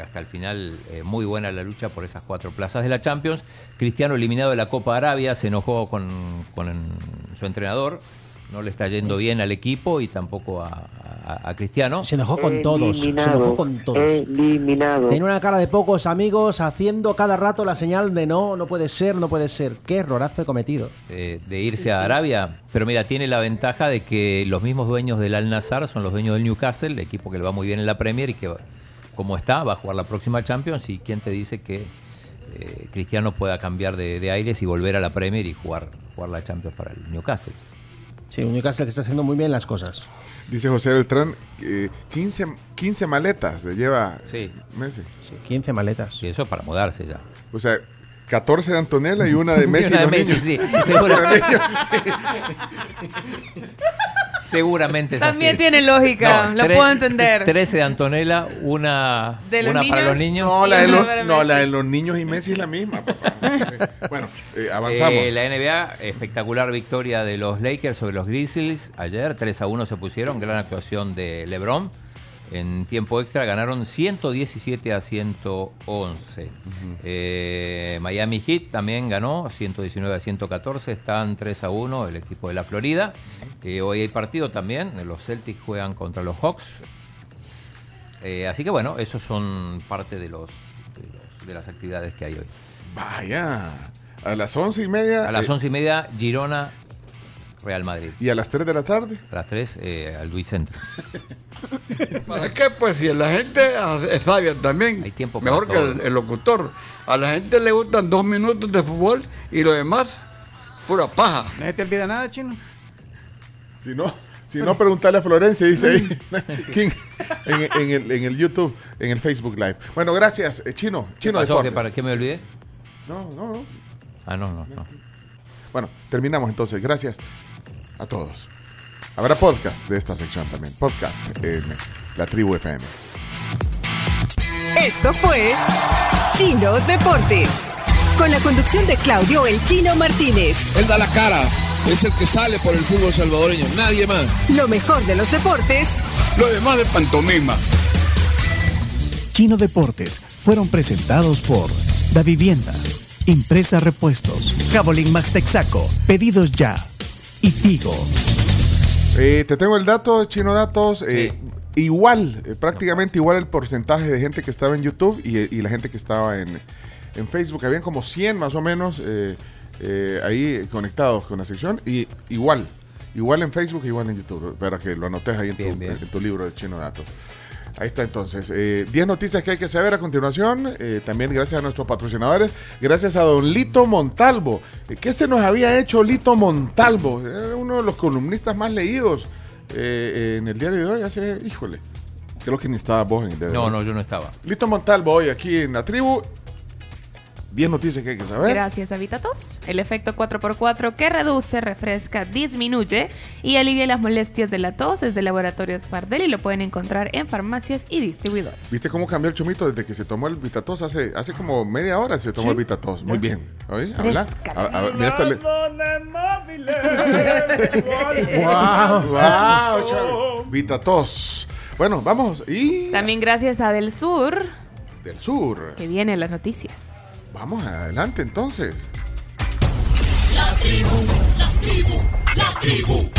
hasta el final eh, muy buena la lucha por esas cuatro plazas de la Champions. Cristiano eliminado de la Copa Arabia, se enojó con su entrenador, no le está yendo bien al equipo y tampoco a, a- a Cristiano. Se enojó con todos. Se enojó con todos. Eliminado. Tiene una cara de pocos amigos haciendo cada rato la señal de no, no puede ser, no puede ser. Qué errorazo he cometido. eh, de irse a Arabia. Pero mira, tiene la ventaja de que los mismos dueños del Al Nazar son los dueños del Newcastle, el equipo que le va muy bien en la Premier y que, como está, va a jugar la próxima Champions. ¿Y quién te dice que eh, Cristiano pueda cambiar de, de aires y volver a la Premier y jugar, jugar la Champions para el Newcastle? Sí, un Newcastle que está haciendo muy bien las cosas. Dice José Beltrán, eh, 15, 15 maletas se lleva Sí. Messi. 15 maletas. Y eso para mudarse ya. O sea, 14 de Antonella y una de Messi. Una de Messi, niños. sí, seguro. También Seguramente es así. tiene lógica, lo tre- puedo entender. 13 de Antonella, una, ¿De los una para los niños. No, la de los, no, la de niños y Messi es la misma. papá. Bueno, eh, avanzamos. Eh, la NBA, espectacular victoria de los Lakers sobre los Grizzlies. Ayer 3 a 1 se pusieron, gran actuación de LeBron. En tiempo extra ganaron 117 a 111. Eh, Miami Heat también ganó 119 a 114. Están 3 a 1 el equipo de la Florida. Eh, hoy hay partido también. Los Celtics juegan contra los Hawks. Eh, así que bueno, esos son parte de, los, de, los- de las actividades que hay hoy. Vaya. A las once y media. A las eh, once y media, Girona, Real Madrid. Y a las 3 de la tarde. A las 3, al Luis Centro. ¿Para qué? Pues si la gente es sabia también, tiempo para mejor que el, el locutor. A la gente le gustan dos minutos de fútbol y lo demás, pura paja. ¿No te olvida nada, chino? Si no, si no, preguntarle a Florencia, dice ahí. King, en, en el, en el YouTube, en el Facebook Live. Bueno, gracias, eh, Chino. ¿Qué Chino pasó? Deporte. ¿Qué, para qué me olvidé? No, no, no. Ah, no, no, no. Bueno, terminamos entonces. Gracias a todos. Habrá podcast de esta sección también. Podcast en la tribu FM. Esto fue Chino Deportes. Con la conducción de Claudio El Chino Martínez. Él da la cara, es el que sale por el fútbol salvadoreño, nadie más. Lo mejor de los deportes. Lo demás de pantomima. Chino Deportes fueron presentados por Da Vivienda, Impresa Repuestos, Javelin Max Texaco, Pedidos Ya y Tigo. Eh, te tengo el dato, Chino Datos. eh, Igual, eh, prácticamente igual el porcentaje de gente que estaba en YouTube y, y la gente que estaba en, en Facebook. Habían como 100 más o menos ahí conectados con la sección. Y igual, igual en Facebook, igual en YouTube. Para que lo anotes ahí en, tu, en tu libro de Chino Datos. Ahí está entonces. eh, 10 noticias que hay que saber a continuación. eh, también gracias a nuestros patrocinadores. Gracias a don Lito Montalvo. Eh, ¿Qué se nos había hecho Lito Montalvo? Era uno de los columnistas más leídos eh, en el diario de hoy. Hace, híjole. Creo que ni estaba vos en el de No, no, yo no estaba. Lito Montalvo hoy aquí en la tribu. 10 noticias que hay que saber. Gracias a Vitatos, el efecto 4x4 que reduce, refresca, disminuye y alivia las molestias de la tos es de Laboratorios Fardel y lo pueden encontrar en farmacias y distribuidores. ¿Viste cómo cambió el chomito desde que se tomó el Vitatos? Hace, hace como media hora se tomó Sí. el Vitatos. Muy bien. ¿Oí? Habla. A- a- mira, hasta le- Wow. Wow. Vitatos. Bueno, vamos. Y También gracias a Del Sur del sur. que vienen las noticias. Vamos adelante entonces. La tribu, la tribu, la tribu.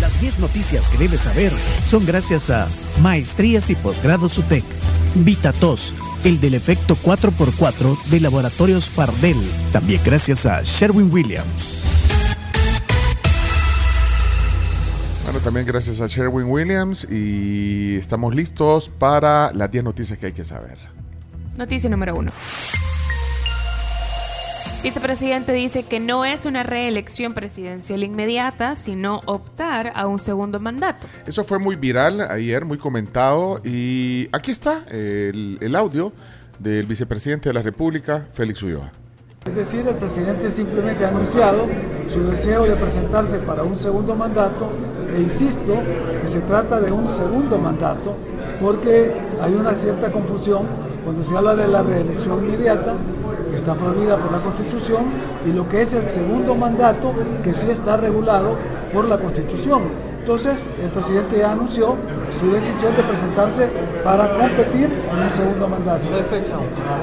Las 10 noticias que debes saber son gracias a Maestrías y Posgrados UTEC, Vitatos, el del efecto 4x4 de Laboratorios Fardel. También gracias a Sherwin Williams. Bueno, también gracias a Sherwin Williams y estamos listos para las 10 noticias que hay que saber. Noticia número uno. Vicepresidente dice que no es una reelección presidencial inmediata, sino optar a un segundo mandato. Eso fue muy viral ayer, muy comentado y aquí está el, el audio del vicepresidente de la República, Félix Ulloa. Es decir, el presidente simplemente ha anunciado su deseo de presentarse para un segundo mandato e insisto que se trata de un segundo mandato porque hay una cierta confusión cuando se habla de la reelección inmediata está prohibida por la Constitución y lo que es el segundo mandato que sí está regulado por la Constitución. Entonces, el presidente ya anunció su decisión de presentarse para competir en un segundo mandato.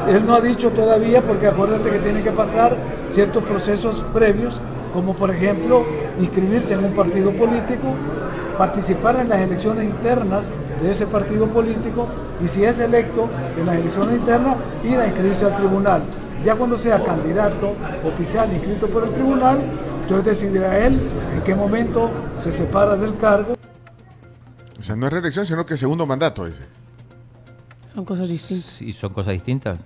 Él no ha dicho todavía, porque acuérdate que tiene que pasar ciertos procesos previos, como por ejemplo inscribirse en un partido político, participar en las elecciones internas de ese partido político y si es electo en las elecciones internas, ir a inscribirse al tribunal. Ya cuando sea candidato oficial inscrito por el tribunal, entonces decidirá él en qué momento se separa del cargo. O sea, no es reelección, sino que segundo mandato ese. Son cosas distintas. ¿Y son cosas distintas?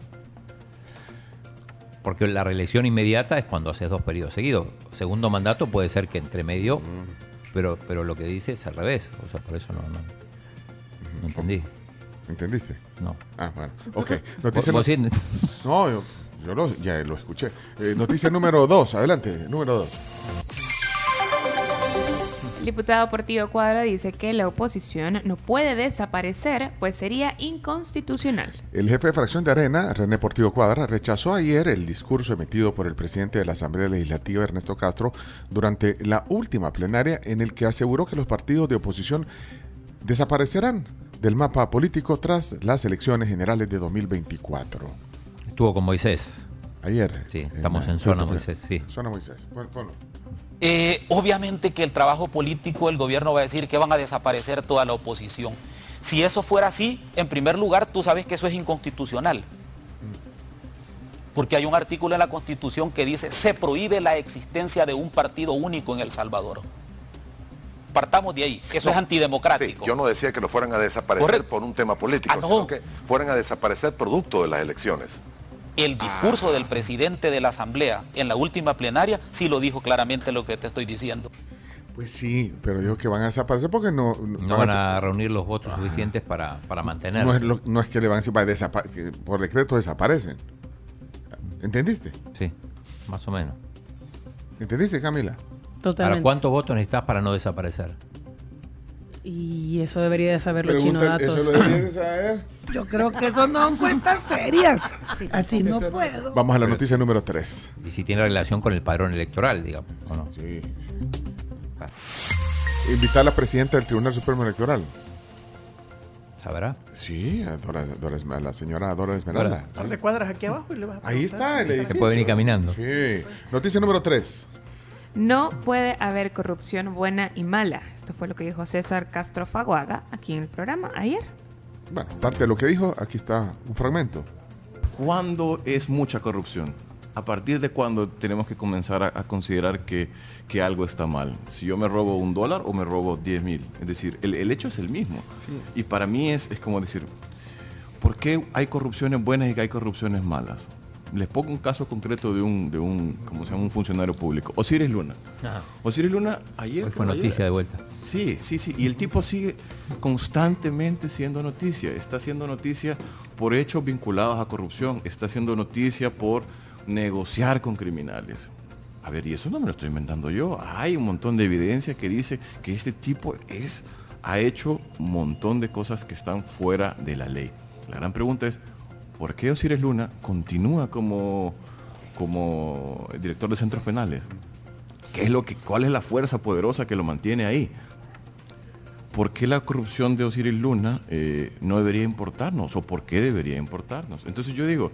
Porque la reelección inmediata es cuando haces dos periodos seguidos. Segundo mandato puede ser que entre medio, pero, pero lo que dice es al revés. O sea, por eso no, no, no entendí. ¿Entendiste? No. Ah, bueno. Ok. ¿Vos- Noticia vos sí? No, yo, yo lo, ya lo escuché. Eh, noticia número dos. Adelante, número dos. El diputado Portillo Cuadra dice que la oposición no puede desaparecer, pues sería inconstitucional. El jefe de fracción de Arena, René Portillo Cuadra, rechazó ayer el discurso emitido por el presidente de la Asamblea Legislativa, Ernesto Castro, durante la última plenaria en el que aseguró que los partidos de oposición desaparecerán del mapa político tras las elecciones generales de 2024. Estuvo con Moisés. Ayer. Sí, estamos en zona Moisés, sí. Zona Moisés. Pon- ponlo. Eh, obviamente que el trabajo político, el gobierno va a decir que van a desaparecer toda la oposición. Si eso fuera así, en primer lugar, tú sabes que eso es inconstitucional. Porque hay un artículo en la Constitución que dice, se prohíbe la existencia de un partido único en El Salvador. Partamos de ahí, eso es antidemocrático. Yo no decía que lo fueran a desaparecer Correcto. por un tema político, Ah, no. sino que fueran a desaparecer producto de las elecciones. El discurso del presidente de la Asamblea en la última plenaria sí lo dijo claramente lo que te estoy diciendo. Pues sí, pero dijo que van a desaparecer porque no... No van a reunir los votos suficientes para, para mantenerse. No es, lo- no es que le van a decir, desapa- que por decreto desaparecen. ¿Entendiste? Sí, más o menos. ¿Entendiste, Camila? Totalmente. ¿Para cuántos votos necesitas para no desaparecer? Y eso debería de saberlo Chino Pregunta- Datos. eso lo deberías de saber. Yo creo que eso no son cuentas serias. Así no puedo. Vamos a la noticia número 3. Y si tiene relación con el padrón electoral, digamos, ¿o no? Sí. Invitar a la presidenta del Tribunal Supremo Electoral. ¿Sabrá? Sí, a, Dora- Dora a la señora Dora Esmeralda. Par de cuadras aquí abajo y le vas a Ahí está el edificio. puede venir caminando. Sí. Noticia número 3. No puede haber corrupción buena y mala. Esto fue lo que dijo César Castro Faguaga aquí en el programa ayer. Bueno, parte de lo que dijo, aquí está un fragmento. ¿Cuándo es mucha corrupción? ¿A partir de cuándo tenemos que comenzar a, a considerar que, que algo está mal? Si yo me robo un dólar o me robo 10 mil. Es decir, el, el hecho es el mismo. Y para mí es, es como decir, ¿por qué hay corrupciones buenas y que hay corrupciones malas? Les pongo un caso concreto de un, de un, ¿cómo se llama? un funcionario público, Osiris Luna. Ajá. Osiris Luna ayer... Hoy fue ayer- noticia de vuelta. Sí, sí, sí. Y el tipo sigue constantemente siendo noticia. Está siendo noticia por hechos vinculados a corrupción. Está siendo noticia por negociar con criminales. A ver, y eso no me lo estoy inventando yo. Hay un montón de evidencia que dice que este tipo es, ha hecho un montón de cosas que están fuera de la ley. La gran pregunta es, ¿por qué Osiris Luna continúa como, como director de centros penales? ¿Qué es lo que, ¿Cuál es la fuerza poderosa que lo mantiene ahí? ¿Por qué la corrupción de Osiris Luna eh, no debería importarnos? ¿O por qué debería importarnos? Entonces yo digo,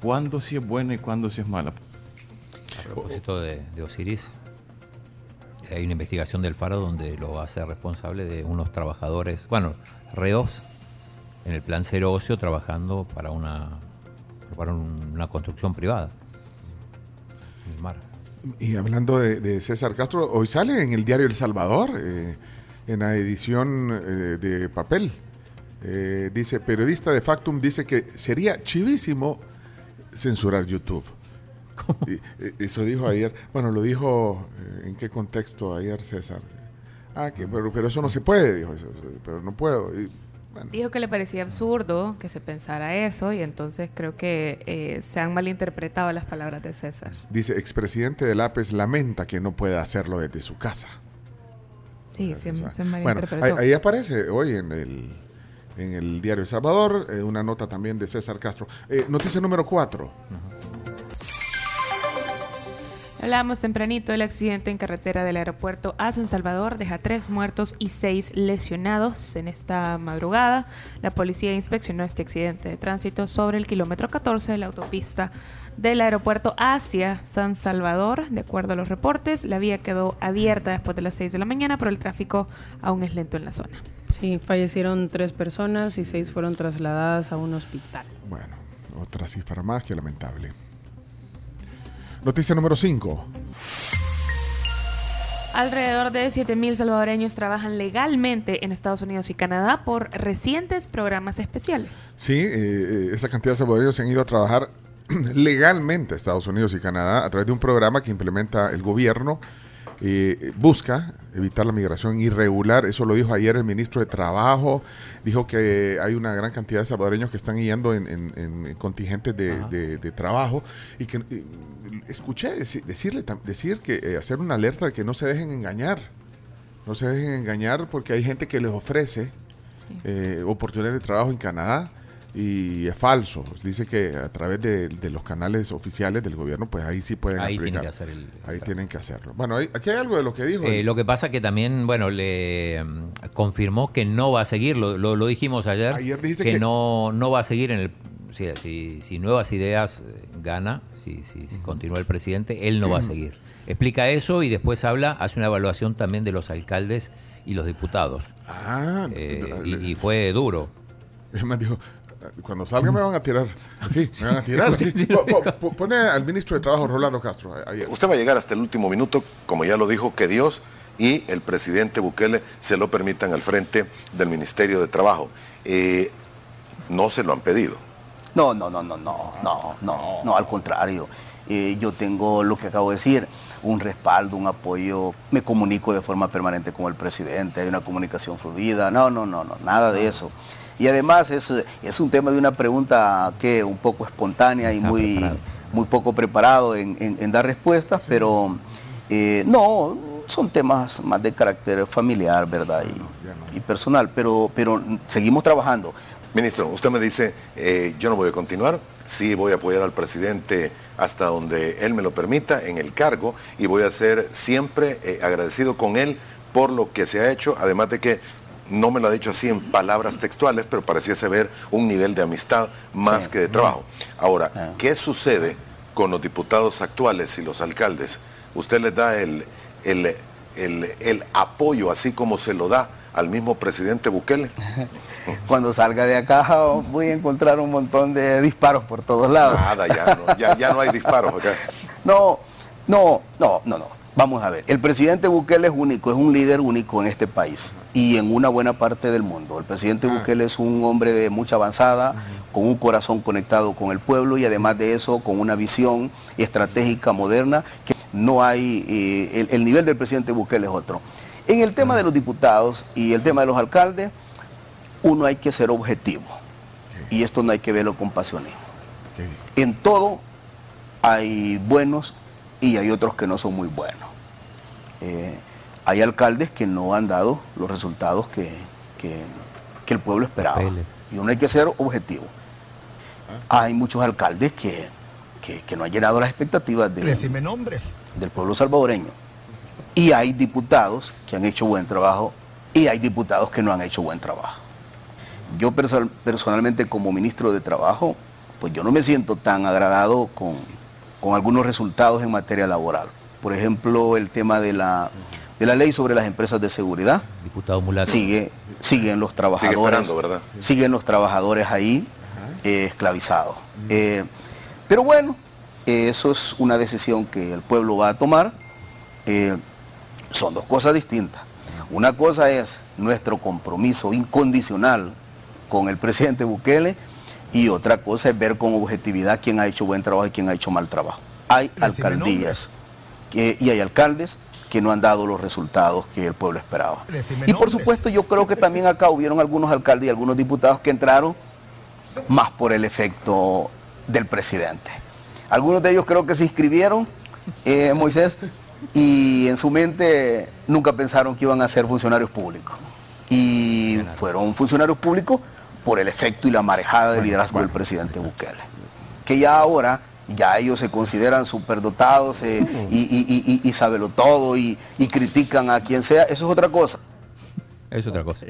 ¿cuándo sí es buena y cuándo sí es mala? A propósito de, de Osiris, hay una investigación del Faro donde lo hace responsable de unos trabajadores, bueno, reos, en el plan cero ocio trabajando para una, para un- una construcción privada. En el mar. Y hablando de, de César Castro, hoy sale en el diario El Salvador, eh, en la edición eh, de papel. Eh, dice, periodista de Factum dice que sería chivísimo censurar YouTube. Y, eh, eso dijo ayer. Bueno, lo dijo, ¿en qué contexto ayer César? Ah, que, pero, pero eso no se puede, dijo eso, pero no puedo. Y, Dijo que le parecía absurdo que se pensara eso y entonces creo que eh, se han malinterpretado las palabras de César. dice, expresidente del APES lamenta que no pueda hacerlo desde su casa. Sí, se, se Bueno, ahí, aparece hoy en el, en el diario El Salvador eh, una nota también de César Castro. Eh, noticia número 4. Hablábamos tempranito del accidente en carretera del aeropuerto a San Salvador deja tres muertos y seis lesionados. En esta madrugada, la policía inspeccionó este accidente de tránsito sobre el kilómetro 14 de la autopista del aeropuerto hacia San Salvador. De acuerdo a los reportes, la vía quedó abierta después de las 6 de la mañana, pero el tráfico aún es lento en la zona. Sí, fallecieron tres personas y seis fueron trasladadas a un hospital. Bueno, otra cifra más que lamentable. Noticia número 5. Alrededor de 7.000 salvadoreños trabajan legalmente en Estados Unidos y Canadá por recientes programas especiales. Sí, eh, eh, esa cantidad de salvadoreños se han ido a trabajar legalmente a Estados Unidos y Canadá a través de un programa que implementa el gobierno. Eh, busca evitar la migración irregular. Eso lo dijo ayer el ministro de Trabajo. Dijo que hay una gran cantidad de salvadoreños que están yendo en, en- en contingentes de, de- de trabajo y que eh, escuché deci- decirle decir que eh, hacer una alerta de que no se dejen engañar. No se dejen engañar porque hay gente que les ofrece eh, oportunidades de trabajo en Canadá y es falso. Dice que a través de, de los canales oficiales del gobierno, pues ahí sí pueden Ahí aplicar. tienen que hacer el- Ahí tienen que hacerlo. Bueno, ahí- aquí hay algo de lo que dijo. Eh, lo que pasa que también, bueno, le mm, confirmó que no va a seguir, lo, lo- lo dijimos ayer, Ayer dijiste que, que- no, no va a seguir en el... Si, si- si Nuevas Ideas eh, gana, si, si- si continúa el presidente, él no va a seguir. Explica eso y después habla, hace una evaluación también de los alcaldes y los diputados. Ah, Eh, y, y fue duro. Me dijo, cuando salga me van a tirar. Sí, me van a tirar. sí. Pone al ministro de Trabajo, Rolando Castro. Usted va a llegar hasta el último minuto, como ya lo dijo, que Dios y el presidente Bukele se lo permitan al frente del Ministerio de Trabajo. Eh, no se lo han pedido. No, no, no, no, no, no, no, no, al contrario. Eh, yo tengo lo que acabo de decir, un respaldo, un apoyo, me comunico de forma permanente con el presidente, hay una comunicación fluida, no, no, no, no, nada de eso. Y además es, es un tema de una pregunta que un poco espontánea y muy, muy poco preparado en, en- en dar respuestas, pero Eh, no, son temas más de carácter familiar, ¿verdad? Y, y personal, pero, pero seguimos trabajando. Ministro, usted me dice, eh, yo no voy a continuar, sí voy a apoyar al presidente hasta donde él me lo permita en el cargo y voy a ser siempre eh, agradecido con él por lo que se ha hecho, además de que no me lo ha dicho así en palabras textuales, pero pareciese ver un nivel de amistad más Sí. que de trabajo. Ahora, ¿qué sucede con los diputados actuales y los alcaldes? ¿Usted les da el, el- el- el apoyo así como se lo da al mismo presidente Bukele? Cuando salga de acá voy a encontrar un montón de disparos por todos lados. Nada, ya no, ya, ya no hay disparos acá. No, no, no, no, no. Vamos a ver. El presidente Bukele es único, es un líder único en este país y en una buena parte del mundo. El presidente Bukele es un hombre de mucha avanzada, con un corazón conectado con el pueblo y además de eso con una visión estratégica moderna que no hay, eh, el, el nivel del presidente Bukele es otro. En el tema de los diputados y el tema de los alcaldes, uno hay que ser objetivo y esto no hay que verlo con pasionismo. En todo hay buenos y hay otros que no son muy buenos. Eh, hay alcaldes que no han dado los resultados que, que- que el pueblo esperaba. Y uno hay que ser objetivo. Hay muchos alcaldes que, que- que no han llenado las expectativas de- Decime nombres. del pueblo salvadoreño. Y hay diputados que han hecho buen trabajo y hay diputados que no han hecho buen trabajo. Yo perso- personalmente como ministro de Trabajo, pues yo no me siento tan agradado con, con algunos resultados en materia laboral. Por ejemplo, el tema de la, de la ley sobre las empresas de seguridad. Diputado Mulato. Sigue, siguen los trabajadores. Siguen los trabajadores ahí eh, esclavizados. Eh, pero bueno, eh, eso es una decisión que el pueblo va a tomar. Eh, son dos cosas distintas. Una cosa es nuestro compromiso incondicional con el presidente Bukele y otra cosa es ver con objetividad quién ha hecho buen trabajo y quién ha hecho mal trabajo. Hay alcaldías que- y hay alcaldes que no han dado los resultados que el pueblo esperaba. Decime Y por supuesto yo creo que también acá hubieron algunos alcaldes y algunos diputados que entraron más por el efecto del presidente. Algunos de ellos creo que se inscribieron, eh, Moisés, y en su mente nunca pensaron que iban a ser funcionarios públicos. Y fueron funcionarios públicos por el efecto y la marejada de liderazgo del presidente Bukele. Que ya ahora, ya ellos se consideran superdotados eh, y, y, y, y, y sábelo todo y, y critican a quien sea, eso es otra cosa. Es otra cosa.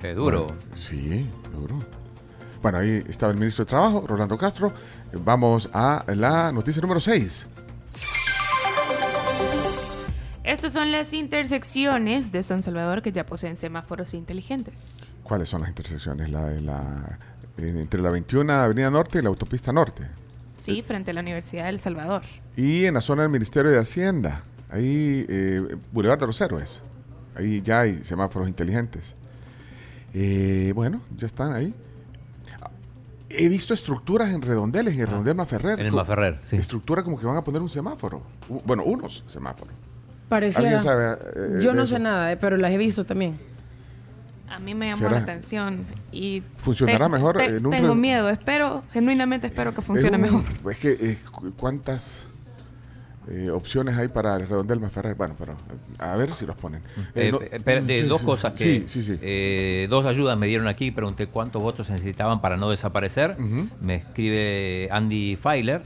Qué duro. Bueno, sí, duro. Bueno, ahí estaba el ministro de Trabajo, Rolando Castro. Vamos a la noticia número 6. Estas son las intersecciones de San Salvador que ya poseen semáforos inteligentes. ¿Cuáles son las intersecciones? La, de la, eh, entre la 21 Avenida Norte y la Autopista Norte. Sí, frente a la Universidad del Salvador. Y en la zona del Ministerio de Hacienda, ahí, eh, Boulevard de los Héroes. Ahí ya hay semáforos inteligentes. Eh, bueno, ya están ahí. Ah, He visto estructuras en redondeles, en el redondel Maferrer. En el Maferrer, sí. Estructura como que van a poner un semáforo. Bueno, unos semáforos. Pareciera. ¿Alguien sabe? eh, Yo no eso? sé nada, eh, pero las he visto también. A mí me llamó ¿Será? la atención y ¿Funcionará te- mejor te- en un tengo miedo, espero, genuinamente espero que Es funcione un- mejor. Es que, eh, cu- ¿cuántas eh, opciones hay para el redondel Maferrer? Bueno, pero a ver si los ponen. Eh, Eh, no- espérate, sí, dos sí. cosas que Sí, sí, sí. eh, dos ayudas me dieron aquí, pregunté cuántos votos se necesitaban para no desaparecer. Me escribe Andy Feiler.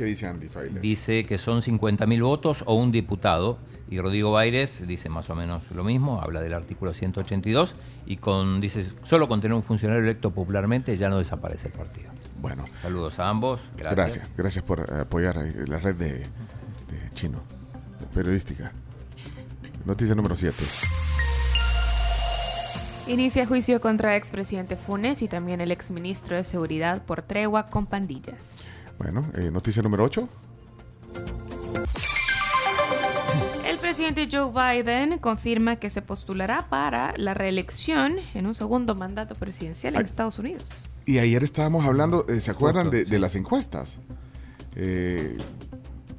¿Qué dice Andy Feiler? Dice que son 50.000 votos o un diputado. Y Rodrigo Baires dice más o menos lo mismo, habla del artículo 182 y con dice solo con tener un funcionario electo popularmente ya no desaparece el partido. Bueno. Saludos a ambos. Gracias. Gracias, gracias por apoyar la red de, de chino, de periodística. Noticia número 7. Inicia juicio contra expresidente Funes y también el exministro de Seguridad por tregua con pandillas. Bueno, eh, noticia número 8. El presidente Joe Biden confirma que se postulará para la reelección en un segundo mandato presidencial en Ay. Estados Unidos. Y ayer estábamos hablando, eh, ¿se acuerdan de, de las encuestas? Eh,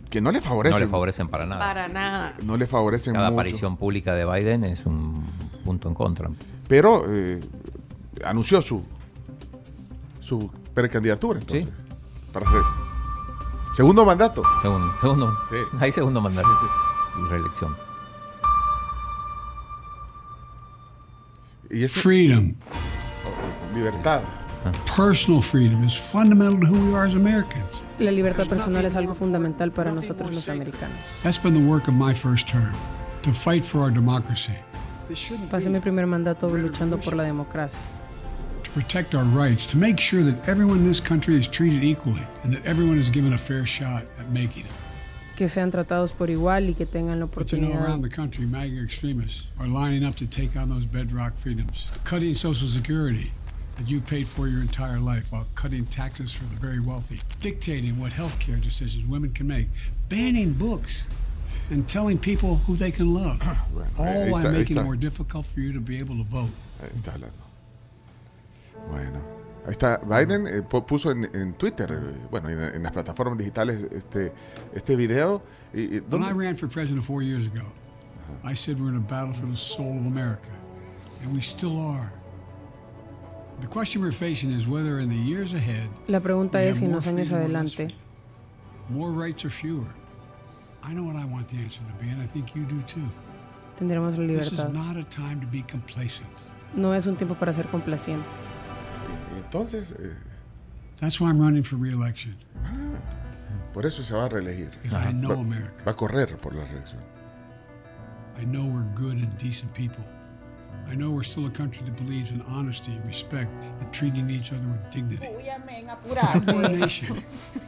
que no le favorecen. No le favorecen para nada. Para nada. No le favorecen Cada mucho. aparición pública de Biden es un punto en contra. Pero eh, anunció su, su precandidatura, entonces. Para re- Segundo mandato. Segundo, segundo. Sí. Hay segundo mandato. Y reelección. Y Freedom, libertad. personal freedom, is fundamental to who we are as Americans. La libertad personal es algo fundamental para nosotros los americanos. That's been the work of my first term, to fight for our democracy, Pasé mi primer mandato luchando por la democracia, to protect our rights, to make sure that everyone in this country is treated equally and that everyone is given a fair shot at making it. que sean tratados por igual y que tengan la oportunidad. But you know, around the country, MAGA extremists are lining up to take on those bedrock freedoms, cutting Social Security that you paid for your entire life while cutting taxes for the very wealthy, dictating what healthcare decisions women can make, banning books, and telling people who they can love, all while making it more difficult for you to be able to vote. Bueno, ahí está. Biden eh, pu- puso en, en Twitter, bueno, en, en las plataformas digitales, este, este video. Y, y- When I ran for president four years ago, I said we're in a battle for the soul of America, and we still are. The question we're facing is whether in the years ahead, La pregunta es si en more los años adelante more rights or fewer. I know what I want the answer to be, and I think you do too. tendremos la This is libertad. not a time to be complacent. No es un tiempo para ser complaciente. Entonces, eh, That's why I'm running for re-election. por eso se va a reelegir. Because I know va, America. va a correr por la reelección. I know we're good and decent people. I know we're still a country that believes in honesty, respect, and treating each other with dignity. We're a nation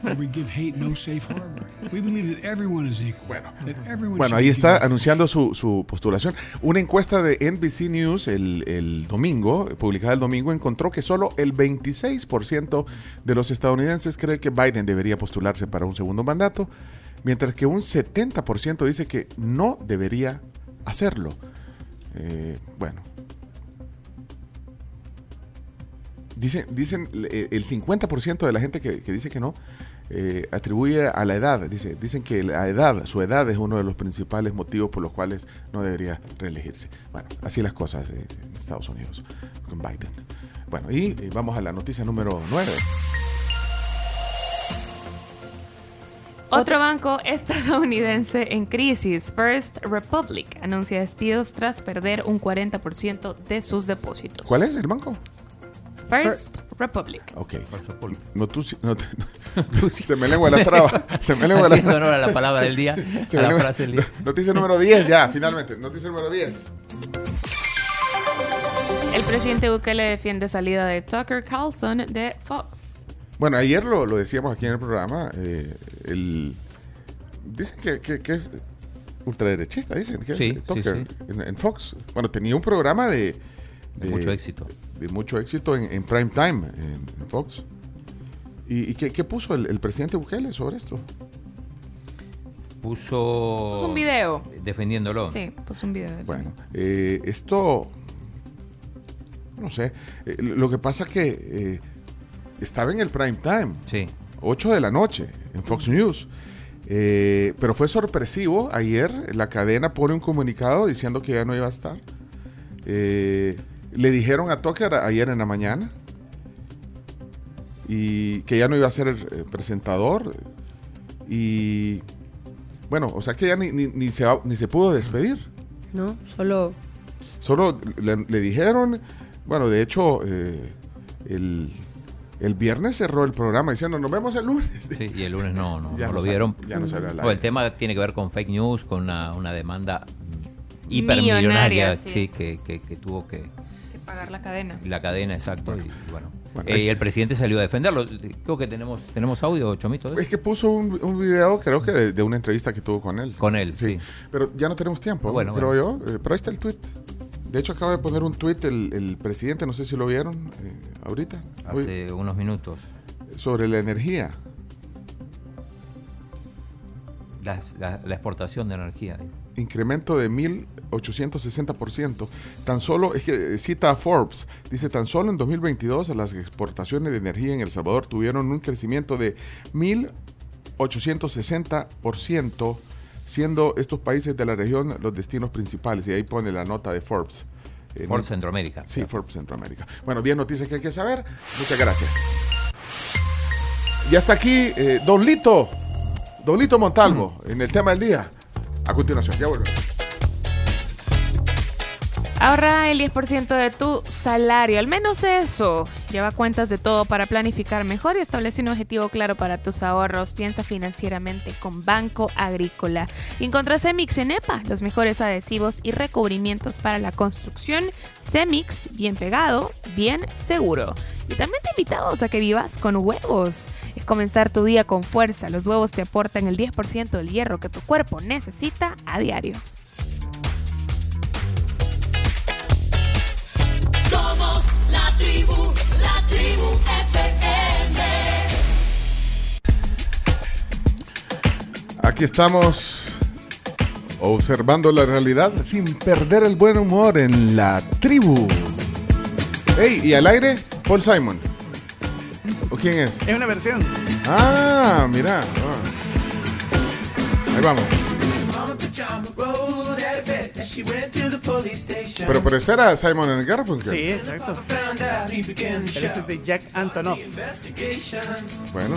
where we give hate no safe harbor. We believe that everyone is equal. that everyone Bueno, should ahí está anunciando su, su postulación. Una encuesta de NBC News el, el domingo, publicada el domingo, encontró que solo el 26% de los estadounidenses cree que Biden debería postularse para un segundo mandato, mientras que un 70% dice que no debería hacerlo. Eh, bueno. Dicen, eh, el 50% de la gente que, dice que no eh, atribuye a la edad. Dice, dicen que la edad, su edad es uno de los principales motivos por los cuales no debería reelegirse. Bueno, así las cosas en Estados Unidos con Biden. Bueno, y vamos a la noticia número 9. Otro banco estadounidense en crisis, First Republic, anuncia despidos tras perder un 40% de sus depósitos. ¿Cuál es el banco? First Republic. Ok. No, tú, sí- no, se me lengua la traba. Se me lengua la Haciendo honor a la palabra del día, Se a la lengua- frase del día. Noticia número 10 ya, finalmente. Noticia número 10. El presidente Bukele defiende salida de Tucker Carlson de Fox. Bueno, ayer lo, lo decíamos aquí en el programa. eh, el, dicen que, que- que es ultraderechista, dicen que Sí, es Tucker sí. En, en Fox. Bueno, tenía un programa de, De mucho éxito. De mucho éxito en, en prime time en, en Fox. ¿Y, y qué, qué puso el, el presidente Bukele sobre esto? Puso. Puso un video. Defendiéndolo. Sí, puso un video. de- Bueno, eh, esto, no sé, eh, lo que pasa que eh, estaba en el prime time, sí. 8 de la noche en Fox News, Eh, pero fue sorpresivo, ayer la cadena pone un comunicado diciendo que ya no iba a estar. Eh, le dijeron a Tucker ayer en la mañana y que ya no iba a ser el eh, presentador y bueno, o sea que ya ni, ni- ni se, ni se pudo despedir. ¿no? Solo Solo le, le dijeron, bueno, de hecho, eh, el, el viernes cerró el programa diciendo, nos vemos el lunes. Sí, y el lunes no, no, Ya no lo sale- vieron. ya no al Bueno, el tema tiene que ver con fake news, con una, una demanda Millonaria, hipermillonaria, sí. sí, que, que- que tuvo que que pagar la cadena. la cadena, exacto. y bueno, Bueno, Eh, este- y el presidente salió a defenderlo. Creo que tenemos tenemos audio, Chomito. eso? Es que puso un, un video, creo que de, de una entrevista que tuvo con él. Con él, sí. Pero ya no tenemos tiempo, Bueno, creo bueno. yo. Eh, pero ahí está el tweet. De hecho, acaba de poner un tweet el, el presidente, no sé si lo vieron eh, ahorita. Hoy, Hace unos minutos. sobre la energía. La, la exportación de energía. incremento de 1.860%. Tan solo, es que eh, cita a Forbes, dice, tan solo en 2022 las exportaciones de energía en El Salvador tuvieron un crecimiento de 1.860%, siendo estos países de la región los destinos principales. Y ahí pone la nota de Forbes. Eh, Forbes Centroamérica. Sí, Forbes Centroamérica. Bueno, 10 noticias que hay que saber. Muchas gracias. Y hasta aquí, eh, Don Lito. Donito Montalvo, en el tema del día. A continuación, ya vuelvo. Ahorra el 10% de tu salario, al menos eso. Lleva cuentas de todo para planificar mejor y establece un objetivo claro para tus ahorros. Piensa financieramente con Banco Agrícola. Y encontrá Cemix en EPA, los mejores adhesivos y recubrimientos para la construcción. Cemix, bien pegado, bien seguro. Y también te invitamos a que vivas con huevos. Es comenzar tu día con fuerza. Los huevos te aportan el 10% del hierro que tu cuerpo necesita a diario. Aquí estamos observando la realidad sin perder el buen humor en la tribu. Hey, ¿y al aire? Paul Simon. ¿O quién es? Es una versión. Ah, mira. ah. Ahí vamos. Pero por eso era Simon and Garfunkel. Sí, exacto. Él es de Jack Antonoff. Bueno.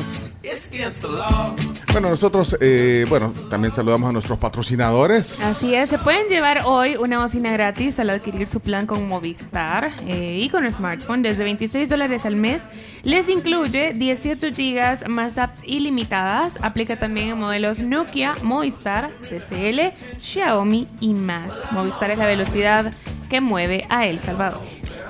Bueno, nosotros, eh, bueno, también saludamos a nuestros patrocinadores. Así es, se pueden llevar hoy una bocina gratis al adquirir su plan con Movistar eh, y con el smartphone desde 26 dólares al mes. Les incluye 18 gigas más apps ilimitadas. Aplica también en modelos Nokia, Movistar, TCL, Xiaomi y más. Movistar es la velocidad que mueve a El Salvador.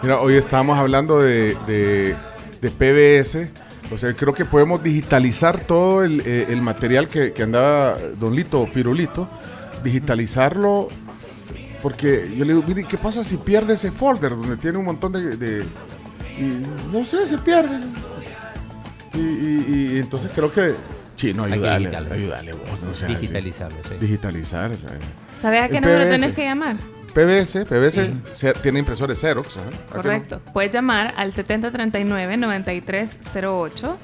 Mira, hoy estábamos hablando de, de- de PBS. O sea, creo que podemos digitalizar todo el, eh, el material que, que andaba Don Lito o Pirulito. Digitalizarlo. Porque yo le digo, mire, ¿qué pasa si pierde ese folder donde tiene un montón de. de- y no sé, se pierde. Y, y- y entonces creo que. Chino, ayúdale, ayúdale vos. o sea, Digitalizarlo, sí. Digitalizar. eh. ¿Sabes a qué número tenés que llamar? PBS, PBS se- tiene impresores Xerox. Correcto. Puedes llamar al 7039-9308.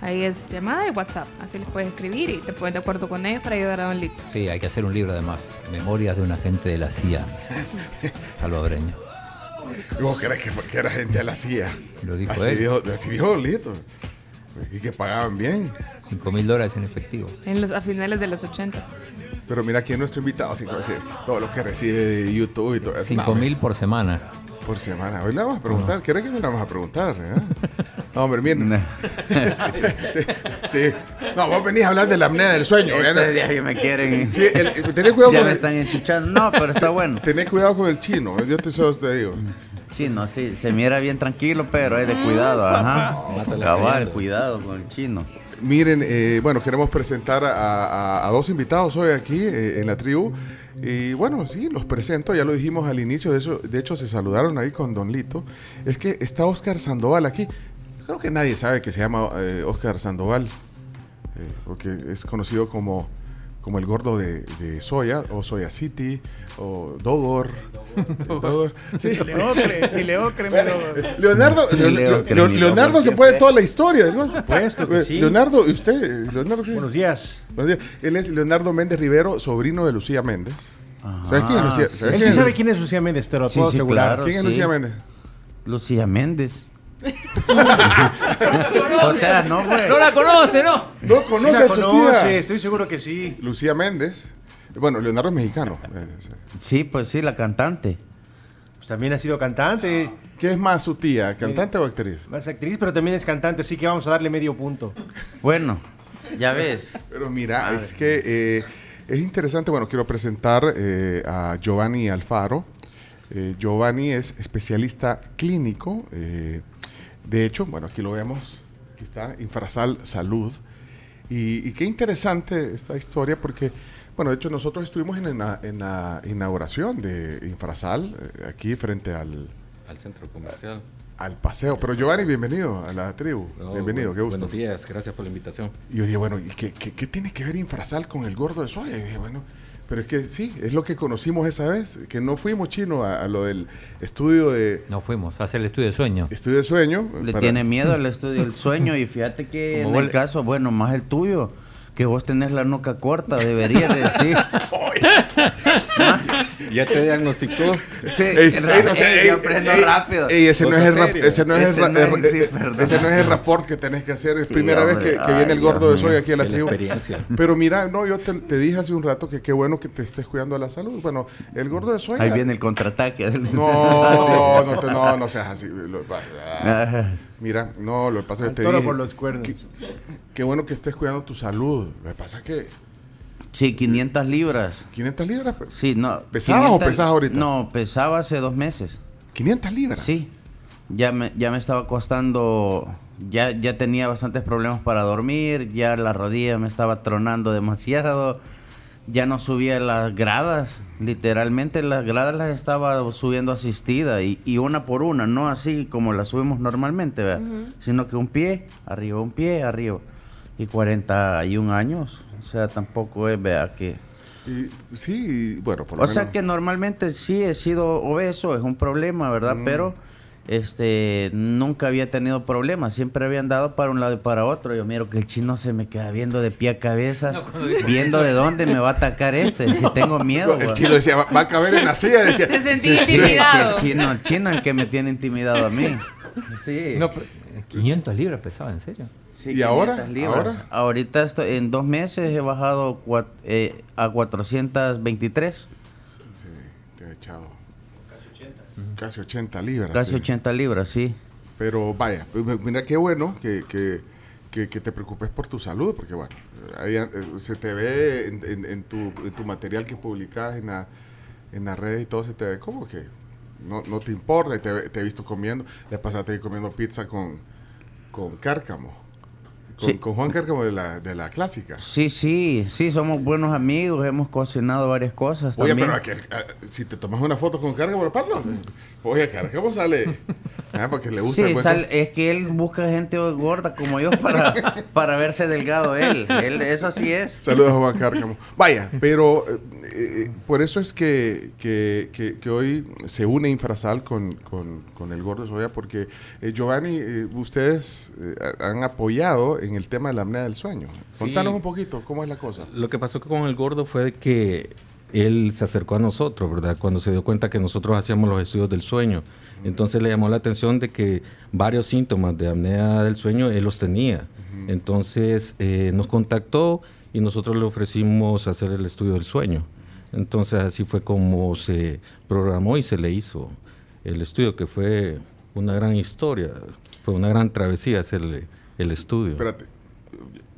Ahí es llamada y WhatsApp. Así les puedes escribir y te pones de acuerdo con ellos para ayudar a Don Lito. Sí, hay que hacer un libro además. Memorias de un agente de la CIA salvadoreño. ¿Y ¿Vos crees que, era gente de la CIA? Lo dijo así él. Dijo, así dijo Don Lito. Y que pagaban bien. 5 mil dólares en efectivo. En los, a finales de los 80. Pero mira aquí es nuestro invitado, todo lo que recibe de YouTube y todo eso. 5 No, mil por semana. por semana. Hoy le vamos a preguntar. ¿Querés que no le vamos a preguntar? eh? No, hombre, miren. sí, sí. No, vos venís a hablar de la apnea del sueño. Este que me quieren. Sí, el- tenés cuidado ya con me el- están enchuchando. No, pero está bueno. Tenés cuidado con el chino. Yo te, solo te digo. Chino, sí, se mira bien tranquilo, pero es de cuidado, ajá. Cabal, cuidado con el chino. Miren, eh, bueno, queremos presentar a, dos invitados hoy aquí eh, en la tribu. Y bueno, sí, los presento, ya lo dijimos al inicio, de, eso, de hecho se saludaron ahí con Don Lito. Es que está Oscar Sandoval aquí. Creo que nadie sabe que se llama eh, Oscar Sandoval, eh, porque es conocido como, como el gordo de, de Soya, o Soya City, o Dogor. Dogor. Sí. Y Leocre, y Leonardo, Leocre, Leonardo se puede toda la historia. ¿no? Supuesto que sí. Leonardo, ¿y usted? Leonardo, ¿qué? Buenos días. Buenos días. Él es Leonardo Méndez Rivero, sobrino de Lucía Méndez. ¿Sabes quién es Lucía? ¿Sabes Él quién sí sabe quién es Lucía Méndez, te lo Sí, puedo sí, asegurar. claro, ¿Quién es sí. Lucía Méndez? Lucía Méndez. O sea, no, güey. No la conoce, ¿no? No Sí conoce la a conoce, estoy seguro que sí. Lucía Méndez. Bueno, Leonardo es mexicano. Sí. Sí, pues sí, la cantante. Pues también ha sido cantante. ¿Qué es más su tía, cantante o actriz? Más actriz, pero también es cantante, así que vamos a darle medio punto. Bueno, ya ves. Pero mira, es que eh, es interesante. Bueno, quiero presentar eh, a Giovanni Alfaro. Eh, Giovanni es especialista clínico. De hecho, bueno, aquí lo vemos. Aquí está, Infrasal Salud. Y, y qué interesante esta historia porque, bueno, de hecho nosotros estuvimos en la, en la inauguración de Infrasal, eh, aquí frente al, Al centro comercial. al paseo. Pero Giovanni, bienvenido a la tribu. No, bienvenido, qué gusto. Buenos días, gracias por la invitación. Y yo dije, bueno, ¿y qué, qué- qué tiene que ver Infrasal con el gordo de soya? Y dije, bueno, pero es que sí, es lo que conocimos esa vez, que no fuimos chino a, a lo del estudio de... No fuimos a hacer el estudio de sueño. Estudio de sueño. Le para- tiene miedo al estudio del sueño y fíjate que Como en el le- caso, bueno, más el tuyo, Que vos tenés la nuca corta, deberías decir. Ya te diagnosticó. Ey, ey, no sé, ey, yo aprendo ey, rápido. ey, ese, no es el rap- serio. ese no es el Ese ra- no es, eh, ese no es el rapport que tenés que hacer. Es Sí, primera vez que, viene el gordo de soy aquí a la tribu. experiencia. Pero mira, no, yo te, te dije hace un rato que qué bueno que te estés cuidando de la salud. Bueno, el gordo de soy. Ahí viene el contraataque. No, no, te- no, no seas así. Mira, no, lo que pasa es que te dije. por los cuernos. que- Qué bueno que estés cuidando tu salud. Lo que pasa es que Sí, 500 libras. 500 libras. pues. Sí, no. ¿Pesabas o pesas ahorita? No, pesaba hace dos meses. 500 libras. Sí. Ya me, ya me estaba costando, ya, ya tenía bastantes problemas para dormir, ya la rodilla me estaba tronando demasiado, ya no subía las gradas, literalmente las gradas las estaba subiendo asistida y, y una por una, no así como las subimos normalmente, ¿verdad? sino que un pie, arriba, un pie, arriba. Y 41 años, o sea, tampoco es, vea, que... Y, sí, bueno, por lo O sea que normalmente sí he sido obeso, es un problema, ¿verdad? Mm. Pero este nunca había tenido problemas, siempre había andado para un lado y para otro. Yo miro que el chino se me queda viendo de pie a cabeza, viendo de dónde me va a atacar este, si tengo miedo. El chino decía, va, a caber en la silla. Decía, Te sentí Sí, sí, intimidado. sí, el chino, el chino el que me tiene intimidado a mí. Sí. No, pero, eh, 500 libras pesaba, ¿en serio? Sí, ¿Y ahora? 500 libras. ¿Ahora? Ahorita estoy, en dos meses he bajado eh, a 423, Sí, te he echado. Casi 80 libras. casi te- 80 libras, sí. Pero vaya, pues, mira qué bueno que, que, que- que te preocupes por tu salud, porque bueno, ahí, eh, se te ve en, en- en tu, en tu material que publicas en la, en las redes y todo, se te ve como que no, no te importa, y te, te he visto comiendo, le pasaste comiendo pizza con, con Cárcamo, con, Sí. con Juan Cárcamo de la, de la clásica. Sí, sí, sí, somos buenos amigos, hemos cocinado varias cosas Oye, también. pero aquel- si te tomas una foto con Cárcamo, Pablo, oye, Cárcamo sale, ah, porque le gusta Sí, sal- es que él busca gente gorda como yo para, para verse delgado él. él. Eso sí es. Saludos a Juan Cárcamo. Vaya, pero eh, eh, por eso es que, que- que- que hoy se une Infrasal con, con- con el Gordo Soya, porque eh, Giovanni, eh, ustedes han apoyado en el tema de la apnea del sueño. Contanos un poquito, ¿cómo es la cosa? Lo que pasó con el gordo fue que él se acercó a nosotros, ¿verdad? Cuando se dio cuenta que nosotros hacíamos los estudios del sueño. Entonces le llamó la atención de que varios síntomas de apnea del sueño él los tenía. Entonces eh, nos contactó y nosotros le ofrecimos hacer el estudio del sueño. Entonces así fue como se programó y se le hizo el estudio, que fue una gran historia, fue una gran travesía hacerle el estudio. Espérate.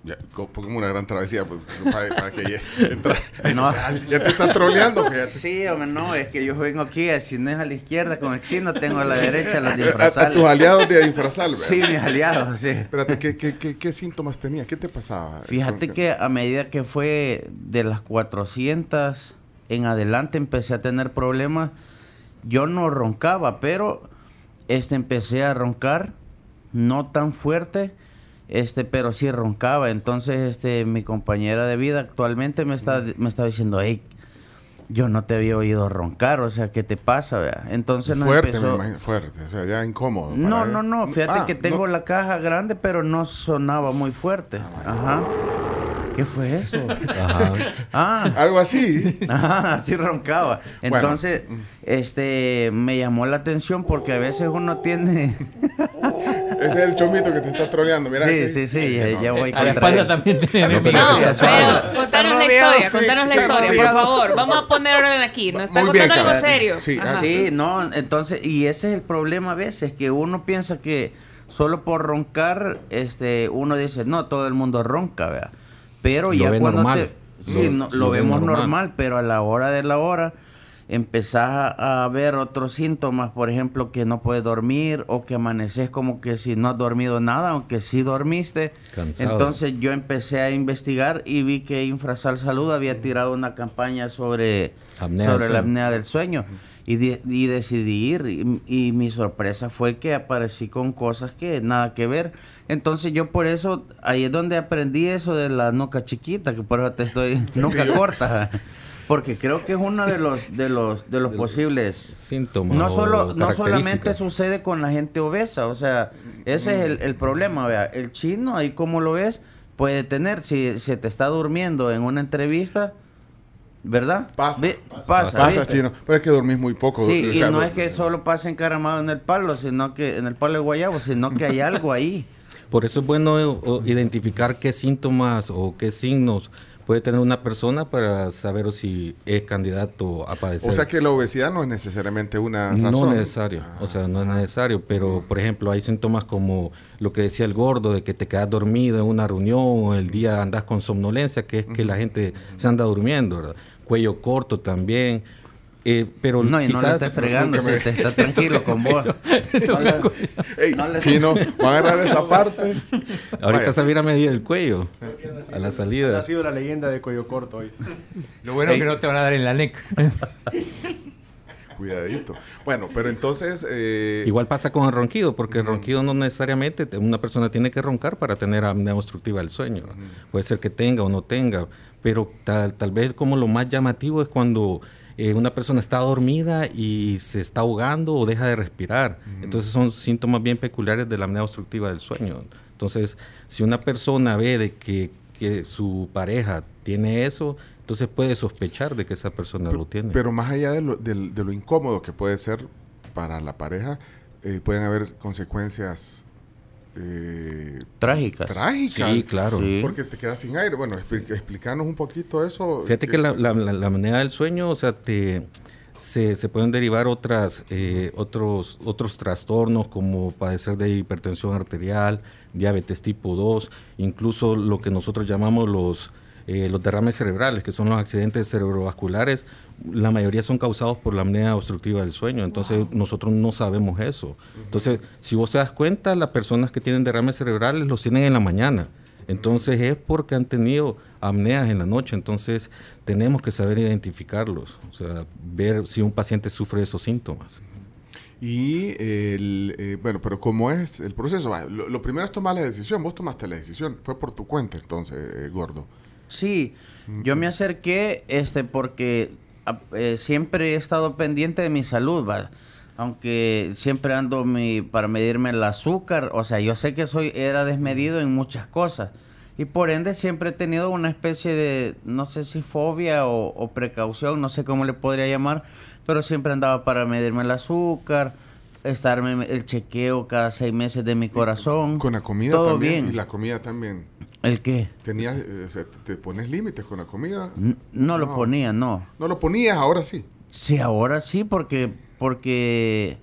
Ya, como una gran travesía pues, para, para que ya, entra- No. o sea, ya te está troleando, fíjate. Sí, hombre, no, es que yo vengo aquí, eh, si no es a la izquierda con el chino, tengo a la derecha los de A, a tus aliados de Infrasal, ¿verdad? Sí, mis aliados, sí. Espérate, ¿qué, qué, qué, qué síntomas tenía? ¿Qué te pasaba? Fíjate que a medida que fue de las 400 en adelante empecé a tener problemas. Yo no roncaba, pero este empecé a roncar no tan fuerte, este pero sí roncaba. Entonces este mi compañera de vida actualmente me está me está diciendo, "Hey, yo no te había oído roncar, o sea, ¿qué te pasa?" vea?". Entonces nos fuerte, empezó- me imagino, fuerte, o sea, ya incómodo. para no, no, no. Fíjate Ah, que tengo no. la caja grande, pero no sonaba muy fuerte. Ajá. ¿Qué fue eso? Ajá. Ah. Algo así. Ajá, así roncaba. Bueno. Entonces, este, me llamó la atención porque a veces uno tiene... Ese es el chomito que te está troleando, mira. Sí, sí, sí, ya, no. ya voy A la espalda él. también tiene No, pero contanos la historia, Sí, contanos sí, la historia, sí. por favor. Vamos a poner orden aquí. Nos está Muy bien, contando algo serio. Sí, Ajá. Sí, no, entonces, y ese es el problema a veces, que uno piensa que solo por roncar, este, uno dice, no, todo el mundo ronca, ¿vea? Pero Lo ya ve cuando normal. te... Sí, Lo- no- lo lo ve vemos normal. normal. pero a la hora de la hora empezás a, ver otros síntomas, por ejemplo, que no puedes dormir o que amaneces como que si no has dormido nada, aunque sí dormiste. Cansado. Entonces yo empecé a investigar y vi que Infrasal Salud había tirado una campaña sobre, Apnea sobre la apnea del sueño. Y, de- y decidí ir y, y mi sorpresa fue que aparecí con cosas que nada que ver. Entonces yo por eso, ahí es donde aprendí eso de la nuca chiquita, que por eso te estoy nuca corta. Porque creo que es uno de los de los de los posibles Síntomas. no solo no solamente sucede con la gente obesa, o sea, ese es el, el problema, vea, el chino ahí como lo ves puede tener. Si se te está durmiendo en una entrevista, ¿verdad? Pasa. Ve- Pasa, pasa, chino. Pero es que dormís muy poco. Sí, o y no es que solo pase encaramado en el palo, sino que en el palo de guayabo, sino que hay algo ahí. Por eso es bueno eh, identificar qué síntomas o qué signos puede tener una persona para saber si es candidato a padecer. O sea que la obesidad no es necesariamente una razón. No necesario, o sea, no es necesario, pero por ejemplo hay síntomas como lo que decía el gordo, de que te quedas dormido en una reunión o el día andas con somnolencia, que es que la gente se anda durmiendo, ¿verdad? Cuello corto también. Eh, pero No, y no le quizás- estés fregando, me- si te está tranquilo con vos. No le- Ey, no le- chino, va a agarrar esa parte. Ahorita se viene a medir el cuello a la salida. Ha sido la leyenda de cuello corto hoy. Lo bueno es que no te van a dar en la NEC. Cuidadito. Bueno, pero entonces. eh, Igual pasa con el ronquido, porque el ronquido no necesariamente te- una persona tiene que roncar para tener apnea obstructiva del sueño. Puede ser que tenga o no tenga, pero tal, tal vez como lo más llamativo es cuando eh, una persona está dormida y se está ahogando o deja de respirar. Entonces son síntomas bien peculiares de la apnea obstructiva del sueño. Entonces, si una persona ve de que, que su pareja tiene eso, entonces puede sospechar de que esa persona lo tiene. Pero más allá de lo, de lo incómodo que puede ser para la pareja, eh, pueden haber consecuencias eh, Trágicas. Trágicas. Sí, claro. Sí. Porque te quedas sin aire. Bueno, expli- explicanos un poquito eso. Fíjate que la, la, la, la apnea del sueño, o sea, te, se, se pueden derivar otras, eh, otros, otros trastornos como padecer de hipertensión arterial, diabetes tipo 2, incluso lo que nosotros llamamos los, eh, los derrames cerebrales, que son los accidentes cerebrovasculares, la mayoría son causados por la apnea obstructiva del sueño, entonces nosotros no sabemos eso. Entonces, si vos te das cuenta, las personas que tienen derrames cerebrales los tienen en la mañana. Entonces es porque han tenido apneas en la noche, entonces tenemos que saber identificarlos, o sea, ver si un paciente sufre esos síntomas. Y el, eh, bueno, pero ¿cómo es el proceso? Lo primero es tomar la decisión. Vos tomaste la decisión. Fue por tu cuenta, entonces, eh, gordo. Sí, yo me acerqué este porque eh, siempre he estado pendiente de mi salud, ¿va? aunque siempre ando mi, para medirme el azúcar, o sea, yo sé que soy era desmedido en muchas cosas y por ende siempre he tenido una especie de, no sé si fobia o, o precaución, no sé cómo le podría llamar, pero siempre andaba para medirme el azúcar, estarme el chequeo cada seis meses de mi corazón. Con la comida todo también. bien. Y la comida también. ¿El qué? Tenías, eh, o sea, te, te pones límites con la comida. No lo ponía, no. No lo ponías, ahora sí. Sí, ahora sí, porque porque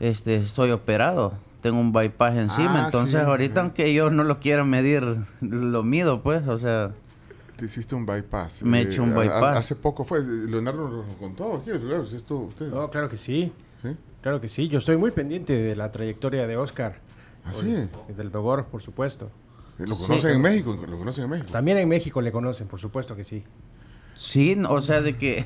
este estoy operado. Tengo un bypass encima, Ah, entonces sí, ahorita aunque yo no lo quiera medir, lo mido, pues, o sea, Te hiciste un bypass. Me he Eh, hecho un bypass. Hace poco fue. Leonardo nos lo contó. ¿Qué? Claro, si esto, usted. No, claro que sí. Claro que sí. Yo estoy muy pendiente de la trayectoria de Oscar. ¿Ah, sí? Y Del Dogor, por supuesto. Lo conocen en México. Lo conocen en México. También en México le conocen, por supuesto que sí. sí, o sea, de que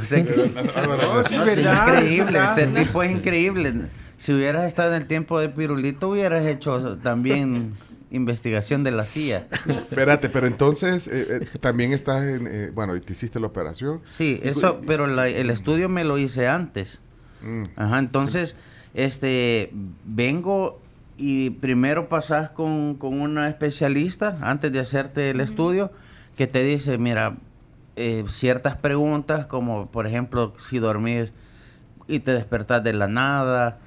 o sea que- No, sí, No, es sí, verdad, increíble, es este tipo es increíble. Si hubieras estado en el tiempo de Pirulito, hubieras hecho también investigación de la CIA. Espérate, pero entonces eh, eh, también estás en. eh, bueno, y te hiciste la operación. Sí, eso, pero la- el estudio me lo hice antes. Mm. Ajá, entonces, este, vengo y primero pasas con, con una especialista antes de hacerte el estudio que te dice, mira, eh, ciertas preguntas como, por ejemplo, si dormir y te despertas de la nada,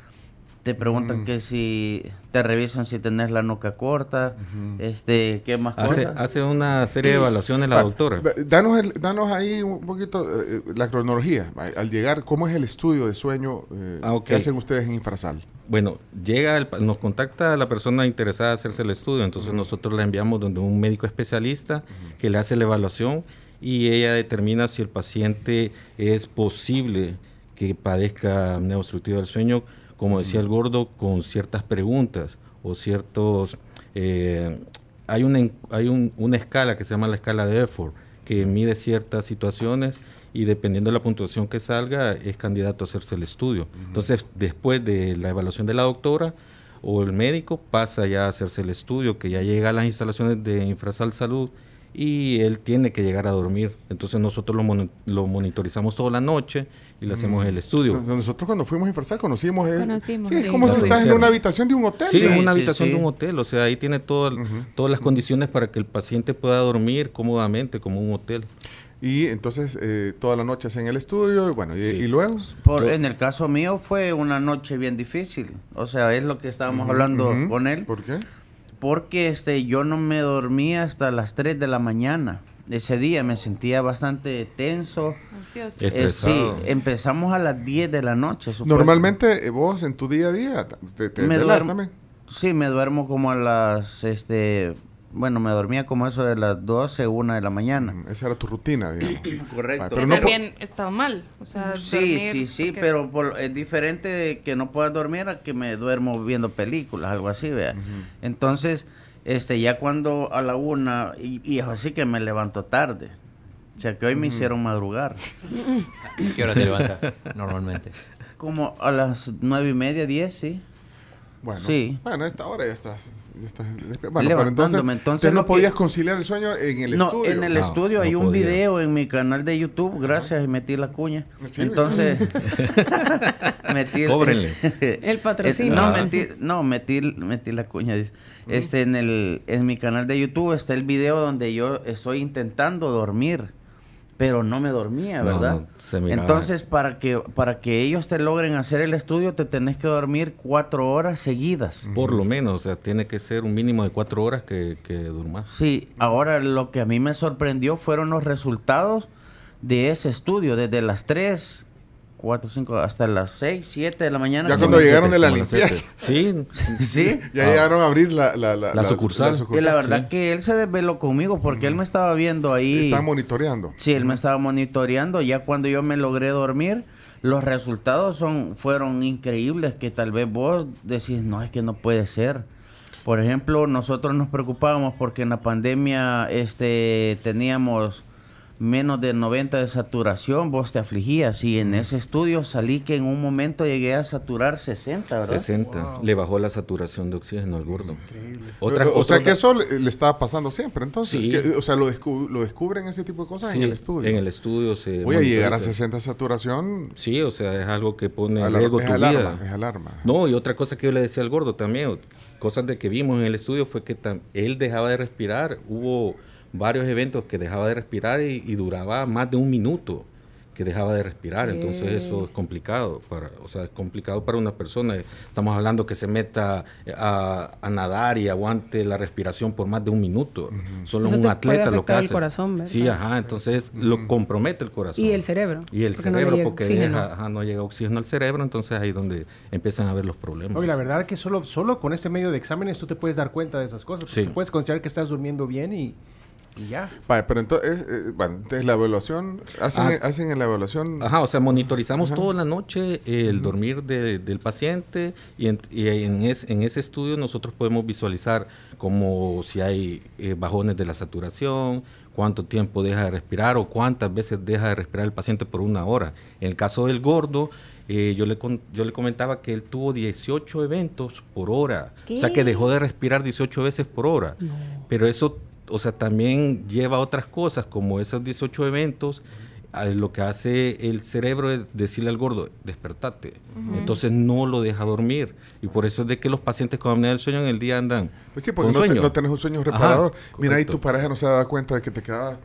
te preguntan que si te revisan si tenés la nuca corta, este, ¿qué más Hace, cosas? hace una serie de evaluaciones la Va, doctora. va, Danos, el- danos ahí un poquito eh, la cronología. Al llegar, ¿cómo es el estudio de sueño eh, Ah, que hacen ustedes en Infrasal? Bueno, llega, el nos contacta la persona interesada en hacerse el estudio, entonces nosotros la enviamos donde un médico especialista que le hace la evaluación y ella determina si el paciente es posible que padezca apnea obstructiva del sueño, como decía el gordo, con ciertas preguntas o ciertos... eh, hay una, hay un- una escala que se llama la escala de effort, que mide ciertas situaciones y dependiendo de la puntuación que salga, es candidato a hacerse el estudio. Entonces, después de la evaluación de la doctora o el médico, pasa ya a hacerse el estudio, que ya llega a las instalaciones de Infrasal Salud y él tiene que llegar a dormir. Entonces nosotros lo monitorizamos toda la noche y le hacemos el estudio. Nos- Nosotros cuando fuimos a Inversal conocimos... el- Conocimos, sí, es sí. como si Lo estás en una habitación de un hotel. Sí, en una habitación de un hotel, o sea, ahí tiene todo- todas las condiciones para que el paciente pueda dormir cómodamente como un hotel. Y entonces eh, toda la noche en el estudio y bueno, y, y luego... Por, en el caso mío fue una noche bien difícil. O sea, es lo que estábamos Ujú, hablando ujú. con él. ¿Por qué? Porque este, yo no me dormía hasta las 3 de la mañana. Ese día me sentía bastante tenso. Ansioso. Eh, sí, empezamos a las 10 de la noche. supuesto. Normalmente eh, vos en tu día a día te, te me duermo, también. Sí, me duermo como a las, este, bueno, me dormía como eso de las 12, 1 de la mañana. Esa era tu rutina, digamos. Correcto. Pero no También está mal. O sea, Sí, dormir, sí, sí, porque- pero por- es diferente que no puedas dormir a que me duermo viendo películas, algo así, vea. Entonces, este, ya cuando a la una, y, y es así que me levanto tarde. O sea, que hoy me hicieron madrugar. ¿Qué hora te levantas normalmente? Como a las nueve y media, diez, sí. Bueno, Sí. bueno, a esta hora ya estás. Ya estás despierto. Bueno, pero entonces, entonces ¿usted no que- podías conciliar el sueño en el no, estudio. en el estudio hay un video en mi canal de YouTube, gracias, y metí la cuña. Sí, Entonces, metí Cóbrenle. El patrocinio. No, Ah. metí, no, metí, metí la cuña. Este, en, el, en mi canal de YouTube está el video donde yo estoy intentando dormir, pero no me dormía, ¿verdad? no. Entonces, para que, para que ellos te logren hacer el estudio, te tenés que dormir cuatro horas seguidas. Por lo menos, o sea, tiene que ser un mínimo de cuatro horas que, que durmas. Sí, ahora lo que a mí me sorprendió fueron los resultados de ese estudio, desde las 3, 4, 5, hasta las 6, 7 de la mañana. Ya que cuando llegaron de la limpieza. Sí. Sí. Ya llegaron a abrir la, la, la, La sucursal. Y la verdad que él se desveló conmigo porque él me estaba viendo ahí. Estaba monitoreando. Sí, él me estaba monitoreando. Ya cuando yo me logré dormir, los resultados son fueron increíbles que tal vez vos decís, no, es que no puede ser. Por ejemplo, nosotros nos preocupábamos porque en la pandemia este, teníamos menos de 90 de saturación, vos te afligías y en ese estudio salí que en un momento llegué a saturar 60, ¿verdad? 60. Le bajó la saturación de oxígeno al gordo. Otra, o sea que eso le, le estaba pasando siempre, entonces. Sí. Que- o sea, lo, descu- lo descubren ese tipo de cosas en el estudio. En el estudio se. Voy a llegar a monitoriza. 60 saturación. Sí, o sea, es algo que pone en Alar- riesgo es tu alarma, vida. es alarma. No, y otra cosa que yo le decía al gordo también, cosas de que vimos en el estudio fue que tam- él dejaba de respirar. Hubo varios eventos que dejaba de respirar y, y duraba más de un minuto que dejaba de respirar. Entonces eso es complicado para, o sea, es complicado para una persona. Estamos hablando que se meta a, a nadar y aguante la respiración por más de un minuto. Solo Eso un te puede atleta lo que afectar el hace. corazón, ¿verdad? sí, ajá. Entonces lo compromete el corazón. Y el cerebro. Y el porque no cerebro, llega porque deja- ajá, no llega oxígeno al cerebro, entonces ahí es donde empiezan a ver los problemas. Oye, la verdad que solo, solo con este medio de exámenes tú te puedes dar cuenta de esas cosas. Sí. Tú puedes considerar que estás durmiendo bien y, y ya. Vale, pero entonces, eh, bueno, entonces la evaluación, hacen, Ah. hacen en la evaluación. Ajá, o sea, monitorizamos Ajá. toda la noche el dormir de- del paciente y, en, y en, es- en ese estudio nosotros podemos visualizar como si hay eh, bajones de la saturación, cuánto tiempo deja de respirar o cuántas veces deja de respirar el paciente por una hora. En el caso del gordo, eh, yo, le con- yo le comentaba que él tuvo 18 eventos por hora. O sea, que dejó de respirar 18 veces por hora. Pero eso, o sea, también lleva otras cosas, como esos 18 eventos, lo que hace el cerebro es decirle al gordo, despertate. Entonces no lo deja dormir. Y por eso es de que los pacientes con apnea del sueño en el día andan Pues sí, porque con no, te- no tenés un sueño Ajá, reparador. Mira, ahí tu pareja no se da cuenta de que te quedabas.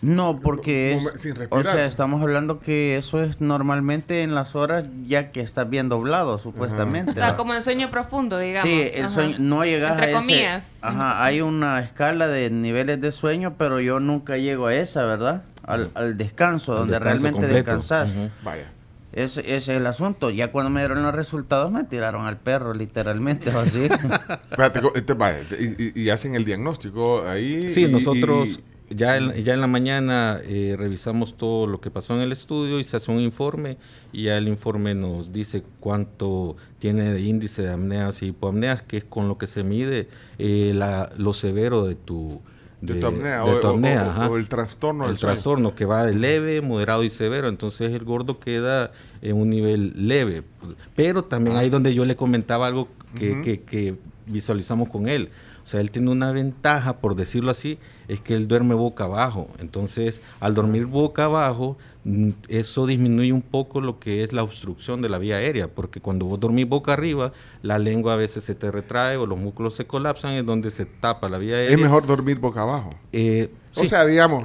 No, porque es, sin o sea, estamos hablando que eso es normalmente en las horas ya que estás bien doblado, supuestamente. O sea, como en sueño profundo, digamos. Sí, el Ajá. sueño, no llegas Entre a ese. comillas. Ajá, hay una escala de niveles de sueño, pero yo nunca llego a esa, ¿verdad? Al, al descanso, Al donde descanso realmente completo. descansas. Vaya. Ese, ese es el asunto. Ya cuando me dieron los resultados, me tiraron al perro, literalmente, o así. Este, vaya, y, y- y hacen el diagnóstico ahí. Sí, y- nosotros y- ya, en, ya en la mañana eh, revisamos todo lo que pasó en el estudio y se hace un informe y ya el informe nos dice cuánto tiene de índice de apneas y hipoapneas, que es con lo que se mide eh, la, lo severo de tu, De tu apnea, de o- tu o- apnea, o- ajá. o el trastorno El trastorno que va de leve, moderado y severo. Entonces el gordo queda en un nivel leve. Pero también ahí donde yo le comentaba algo que, Ujú. que- que visualizamos con él. O sea, él tiene una ventaja, por decirlo así, es que él duerme boca abajo. Entonces, al dormir boca abajo, mm, eso disminuye un poco lo que es la obstrucción de la vía aérea, porque cuando vos dormís boca arriba, la lengua a veces se te retrae o los músculos se colapsan, es donde se tapa la vía aérea. Es mejor dormir boca abajo. Eh, O sí. sea, digamos.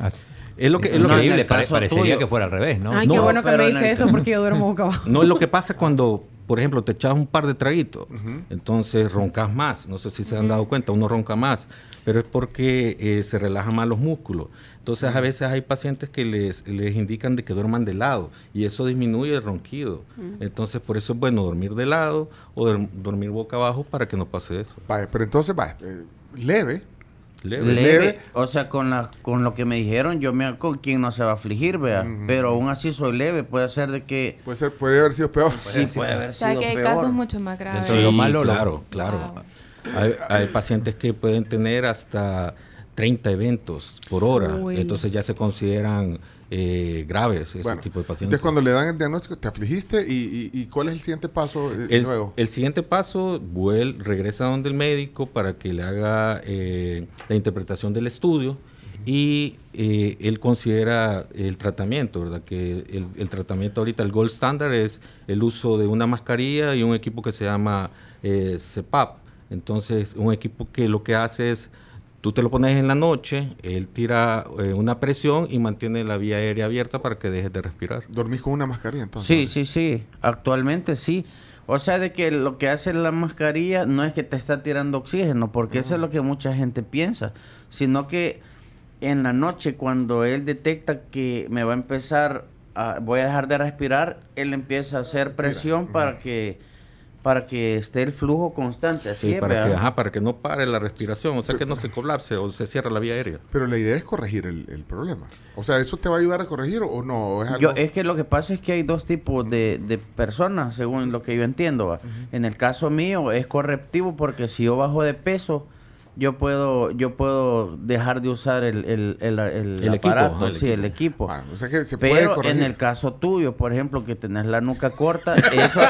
Es lo que, es lo que- Increíble, pare- parecería que fuera al revés, ¿no? Ay, qué No, bueno que me dice el- eso porque yo duermo boca abajo. No es lo que pasa cuando, por ejemplo, te echas un par de traguitos, entonces roncas más. No sé si se han dado cuenta, uno ronca más, pero es porque eh, se relajan más los músculos. Entonces a veces hay pacientes que les, les indican de que duerman de lado y eso disminuye el ronquido. Entonces por eso es bueno dormir de lado o dorm- dormir boca abajo para que no pase eso. Vaya, pero entonces, va, eh, leve. Leve. Leve, o sea, con la, con lo que me dijeron, yo me con quien no se va a afligir, vea. Pero aún así soy leve, puede ser de que. Puede ser, puede haber sido peor. Sí, puede haber O sea, sido que hay peor. casos mucho más graves. De lo malo, lo- claro, claro. Hay, hay pacientes que pueden tener hasta 30 eventos por hora, Uy. entonces ya se consideran eh, graves ese Bueno, tipo de pacientes. entonces cuando le dan el diagnóstico, te afligiste y, y- y ¿cuál es el siguiente paso eh, El, luego? el siguiente paso, vuel, regresa donde el médico para que le haga eh, la interpretación del estudio y eh, él considera el tratamiento, ¿verdad? Que el, el tratamiento ahorita, el gold standard es el uso de una mascarilla y un equipo que se llama eh, CPAP. Entonces, un equipo que lo que hace es, tú te lo pones en la noche, él tira eh, una presión y mantiene la vía aérea abierta para que dejes de respirar. ¿Dormís con una mascarilla entonces? Sí, sí, sí. Actualmente sí. O sea, de que lo que hace la mascarilla no es que te está tirando oxígeno, porque eso es lo que mucha gente piensa, sino que en la noche cuando él detecta que me va a empezar, a, voy a dejar de respirar, él empieza a hacer presión para que para que esté el flujo constante. Así Sí, es, para, que, ¿verdad? ajá, para que no pare la respiración, o sea que no se colapse o se cierre la vía aérea. Pero la idea es corregir el, el problema. O sea, ¿eso te va a ayudar a corregir o no? ¿O es algo- Yo, es que lo que pasa es que hay dos tipos de, de personas, según lo que yo entiendo. En el caso mío es correctivo porque si yo bajo de peso, yo puedo yo puedo dejar de usar el, el, el, el El equipo, aparato, el sí, el equipo. Ah, o sea que se puede Pero corregir. en el caso tuyo, por ejemplo, que tenés la nuca corta, eso,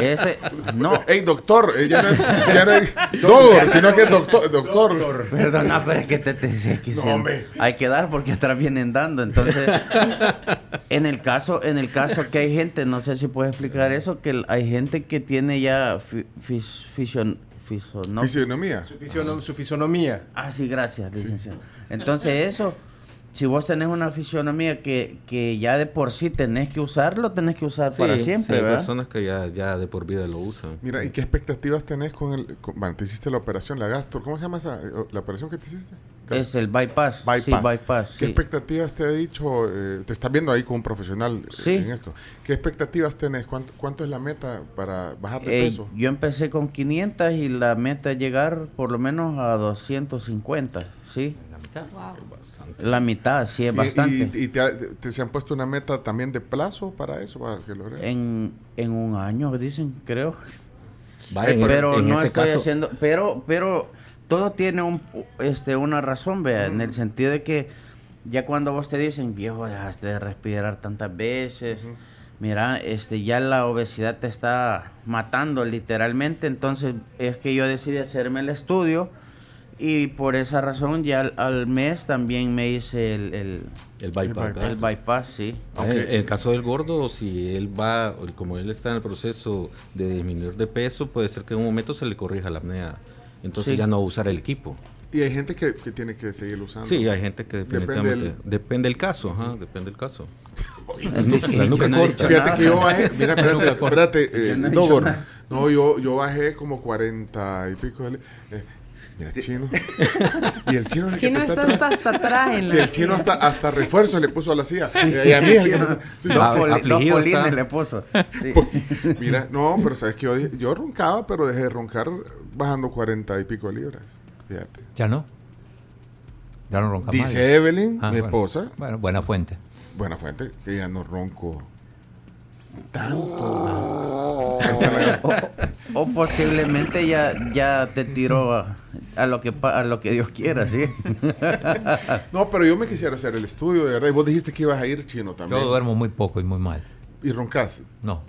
ese, no. Ey, doctor, eh, ya no es, ya no es doctor, sino que es doctor. doctor. Perdona, pero es que te, te- es que No, si- hombre. hay que dar porque atrás vienen dando. Entonces, en el caso, en el caso que hay gente, no sé si puedes explicar eso, que hay gente que tiene ya fi- fis- fision- fisono- Fisionomía. Su, fisiono- su fisonomía. Ah, sí, gracias, licenciado. Entonces, eso, si vos tenés una fisionomía que, que ya de por sí tenés que usarlo, tenés que usar para siempre, sí, hay personas que ya, ya de por vida lo usan. Mira, ¿y qué expectativas tenés con el... con- bueno, te hiciste la operación, la gastro. ¿Cómo se llama esa? eh, ¿La operación que te hiciste? Es el bypass. Bypass. Sí, bypass. ¿Qué sí. expectativas te ha dicho? eh, te estás viendo ahí con un profesional eh, en esto. ¿Qué expectativas tenés? ¿Cuánto, cuánto es la meta para bajar de Eh, peso? yo empecé con 500 y la meta es llegar por lo menos a 250, ¿sí? La mitad. La mitad, sí, es Y- bastante. ¿Y, y te, ha- te- se han puesto una meta también de plazo para eso? Para que en, en un año, dicen, creo. Vaya, Eh, pero en no ese estoy caso- haciendo, pero, pero todo tiene un, este, una razón, vea, en el sentido de que ya cuando vos te dicen, viejo, dejaste de respirar tantas veces, mira, este, ya la obesidad te está matando literalmente, entonces es que yo decidí hacerme el estudio y por esa razón ya al, al mes también me hice el, el, El bypass. el bypass, sí. En el, el caso del gordo, si él va, como él está en el proceso de disminuir de peso, puede ser que en un momento se le corrija la apnea. Entonces Sí. ya no va a usar el equipo. Y hay gente que, que tiene que seguir usando. Sí, hay gente que Depende del- depende del caso, ajá, depende del caso. La nuca- corta. Fíjate que yo bajé, mira, espérate, espérate, eh, Yo no yo, yo bajé como 40 y pico. eh, mira, chino. Y el chino es el que Chino te está atrás. hasta, atrás en Sí, el chino hasta, hasta refuerzo le puso a la silla. Sí, y a mí que sí. dos Ah, dos está. le puso. Sí. Mira, no, pero sabes que yo, dije- yo roncaba, pero dejé de roncar bajando 40 y pico de libras. Fíjate. Ya no. Ya no ronca más. Dice Evelyn, Ah, mi bueno. esposa. Bueno, buena fuente. Buena fuente, que ya no ronco tanto. o, o posiblemente ya, ya te tiró a, a lo que a lo que Dios quiera, ¿sí? No, pero yo me quisiera hacer el estudio, de verdad. Y vos dijiste que ibas a ir chino también. Yo duermo muy poco y muy mal. ¿Y roncas? No.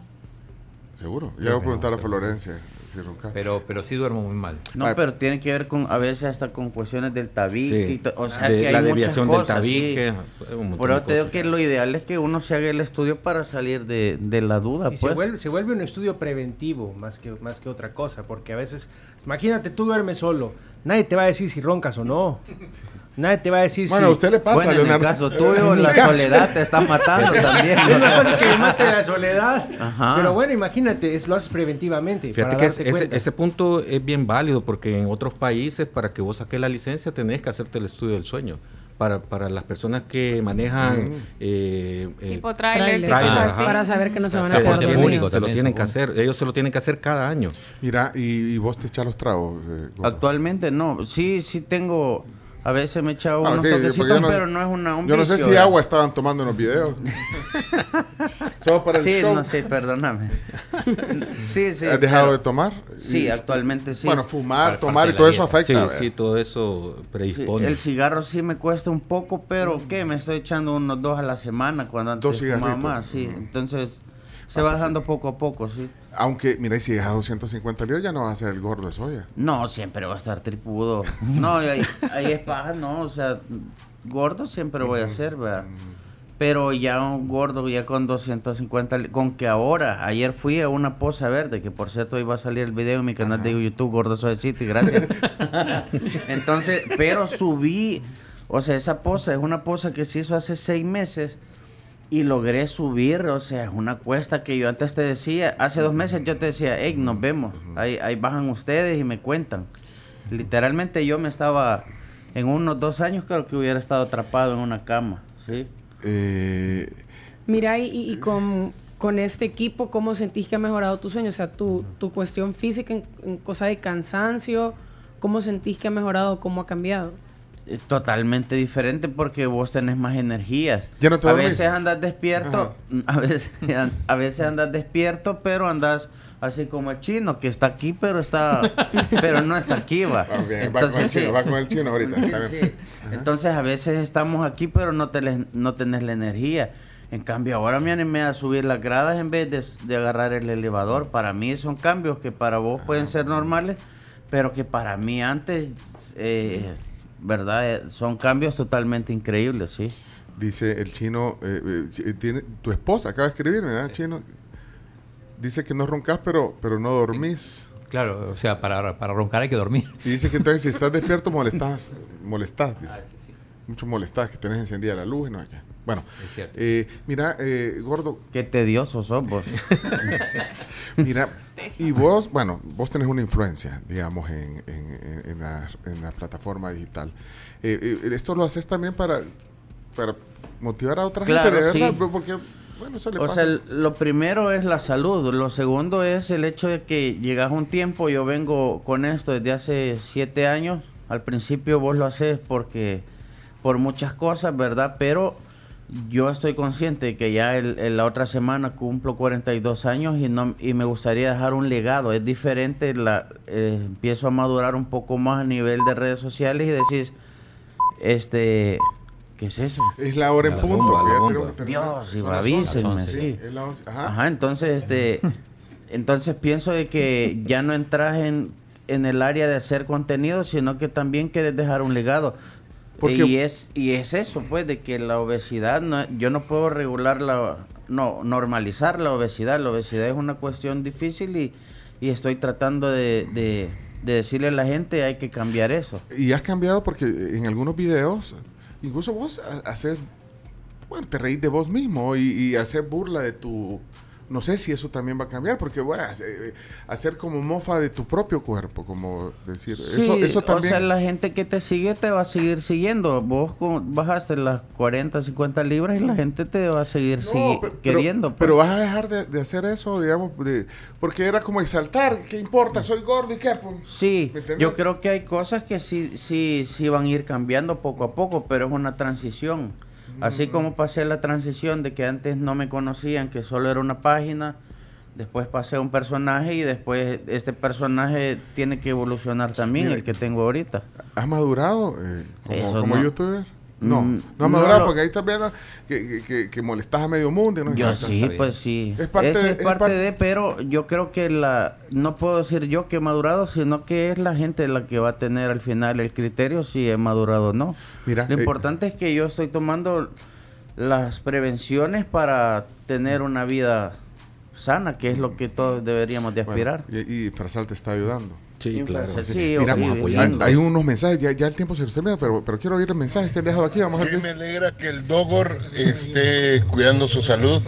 Seguro. Ya voy a preguntar a Florencia Pero, pero sí duermo muy mal. No, pero tiene que ver con, a veces hasta con cuestiones del tabique. Sí. o sea, De que hay la muchas desviación del cosas, tabique, sí. Por de eso te digo cosas. que lo ideal es que uno se haga el estudio para salir de, de la duda, Y se, pues. vuelve, se vuelve un estudio preventivo más que, más que otra cosa, porque a veces, imagínate, tú duermes solo, nadie te va a decir si roncas o no. Nadie te va a decir Bueno, si... a usted le pasa, Bueno, en el caso tuyo, la soledad te está matando también. Es más fácil que me mate la soledad. Ajá. Pero bueno, imagínate, es, lo haces preventivamente. Fíjate para que es- ese, punto es bien válido porque en otros países para que vos saques la licencia tenés que hacerte el estudio del sueño. Para, para las personas que manejan... Mm. eh, eh, Tipo trailers y trailers, cosas ajá. así. Para saber que no se van a Se quedar lo. Se lo también, tienen que hacer. Ellos se lo tienen que hacer cada año. Mira, y, y vos te echas los tragos. eh? Actualmente no, sí, sí tengo, a veces me he echado No, unos sí, porque toquecitos, yo pero no es una, un Yo no sé vicio, si ¿eh? agua estaban tomando en los videos. Solo para el Sí, show. no sé, perdóname. sí, sí. ¿Has dejado pero- de tomar? Sí, Y- actualmente sí. Bueno, fumar, tomar y todo eso dieta. afecta. Sí, sí, todo eso Sí, predispone. el cigarro sí me cuesta un poco, pero ¿qué? Me estoy echando unos dos a la semana cuando antes Dos fumaba más, sí. Mm. Entonces se va dejando poco a poco, sí. Aunque, mira, y si dejas 250 libras ya no vas a ser el gordo de soya. No, siempre va a estar tripudo. No, ahí, ahí es paja, no, o sea, gordo siempre voy a ser, ¿verdad? Pero ya un gordo, ya con 250, li- con que ahora, ayer fui a una poza verde, que por cierto iba a salir el video en mi canal de YouTube, Gordo Soy City, gracias. Entonces, pero subí, o sea, esa poza es una poza que se hizo hace seis meses y logré subir, o sea, es una cuesta que yo antes te decía, hace dos meses yo te decía, hey, nos vemos, ahí, ahí bajan ustedes y me cuentan. Literalmente yo me estaba, en unos dos años creo que hubiera estado atrapado en una cama, ¿sí? Eh, Mira, y, y con, con este equipo, ¿cómo sentís que ha mejorado tu sueño? O sea, tu, tu cuestión física en, en cosa de cansancio, ¿cómo sentís que ha mejorado? ¿Cómo ha cambiado? Es totalmente diferente porque vos tenés más energías. ¿Ya no te a dormís? veces andas despierto, a veces, a veces andas despierto, pero andas así como el chino que está aquí, pero está, pero no está aquí, va. Ah, bien, va con el chino, va con el chino ahorita, está bien. Sí. Entonces a veces estamos aquí, pero no, te les- no tenés la energía. En cambio, ahora me animé a subir las gradas en vez de, de agarrar el elevador. Para mí son cambios que para vos pueden ser normales, pero que para mí antes, eh, ¿verdad? Eh, Son cambios totalmente increíbles, sí. dice el chino, eh, eh, tiene, tu esposa acaba de escribirme, ¿verdad, chino? Dice que no roncas, pero, pero no dormís. Claro, o sea, para, para roncar hay que dormir. Y dice que entonces si estás despierto molestás, molestás, dice. Ah, Mucho molestás, que tenés encendida la luz y no sé qué. Bueno, eh, mira, eh, gordo, Qué tedioso sos vos. mira, y vos, bueno, vos tenés una influencia, digamos, en, en, la, en la plataforma digital. Eh, eh, esto lo haces también para, para motivar a otra Claro, gente, de verdad, sí. porque, bueno, eso le O pasa. sea, lo primero es la salud, lo segundo es el hecho de que llegas un tiempo, yo vengo con esto desde hace siete años, al principio vos lo haces porque por muchas cosas, ¿verdad? Pero yo estoy consciente de que ya el- el- la otra semana cumplo 42 años y, no, y me gustaría dejar un legado, es diferente, la, eh, empiezo a madurar un poco más a nivel de redes sociales y decís, este... ¿Qué es eso? Es la hora en La punto. bomba, que ya bomba. tenemos que terminar. Dios, y avísenme, sí. es la once. Ajá. Ajá, entonces este entonces pienso de que ya no entras en, en el área de hacer contenido, sino que también quieres dejar un legado. Porque- y es y es eso, pues, de que la obesidad no, yo no puedo regular la no normalizar la obesidad, la obesidad es una cuestión difícil y, y estoy tratando de, de, de decirle a la gente hay que cambiar eso. Y has cambiado porque en algunos videos, incluso vos ha- haces, bueno, te reís de vos mismo y, y haces burla de tu... No sé si eso también va a cambiar, porque bueno, hace- hacer como mofa de tu propio cuerpo, como decir, eso, Sí, eso también... O sea, la gente que te sigue te va a seguir siguiendo. Vos bajaste las 40, 50 libras y la gente te va a seguir No, sigui- pe- pero, queriendo. pues. pero vas a dejar de, de hacer eso, digamos, de- porque era como exaltar, ¿qué importa? Soy gordo y qué, pues? Sí, yo creo que hay cosas que sí, sí, sí van a ir cambiando poco a poco, pero es una transición. Así como pasé la transición de que antes no me conocían, que solo era una página, después pasé a un personaje y después este personaje tiene que evolucionar también, Mira, el que tengo ahorita. ¿Has madurado eh, como, como no. youtuber? No, Mm, no ha no madurado lo- porque ahí estás viendo que, que, que, molestas a medio mundo. y no Yo es que- sí, pues sí. Es parte, Ese de, es es parte parte- de, pero yo creo que la, no puedo decir yo que he madurado, sino que es la gente la que va a tener al final el criterio si he madurado o no. Mira, Lo eh, importante es que yo estoy tomando las prevenciones para tener una vida sana, que es lo que todos deberíamos de aspirar. Bueno, y, y Frasal te está ayudando. Sí, claro. Sí, Sí, Mira, sí, hay, apoyando. hay unos mensajes, ya, ya el tiempo se nos termina, pero, pero quiero oír el mensaje que han dejado aquí. Vamos a ver me alegra que el Dogor esté cuidando su salud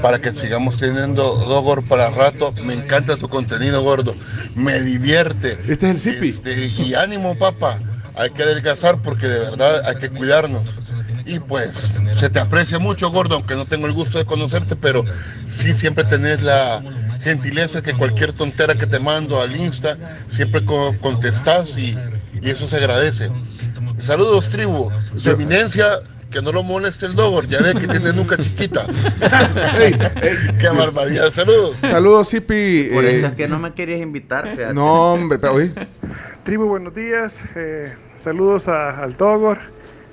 para que sigamos teniendo Dogor para rato. Me encanta tu contenido, gordo. Me divierte. Este es el Zipi. y ánimo, papá. Hay que adelgazar porque de verdad hay que cuidarnos. Y pues, se te aprecia mucho, gordo, aunque no tengo el gusto de conocerte, pero sí siempre tenés la gentileza que cualquier tontera que te mando al Insta, siempre co- contestás y, y eso se agradece. Saludos, tribu. Su eminencia, que no lo moleste el Dogor, ya ve que tiene nuca chiquita. Qué barbaridad, saludos. Saludos, Zipi. Por eh, eso es que no me querías invitar, fíjate. no, hombre, pero oye. Tribu, buenos días. Eh, saludos a- al Togor.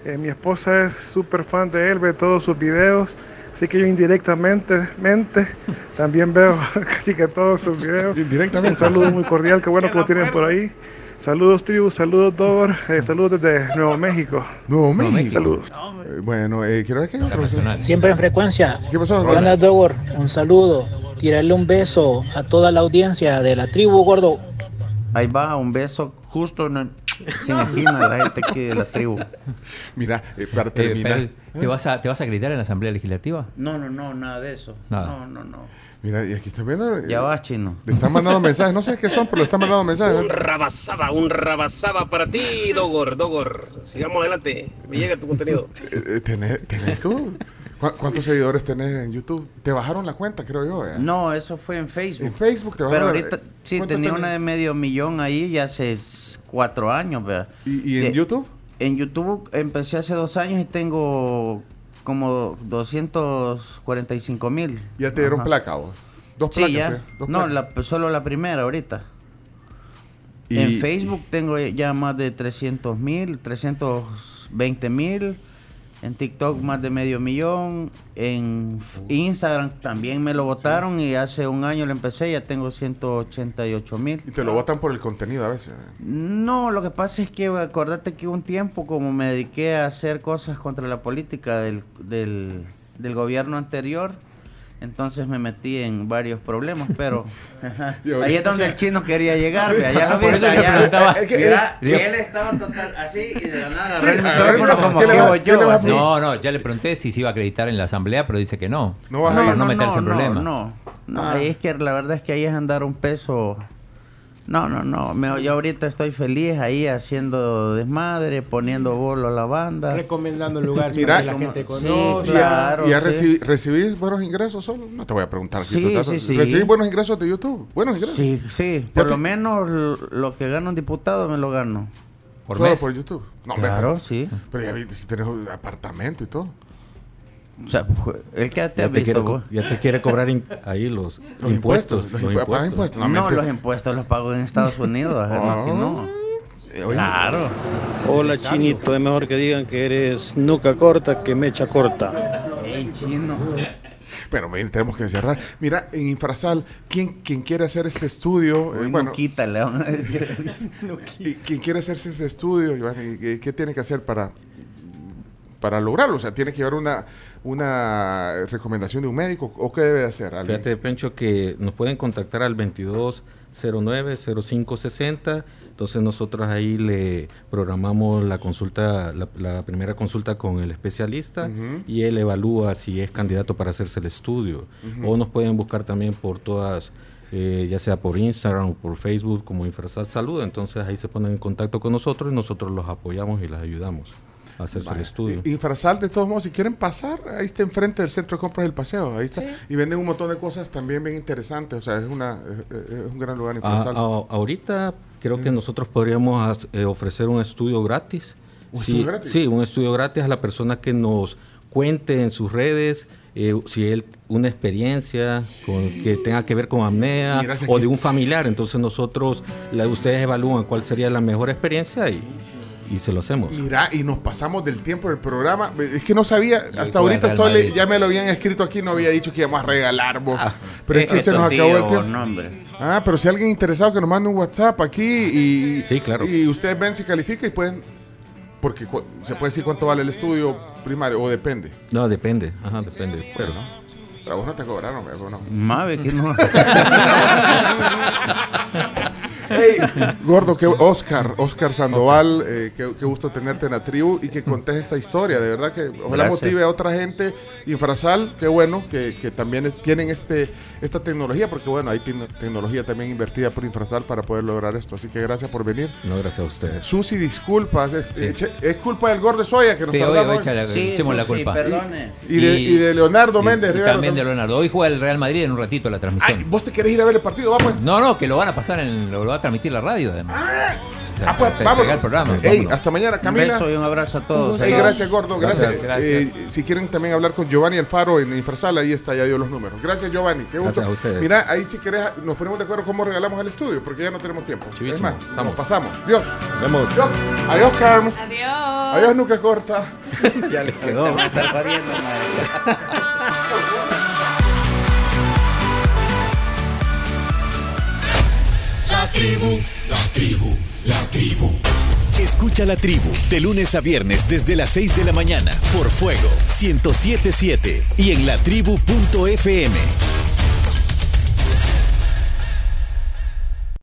Eh, mi esposa es súper fan de él, ve todos sus videos. Así que yo indirectamente mente, también veo casi que todos sus videos. Indirectamente. Un saludo muy cordial, qué bueno que lo tienen por ahí. Saludos, tribu, saludos, Togor. Eh, saludos desde Nuevo México. Nuevo México. Saludos. Eh, Bueno, eh, quiero ver qué hay otro. Siempre en frecuencia. ¿Qué pasó? ¿Qué onda, Dogor? Un saludo. Tirarle un beso a toda la audiencia de la tribu, gordo. Ahí va, un beso justo en el- sin esquina la gente aquí de la tribu. Mira, eh, para Eh, terminar. ¿te, vas a, ¿Te vas a acreditar en la Asamblea Legislativa? No, no, no, nada de eso. Nada. No, no, no. Mira, y aquí está viendo. eh, Ya vas, chino. Le están mandando mensajes, no sé qué son, pero le están mandando mensajes. Un rabasaba, un rabasaba para ti, Dogor, Dogor. Sigamos adelante. Me llega tu contenido. Eh, eh, ¿Tenés, tenés tú? ¿Cu- ¿Cuántos seguidores tenés en YouTube? Te bajaron la cuenta, creo yo. eh? No, eso fue en Facebook. En Facebook te Pero bajaron la- ahorita sí, ¿cuánto tenía tenés? una de medio millón ahí ya hace cuatro años, ¿verdad? ¿Y, y en YouTube? En YouTube empecé hace dos años y tengo como 245 mil. Ya te dieron placa, vos. Dos sí, placas. ya. dos no, placas. la- solo la primera ahorita. Y- En Facebook tengo ya más de 300 mil, 320 mil. En TikTok más de medio millón. En Instagram también me lo votaron y hace un año lo empecé, ya tengo 188 mil. Y te lo votan por el contenido a veces. eh. No, lo que pasa es que acordate que un tiempo como me dediqué a hacer cosas contra la política del, del, del gobierno anterior, entonces me metí en varios problemas, pero ahí es donde el chino quería llegar, lo allá. preguntaba. Mira, Digo- él estaba total así y de la nada Sí, el micrófono como ¿qué le que yo. así. No, no, ya le pregunté si se iba a acreditar en la asamblea, pero dice que no. No vas para a ir. no, No, meterse en no, problemas. No, no, Ah. es que la verdad es que ahí es andar un peso. No, no, no. Me- yo ahorita estoy feliz ahí haciendo desmadre, poniendo bolo a la banda. Recomendando lugares Mira, para que la gente Sí, conozca. claro. ¿Y ya sí. recibi- recibís buenos ingresos solo? No te voy a preguntar aquí. Sí, sí, sí. ¿Recibís buenos ingresos de YouTube? Buenos ingresos. Sí, sí. Por te- lo menos lo que gana un diputado me lo gano. Por Solo mes. por YouTube. No, Claro, sí. Pero ya viste si tenés un apartamento y todo. O sea, el que te Ya te, visto quiere, ya te quiere cobrar in- ahí los, Los impuestos. impuestos, los pagas impuestos. impuestos. No, los impuestos los pago en Estados Unidos. aquí no. Oye, Claro. Hola chinito, es mejor que digan que eres nuca corta que mecha corta. Ey, chino. Bueno, mira, tenemos que cerrar. Mira, en Infrasal, ¿quién, quien quiere hacer este estudio? Eh, bueno, Nuquita, le van a decir. y ¿Quién quiere hacerse ese estudio, Iván? ¿Y ¿Qué, qué tiene que hacer para, para lograrlo? O sea, ¿tiene que llevar una, una recomendación de un médico o qué debe hacer? alguien? Fíjate, Pencho, que nos pueden contactar al 2209-0560. Entonces nosotros ahí le programamos la consulta, la, la primera consulta con el especialista y él evalúa si es candidato para hacerse el estudio. O nos pueden buscar también por todas, eh, ya sea por Instagram o por Facebook como Infrasal Salud. Entonces ahí se ponen en contacto con nosotros y nosotros los apoyamos y les ayudamos a hacerse el estudio. Infrasal, de todos modos, si quieren pasar, ahí está enfrente del centro de compras del paseo. Ahí está. Y venden un montón de cosas también bien interesantes. O sea, es, una, es, un gran lugar A- Infrasal. a- ahorita creo que nosotros podríamos eh, ofrecer un estudio gratis. ¿Un Sí, estudio gratis? Sí, un estudio gratis a la persona que nos cuente en sus redes eh, si él una experiencia con, que tenga que ver con apnea o de un familiar. Entonces nosotros, la, ustedes evalúan cuál sería la mejor experiencia y, y se lo hacemos. Mira, y nos pasamos del tiempo del programa. Es que no sabía, hasta ahorita estoy le- ya me lo habían escrito aquí, no había dicho que íbamos a regalar vos. pero es que es se nos acabó el tiempo. no. Ah, pero si alguien interesado que nos mande un WhatsApp aquí y, Sí, claro. y ustedes ven si califica y pueden, porque cu- se puede decir cuánto vale el estudio primario o depende. No, depende. Ajá, depende. Pero, Pero a vos no te cobraron, no. Mave, que no. Gordo, que Oscar, Oscar Sandoval, eh, qué, qué gusto tenerte en la tribu y que contes esta historia. De verdad que ojalá Gracias. motive a otra gente. Infrasal, qué bueno que, que también tienen este esta tecnología, porque bueno, hay tecno- tecnología también invertida por Infrasal para poder lograr esto. Así que gracias por venir. no, gracias a ustedes. Susi, disculpas. Es, es culpa del gordo Soya que nos Sí, hoy, tardamos. hoy echa- Sí, echemos la culpa. perdone. Y de, y de Leonardo y- Méndez y También de. Leonardo. Hoy juega el Real Madrid en un ratito la transmisión. Ay, ¿Vos te querés ir a ver el partido? Vamos. No, no, que lo van a pasar en. Lo va a transmitir la radio, además. Sea, Ah, pues, el programa. Ey, hasta mañana, Un Camila. beso y un abrazo a todos. Ey, gracias, Gordo. Gracias. Gracias, gracias. Eh, si quieren también hablar con Giovanni Alfaro en Infrasal, ahí está, ya dio los números. Gracias, Giovanni. Qué gusto. Gracias a ustedes. Mira, ahí si querés, nos ponemos de acuerdo cómo regalamos el estudio, porque ya no tenemos tiempo. Chivísimo. Es más, nos pasamos. Dios. Vemos. Dios. Adiós, Carms. Adiós. Adiós, Nuca Corta. Ya les quedó. Te van a estar pariendo, madre. La tribu, la tribu, la tribu. Escucha la tribu de lunes a viernes desde las 6 de la mañana por Fuego 1077 y en latribu.fm.